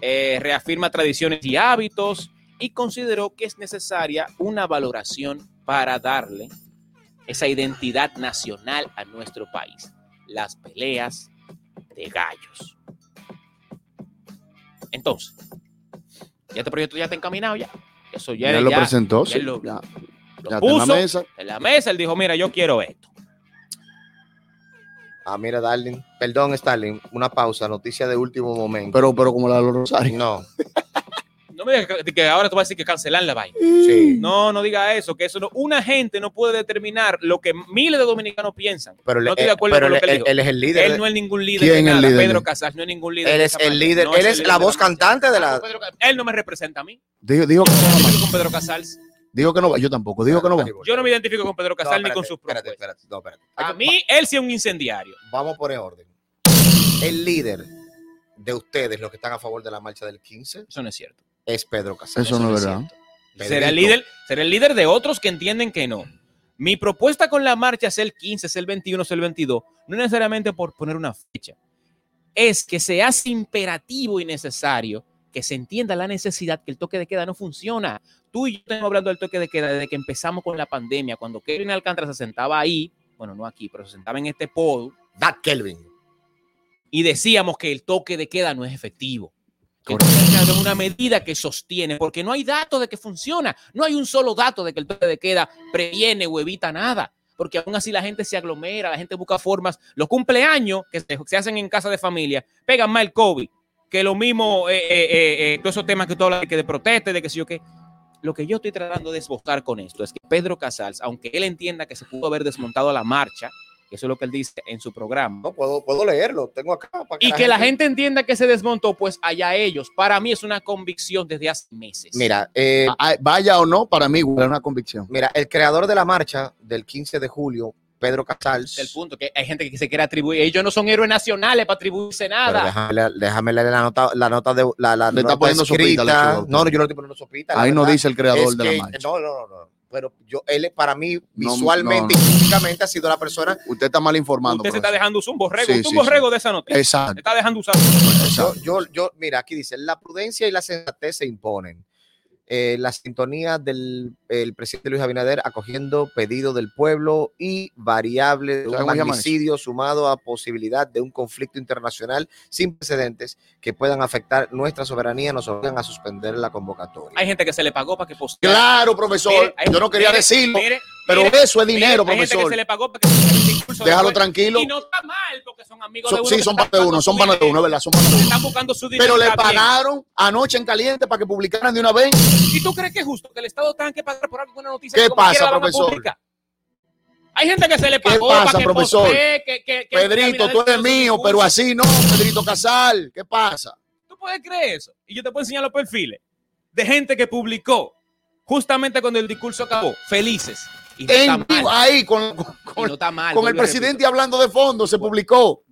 eh, reafirma tradiciones y hábitos y consideró que es necesaria una valoración para darle esa identidad nacional a nuestro país, las peleas de gallos. Entonces, ya este proyecto ya está encaminado ya. Eso ya, Ya lo presentó, ya sí, lo- ya. lo Ya está en la puso mesa. en la mesa, él dijo, mira, yo quiero esto. Ah, mira, Darling. Perdón, Starling. Una pausa. Noticia de último momento. Pero, pero como la de los Rosarios. No. [LAUGHS] No me digas que, ahora tú vas a decir que cancelar la vaina. Sí. No, no diga eso, que eso no. Una gente no puede determinar lo que miles de dominicanos piensan. Pero, no estoy de acuerdo pero con lo él, que él dijo. él es el líder. Él no es ningún líder ¿Quién de es el nada. líder? Pedro Casals no es ningún líder. él es el líder, No él es la voz cantante de la. Pedro Ca- Él no me representa a mí. Digo, digo que no con Pedro Casals. Digo que no va. Yo tampoco. Digo que no va. Yo no me identifico con Pedro No, Casals ni espérate, con sus espérate, propuestas. espérate, no, espérate. A mí, él sí es un incendiario. Vamos por el orden. El líder de ustedes, los que están a favor de la marcha del 15, Eso no es cierto. Es Pedro Casals. Eso no es verdad. Será el, líder, será el líder de otros que entienden que no. Mi propuesta con la marcha es el 15, es el 21, es el 22, no necesariamente por poner una fecha. Es que se hace imperativo y necesario que se entienda la necesidad que el toque de queda no funciona. Tú y yo estamos hablando del toque de queda desde que empezamos con la pandemia, cuando Kevin Alcántara se sentaba ahí, bueno, no aquí, pero se sentaba en este podio That Kelvin. y decíamos que el toque de queda no es efectivo. Que una medida que sostiene, porque no hay datos de que funciona. No hay un solo dato de que el toque de queda previene o evita nada. Porque aún así la gente se aglomera, la gente busca formas. Los cumpleaños que se, hacen en casa de familia pegan más el COVID que lo mismo, eh, eh, eh, todos esos temas que tú hablas de, que de protesta, de que sí o qué. Lo que yo estoy tratando de esbozar con esto es que Pedro Casals, aunque él entienda que se pudo haber desmontado la marcha, eso es lo que él dice en su programa, No, puedo, puedo leerlo. Tengo acá. Para y que la gente entienda que se desmontó, pues allá ellos. Para mí es una convicción desde hace meses. Mira, eh, Ah, Vaya o no, para mí es una convicción. mira, el creador de la marcha del 15 de julio, Pedro Casals. el punto que hay gente que se quiere atribuir. Ellos no son héroes nacionales para atribuirse nada. déjame, leer- déjame leer la nota, la nota de la, la Le está poniendo sopita escrita. hecho, No, no, yo no estoy poniendo sopita. Ahí no dice el creador es de la marcha. No, no, no, no. Pero yo, él para mí, visualmente no, no. y físicamente ha sido la persona. Usted está mal informando. Usted se está dejando usar un borrego, Sí, un sí, borrego sí. de esa noticia. Exacto. Se está dejando usar. Yo, yo, yo, mira, aquí dice, la prudencia y la sensatez se imponen. Eh, la sintonía del el presidente Luis Abinader acogiendo pedido del pueblo y variable de ¿Sabe un magnicidio sumado a posibilidad de un conflicto internacional sin precedentes que puedan afectar nuestra soberanía nos obligan a suspender la convocatoria. Hay gente que se le pagó para que postee. Claro, profesor. Mire, yo no quería mire, decirlo, mire, pero mire, eso es dinero, mire, Hay gente que profesor. se le pagó para que Déjalo tranquilo. Y no está mal, porque son amigos de uno. sí, que son parte de uno, son panas de uno, es verdad, son panas de uno. Están buscando su dinero. Pero le pagaron anoche en caliente para que publicaran de una vez. ¿Y tú crees que es justo que el Estado tenga que pagar por alguna noticia? ¿Qué pasa, profesor? Hay gente que se le ¿Qué pagó pasa, para que profesor? postee, que, que, que Pedrito, tú eres mío, pero así no, Pedrito Casal. ¿Qué pasa? ¿Tú puedes creer eso? Y yo te puedo enseñar los perfiles de gente que publicó justamente cuando el discurso acabó, felices. Y no En ahí con, con- Y no está mal, con el presidente hablando de fondo se publicó.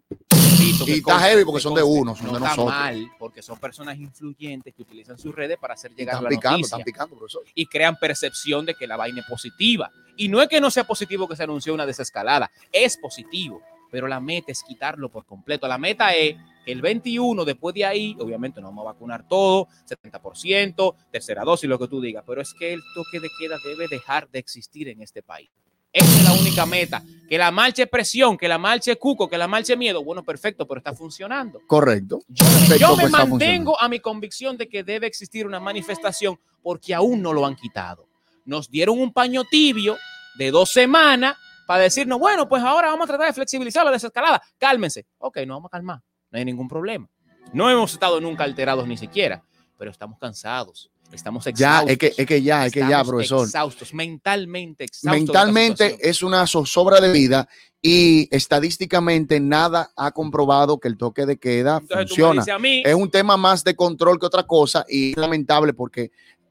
Y está heavy porque que son de uno, son no de está mal, porque son personas influyentes que utilizan sus redes para hacer llegar Están la picando, noticia están picando, profesor. y crean percepción de que la vaina es positiva. Y no es que no sea positivo que se anunció una desescalada, es positivo, pero la meta es quitarlo por completo. La meta es que el 21, después de ahí, obviamente no vamos a vacunar todo, 70%, tercera dosis, lo que tú digas, pero es que el toque de queda debe dejar de existir en este país. Esa es la única meta. Que la marcha es presión, que la marcha es cuco, que la marcha es miedo. Bueno, perfecto, pero está funcionando. Correcto. Yo Perfecto, me pues, mantengo a mi convicción de que debe existir una manifestación porque aún no lo han quitado. Nos dieron un paño tibio de dos semanas para decirnos, bueno, pues ahora vamos a tratar de flexibilizar la desescalada. Cálmense. Ok, no vamos a calmar. No hay ningún problema. No hemos estado nunca alterados ni siquiera, pero estamos cansados. Estamos Ya, exhaustos. es que, es que ya, es que ya, profesor. Exhaustos, mentalmente exhaustos. Mentalmente es una zozobra de vida y estadísticamente nada ha comprobado que el toque de queda Entonces funciona. mí- Es un tema más de control que otra cosa y es lamentable porque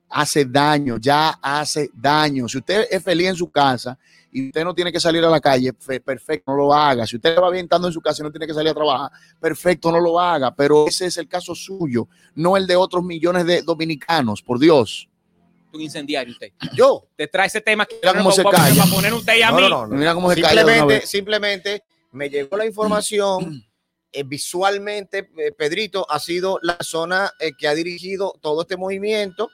hace daño, ya hace daño. Si usted es feliz en su casa y usted no tiene que salir a la calle, fe- perfecto, no lo haga. Si usted va bien estando en su casa y no tiene que salir a trabajar, perfecto, no lo haga. Pero ese es el caso suyo, no el de otros millones de dominicanos, por Dios. un incendiario usted. Yo. Te trae ese tema que Mira cómo se para, calla. para poner usted y a No, mí. no, no, no. Mira cómo se calla simplemente, vez. simplemente me llegó la información. eh, visualmente, eh, Pedrito ha sido la persona eh, que ha dirigido todo este movimiento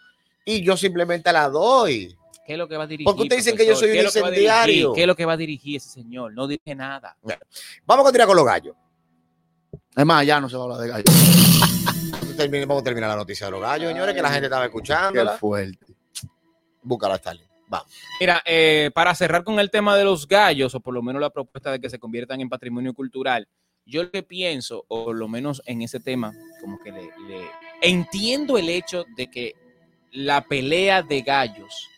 y yo simplemente la doy. ¿Qué es lo que va a dirigir? Porque ustedes dicen que yo soy ¿Qué un incendiario. ¿Qué es lo que va a dirigir ese señor? No dije nada. Vamos a continuar con los gallos. Es más, ya no se va a hablar de gallo. Termine- Vamos a terminar la noticia de los gallos, señores, que la gente estaba escuchando. Qué fuerte. Búscala, Stalin. Vamos. Mira, eh, para cerrar con el tema de los gallos, o por lo menos la propuesta de que se conviertan en patrimonio cultural, yo lo que pienso, o por lo menos en ese tema, como que le, le- entiendo el hecho de que la pelea de gallos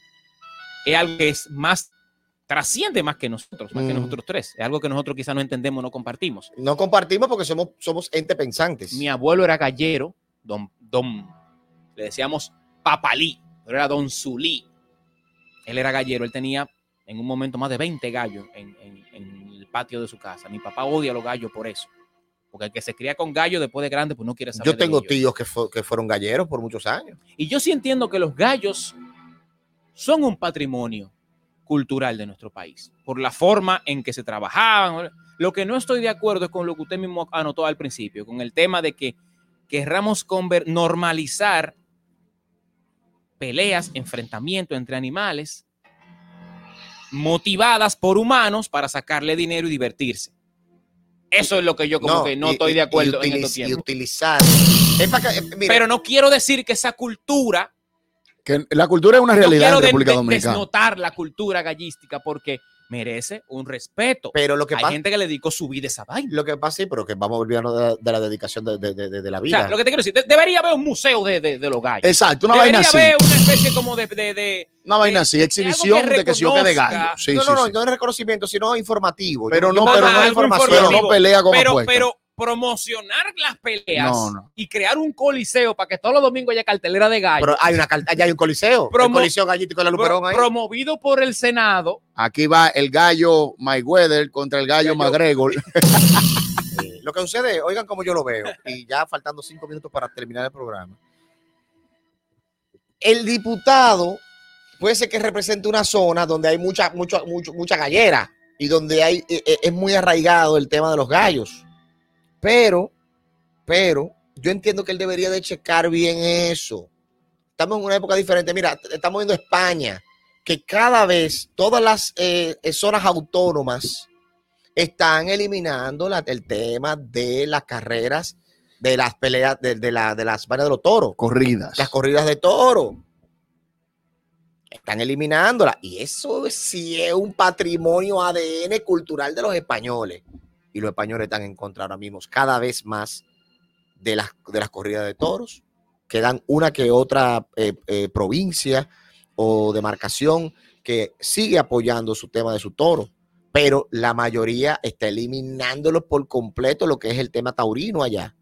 es algo que es más, trasciende más que nosotros, más que Mm. nosotros tres. Es algo que nosotros quizás no entendemos, no compartimos. No compartimos porque somos, somos ente pensantes. Mi abuelo era gallero, don, don, le decíamos papalí, pero era don Zulí. Él era gallero, él tenía en un momento más de 20 gallos en, en- en el patio de su casa. Mi papá odia a los gallos por eso. Porque el que se cría con gallos después de grande, pues no quiere saber Yo tengo tíos que, fu- que fueron galleros por muchos años. Y yo sí entiendo que los gallos son un patrimonio cultural de nuestro país, por la forma en que se trabajaban. Lo que no estoy de acuerdo es con lo que usted mismo anotó al principio, con el tema de que querramos normalizar peleas, enfrentamientos entre animales motivadas por humanos para sacarle dinero y divertirse. Eso es lo que yo como que no y- estoy de acuerdo y en estos tiempos. utilizar. Es para que- mira, Pero no quiero decir que esa cultura Que la cultura es una realidad en de- República de- Dominicana. desnotar la cultura gallística porque merece un respeto. Pero lo que Hay pasa- gente que le dedicó su vida a esa vaina. Lo que pasa, sí, pero que vamos a olvidarnos de, la- de la dedicación de, de- de- de la O vida. sea, lo que te quiero decir, de- debería haber un museo de, de- de los gallos. Exacto, una debería vaina así. haber una especie como de... de- de- Una vaina así, exhibición de que si yo que de gallo. Sí, no, sí, no, no, sí. no es reconocimiento, sino informativo. Pero no, pero no, algo pero informativo. no pelea con pero, apuestas. pero promocionar las peleas No, no. y crear un coliseo para que todos los domingos haya cartelera de gallos. Pero hay una allá hay un coliseo. Promo- el coliseo gallítico de la Luperón ahí. promovido por el Senado. Aquí va el gallo Mayweather contra el gallo McGregor. [LAUGHS] Eh, Lo que sucede, oigan como yo lo veo, y ya faltando cinco minutos para terminar el programa. El diputado puede ser que represente una zona donde hay mucha, mucho, mucho, mucha gallera y donde hay, eh, eh, es muy arraigado el tema de los gallos. Pero, pero, yo entiendo que él debería de checar bien eso. Estamos en una época diferente. Mira, estamos viendo España, que cada vez todas las eh, eh, zonas autónomas están eliminando la- el tema de las carreras, de las peleas, de, de la, de las vainas de los toros. Corridas. Las corridas de toro. Están eliminándolas. Y eso sí es un patrimonio ADN cultural de los españoles. Y los españoles están en contra ahora mismo, cada vez más, de las, de las corridas de toros. Quedan una que otra eh, eh, provincia o demarcación que sigue apoyando su tema de su toro, pero la mayoría está eliminándolo por completo lo que es el tema taurino allá.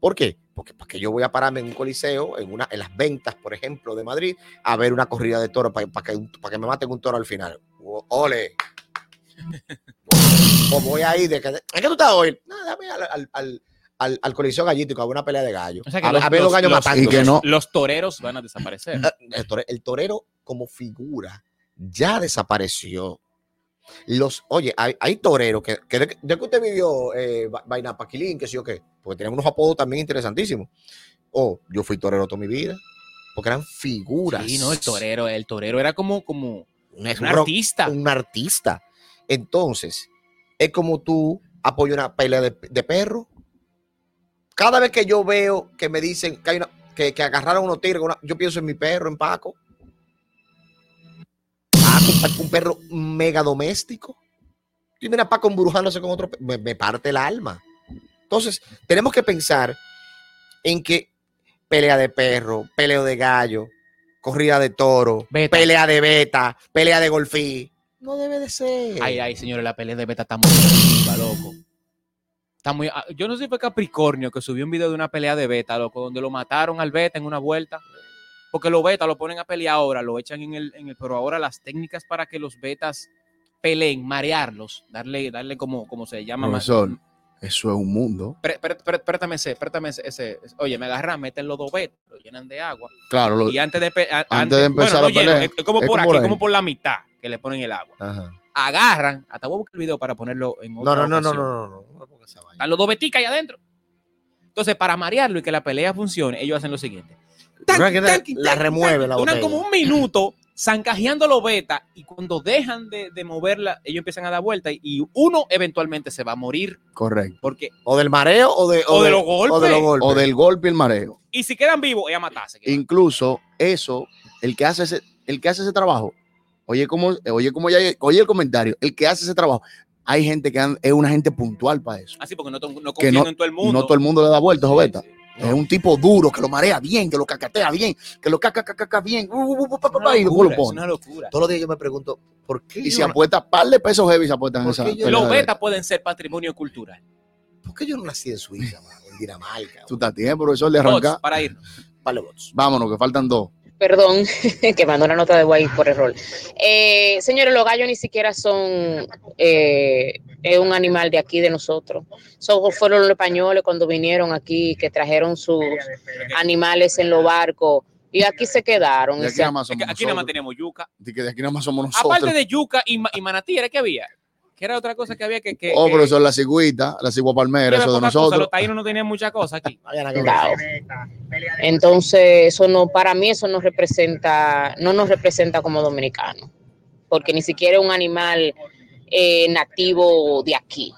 ¿Por qué? Porque, yo voy a pararme en un coliseo, en, una, en las ventas, por ejemplo, de Madrid, a ver una corrida de toro para que, un- pa' que me maten un toro al final. ¡Ole! [LAUGHS] o voy ahí de que... ¿En qué tú estás hoy? Nada, dame al, al, al, al- al coliseo gallítico a una pelea de gallos. O sea que a, los, a ver los los- gallos los- matando. los- los toreros van a desaparecer. Eh, El tore- el torero como figura ya desapareció. Los, oye, hay, hay toreros que, que de, de que usted vivió eh, Va- Vaina Paquilín, que sé yo qué, porque tenían unos apodos también interesantísimos. Oh, yo fui torero toda mi vida, porque eran figuras. Sí, no, el torero, el torero era como, como un artista. Un artista. Entonces, es como tú apoyas una pelea de, de perro. Cada vez que yo veo que me dicen que hay una, que, que agarraron unos tigres, una- yo pienso en mi perro, en Paco. Paco, un perro mega doméstico. Y mira Paco embrujándose con otro, me, me parte el alma. Entonces, tenemos que pensar en que pelea de perro, peleo de gallo, corrida de toro, pelea de beta, pelea de golfí. No debe de ser. Ay, ay, señores, la pelea de beta está muy arriba, loco. Está muy, ah, yo no sé si fue Capricornio que subió un video de una pelea de beta, loco, donde lo mataron al beta en una vuelta. Porque los betas lo ponen a pelear ahora, lo echan en el, en el, pero ahora las técnicas para que los betas peleen, marearlos, darle, darle como, como se llama. eso es un mundo. Préstame ese, préstame ese, ese- Oye, me agarran, meten los dos betas, lo llenan de agua. Claro, lo- y antes de, a- antes de empezar bueno, no la pelea, lleno, es como es por como aquí, ahí. como por la mitad que le ponen el agua. Ajá. Agarran, hasta voy a buscar el video para ponerlo en No, otra no, no, no, ocasión. no, no, no. Están los dos beticas ahí adentro. Entonces, para marearlo y que la pelea funcione, ellos hacen lo siguiente. La- la remueve la Duran botella. como un minuto zancajeando los betas y cuando dejan de, de moverla, ellos empiezan a dar vuelta y, y uno eventualmente se va a morir Correcto. porque O del mareo o de, O de los golpes. O de los golpes. O del golpe y el mareo. y si quedan vivos, ella matarse. Incluso eso, el que hace ese, el que hace ese trabajo, oye como, oye como ya, oye el comentario, el que hace ese trabajo, hay gente que es una gente puntual para eso. Así porque no, no Que confían no, en todo el mundo. no todo el mundo le da vueltas, Joveta. Es un tipo duro que lo marea bien, que lo cacatea bien, que lo caca, caca, caca bien. uh, uh, uh, pa, pa, pa, y después lo pone. locura. Todos los días yo me pregunto, ¿por qué? Y se no- apuesta par de pesos heavy, se apuestan en ¿Por esa. yo- Los betas pueden ser patrimonio cultural. ¿Por qué yo no nací en Suiza, mano? en Dinamarca? Tú estás tiempo, profesor, de arrancar. Bots, para irnos. Vale, bots. Vámonos, que faltan dos. Perdón, [LAUGHS] que mandó una nota de guay por error. Eh, señores, los gallos ni siquiera son eh, es un animal de aquí, de nosotros. Son, fueron los españoles cuando vinieron aquí, que trajeron sus animales en los barcos y aquí se quedaron. De aquí nada más Es que somos aquí nada más nosotros. teníamos yuca. De que de aquí nada más somos nosotros. Aparte de yuca y, ma- y manatí, ¿era que había? Que era otra cosa que había que... que Oh, profesor, la cigüita, la cigua palmera, eso de cosa, nosotros. Los taínos no tenían muchas cosas aquí. Claro. Entonces, eso no, para mí eso no representa, no nos representa como dominicanos, porque ni siquiera es un animal eh, nativo de aquí,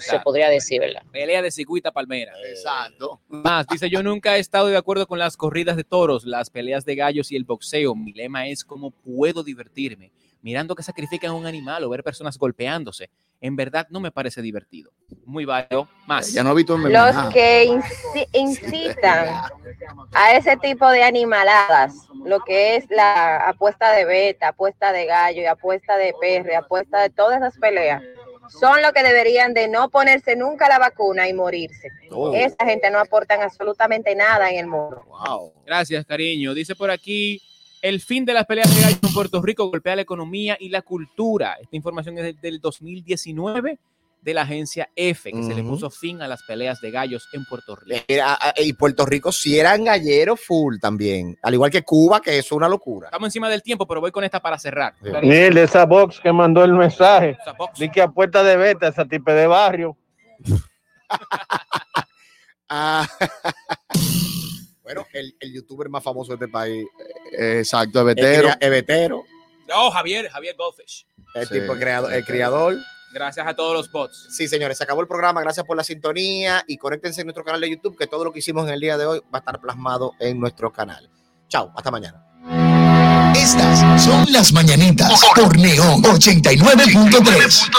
se podría decir, ¿verdad? Pelea de cigüita palmera. Exacto. Más, dice, yo nunca he estado de acuerdo con las corridas de toros, las peleas de gallos y el boxeo. Mi lema es cómo puedo divertirme, mirando que sacrifican a un animal o ver personas golpeándose. En verdad no me parece divertido. Muy válido. Más. Ya no he visto en Los que inci- incitan a ese tipo de animaladas, lo que es la apuesta de beta, apuesta de gallo y apuesta de perro, apuesta de todas esas peleas, son los que deberían de no ponerse nunca la vacuna y morirse. Oh. Esa gente no aportan absolutamente nada en el mundo. Gracias, cariño. Dice por aquí, el fin de las peleas de gallos en Puerto Rico golpea la economía y la cultura. Esta información es del- del 2019 de la agencia F, que se le puso fin a las peleas de gallos en Puerto Rico. Era- a- y Puerto Rico sí eran galleros full también. Al igual que Cuba, que es una locura. Estamos encima del tiempo, pero voy con esta para cerrar. Neil, de esa box que mandó el mensaje. Di que a puerta de beta, esa tipe de barrio. [LAUGHS] Ah. [LAUGHS] bueno, [LAUGHS] el, el youtuber más famoso de este país. Eh, Exacto, es El vetero. cria- es vetero. No, Javier, Javier Goldfish. El Sí, tipo creador, el criador. Gracias a todos los bots. Sí, señores, se acabó el programa. Gracias por la sintonía y conéctense en nuestro canal de YouTube, que todo lo que hicimos en el día de hoy va a estar plasmado en nuestro canal. Chao, hasta mañana. Estas son las mañanitas por Neón 89.3.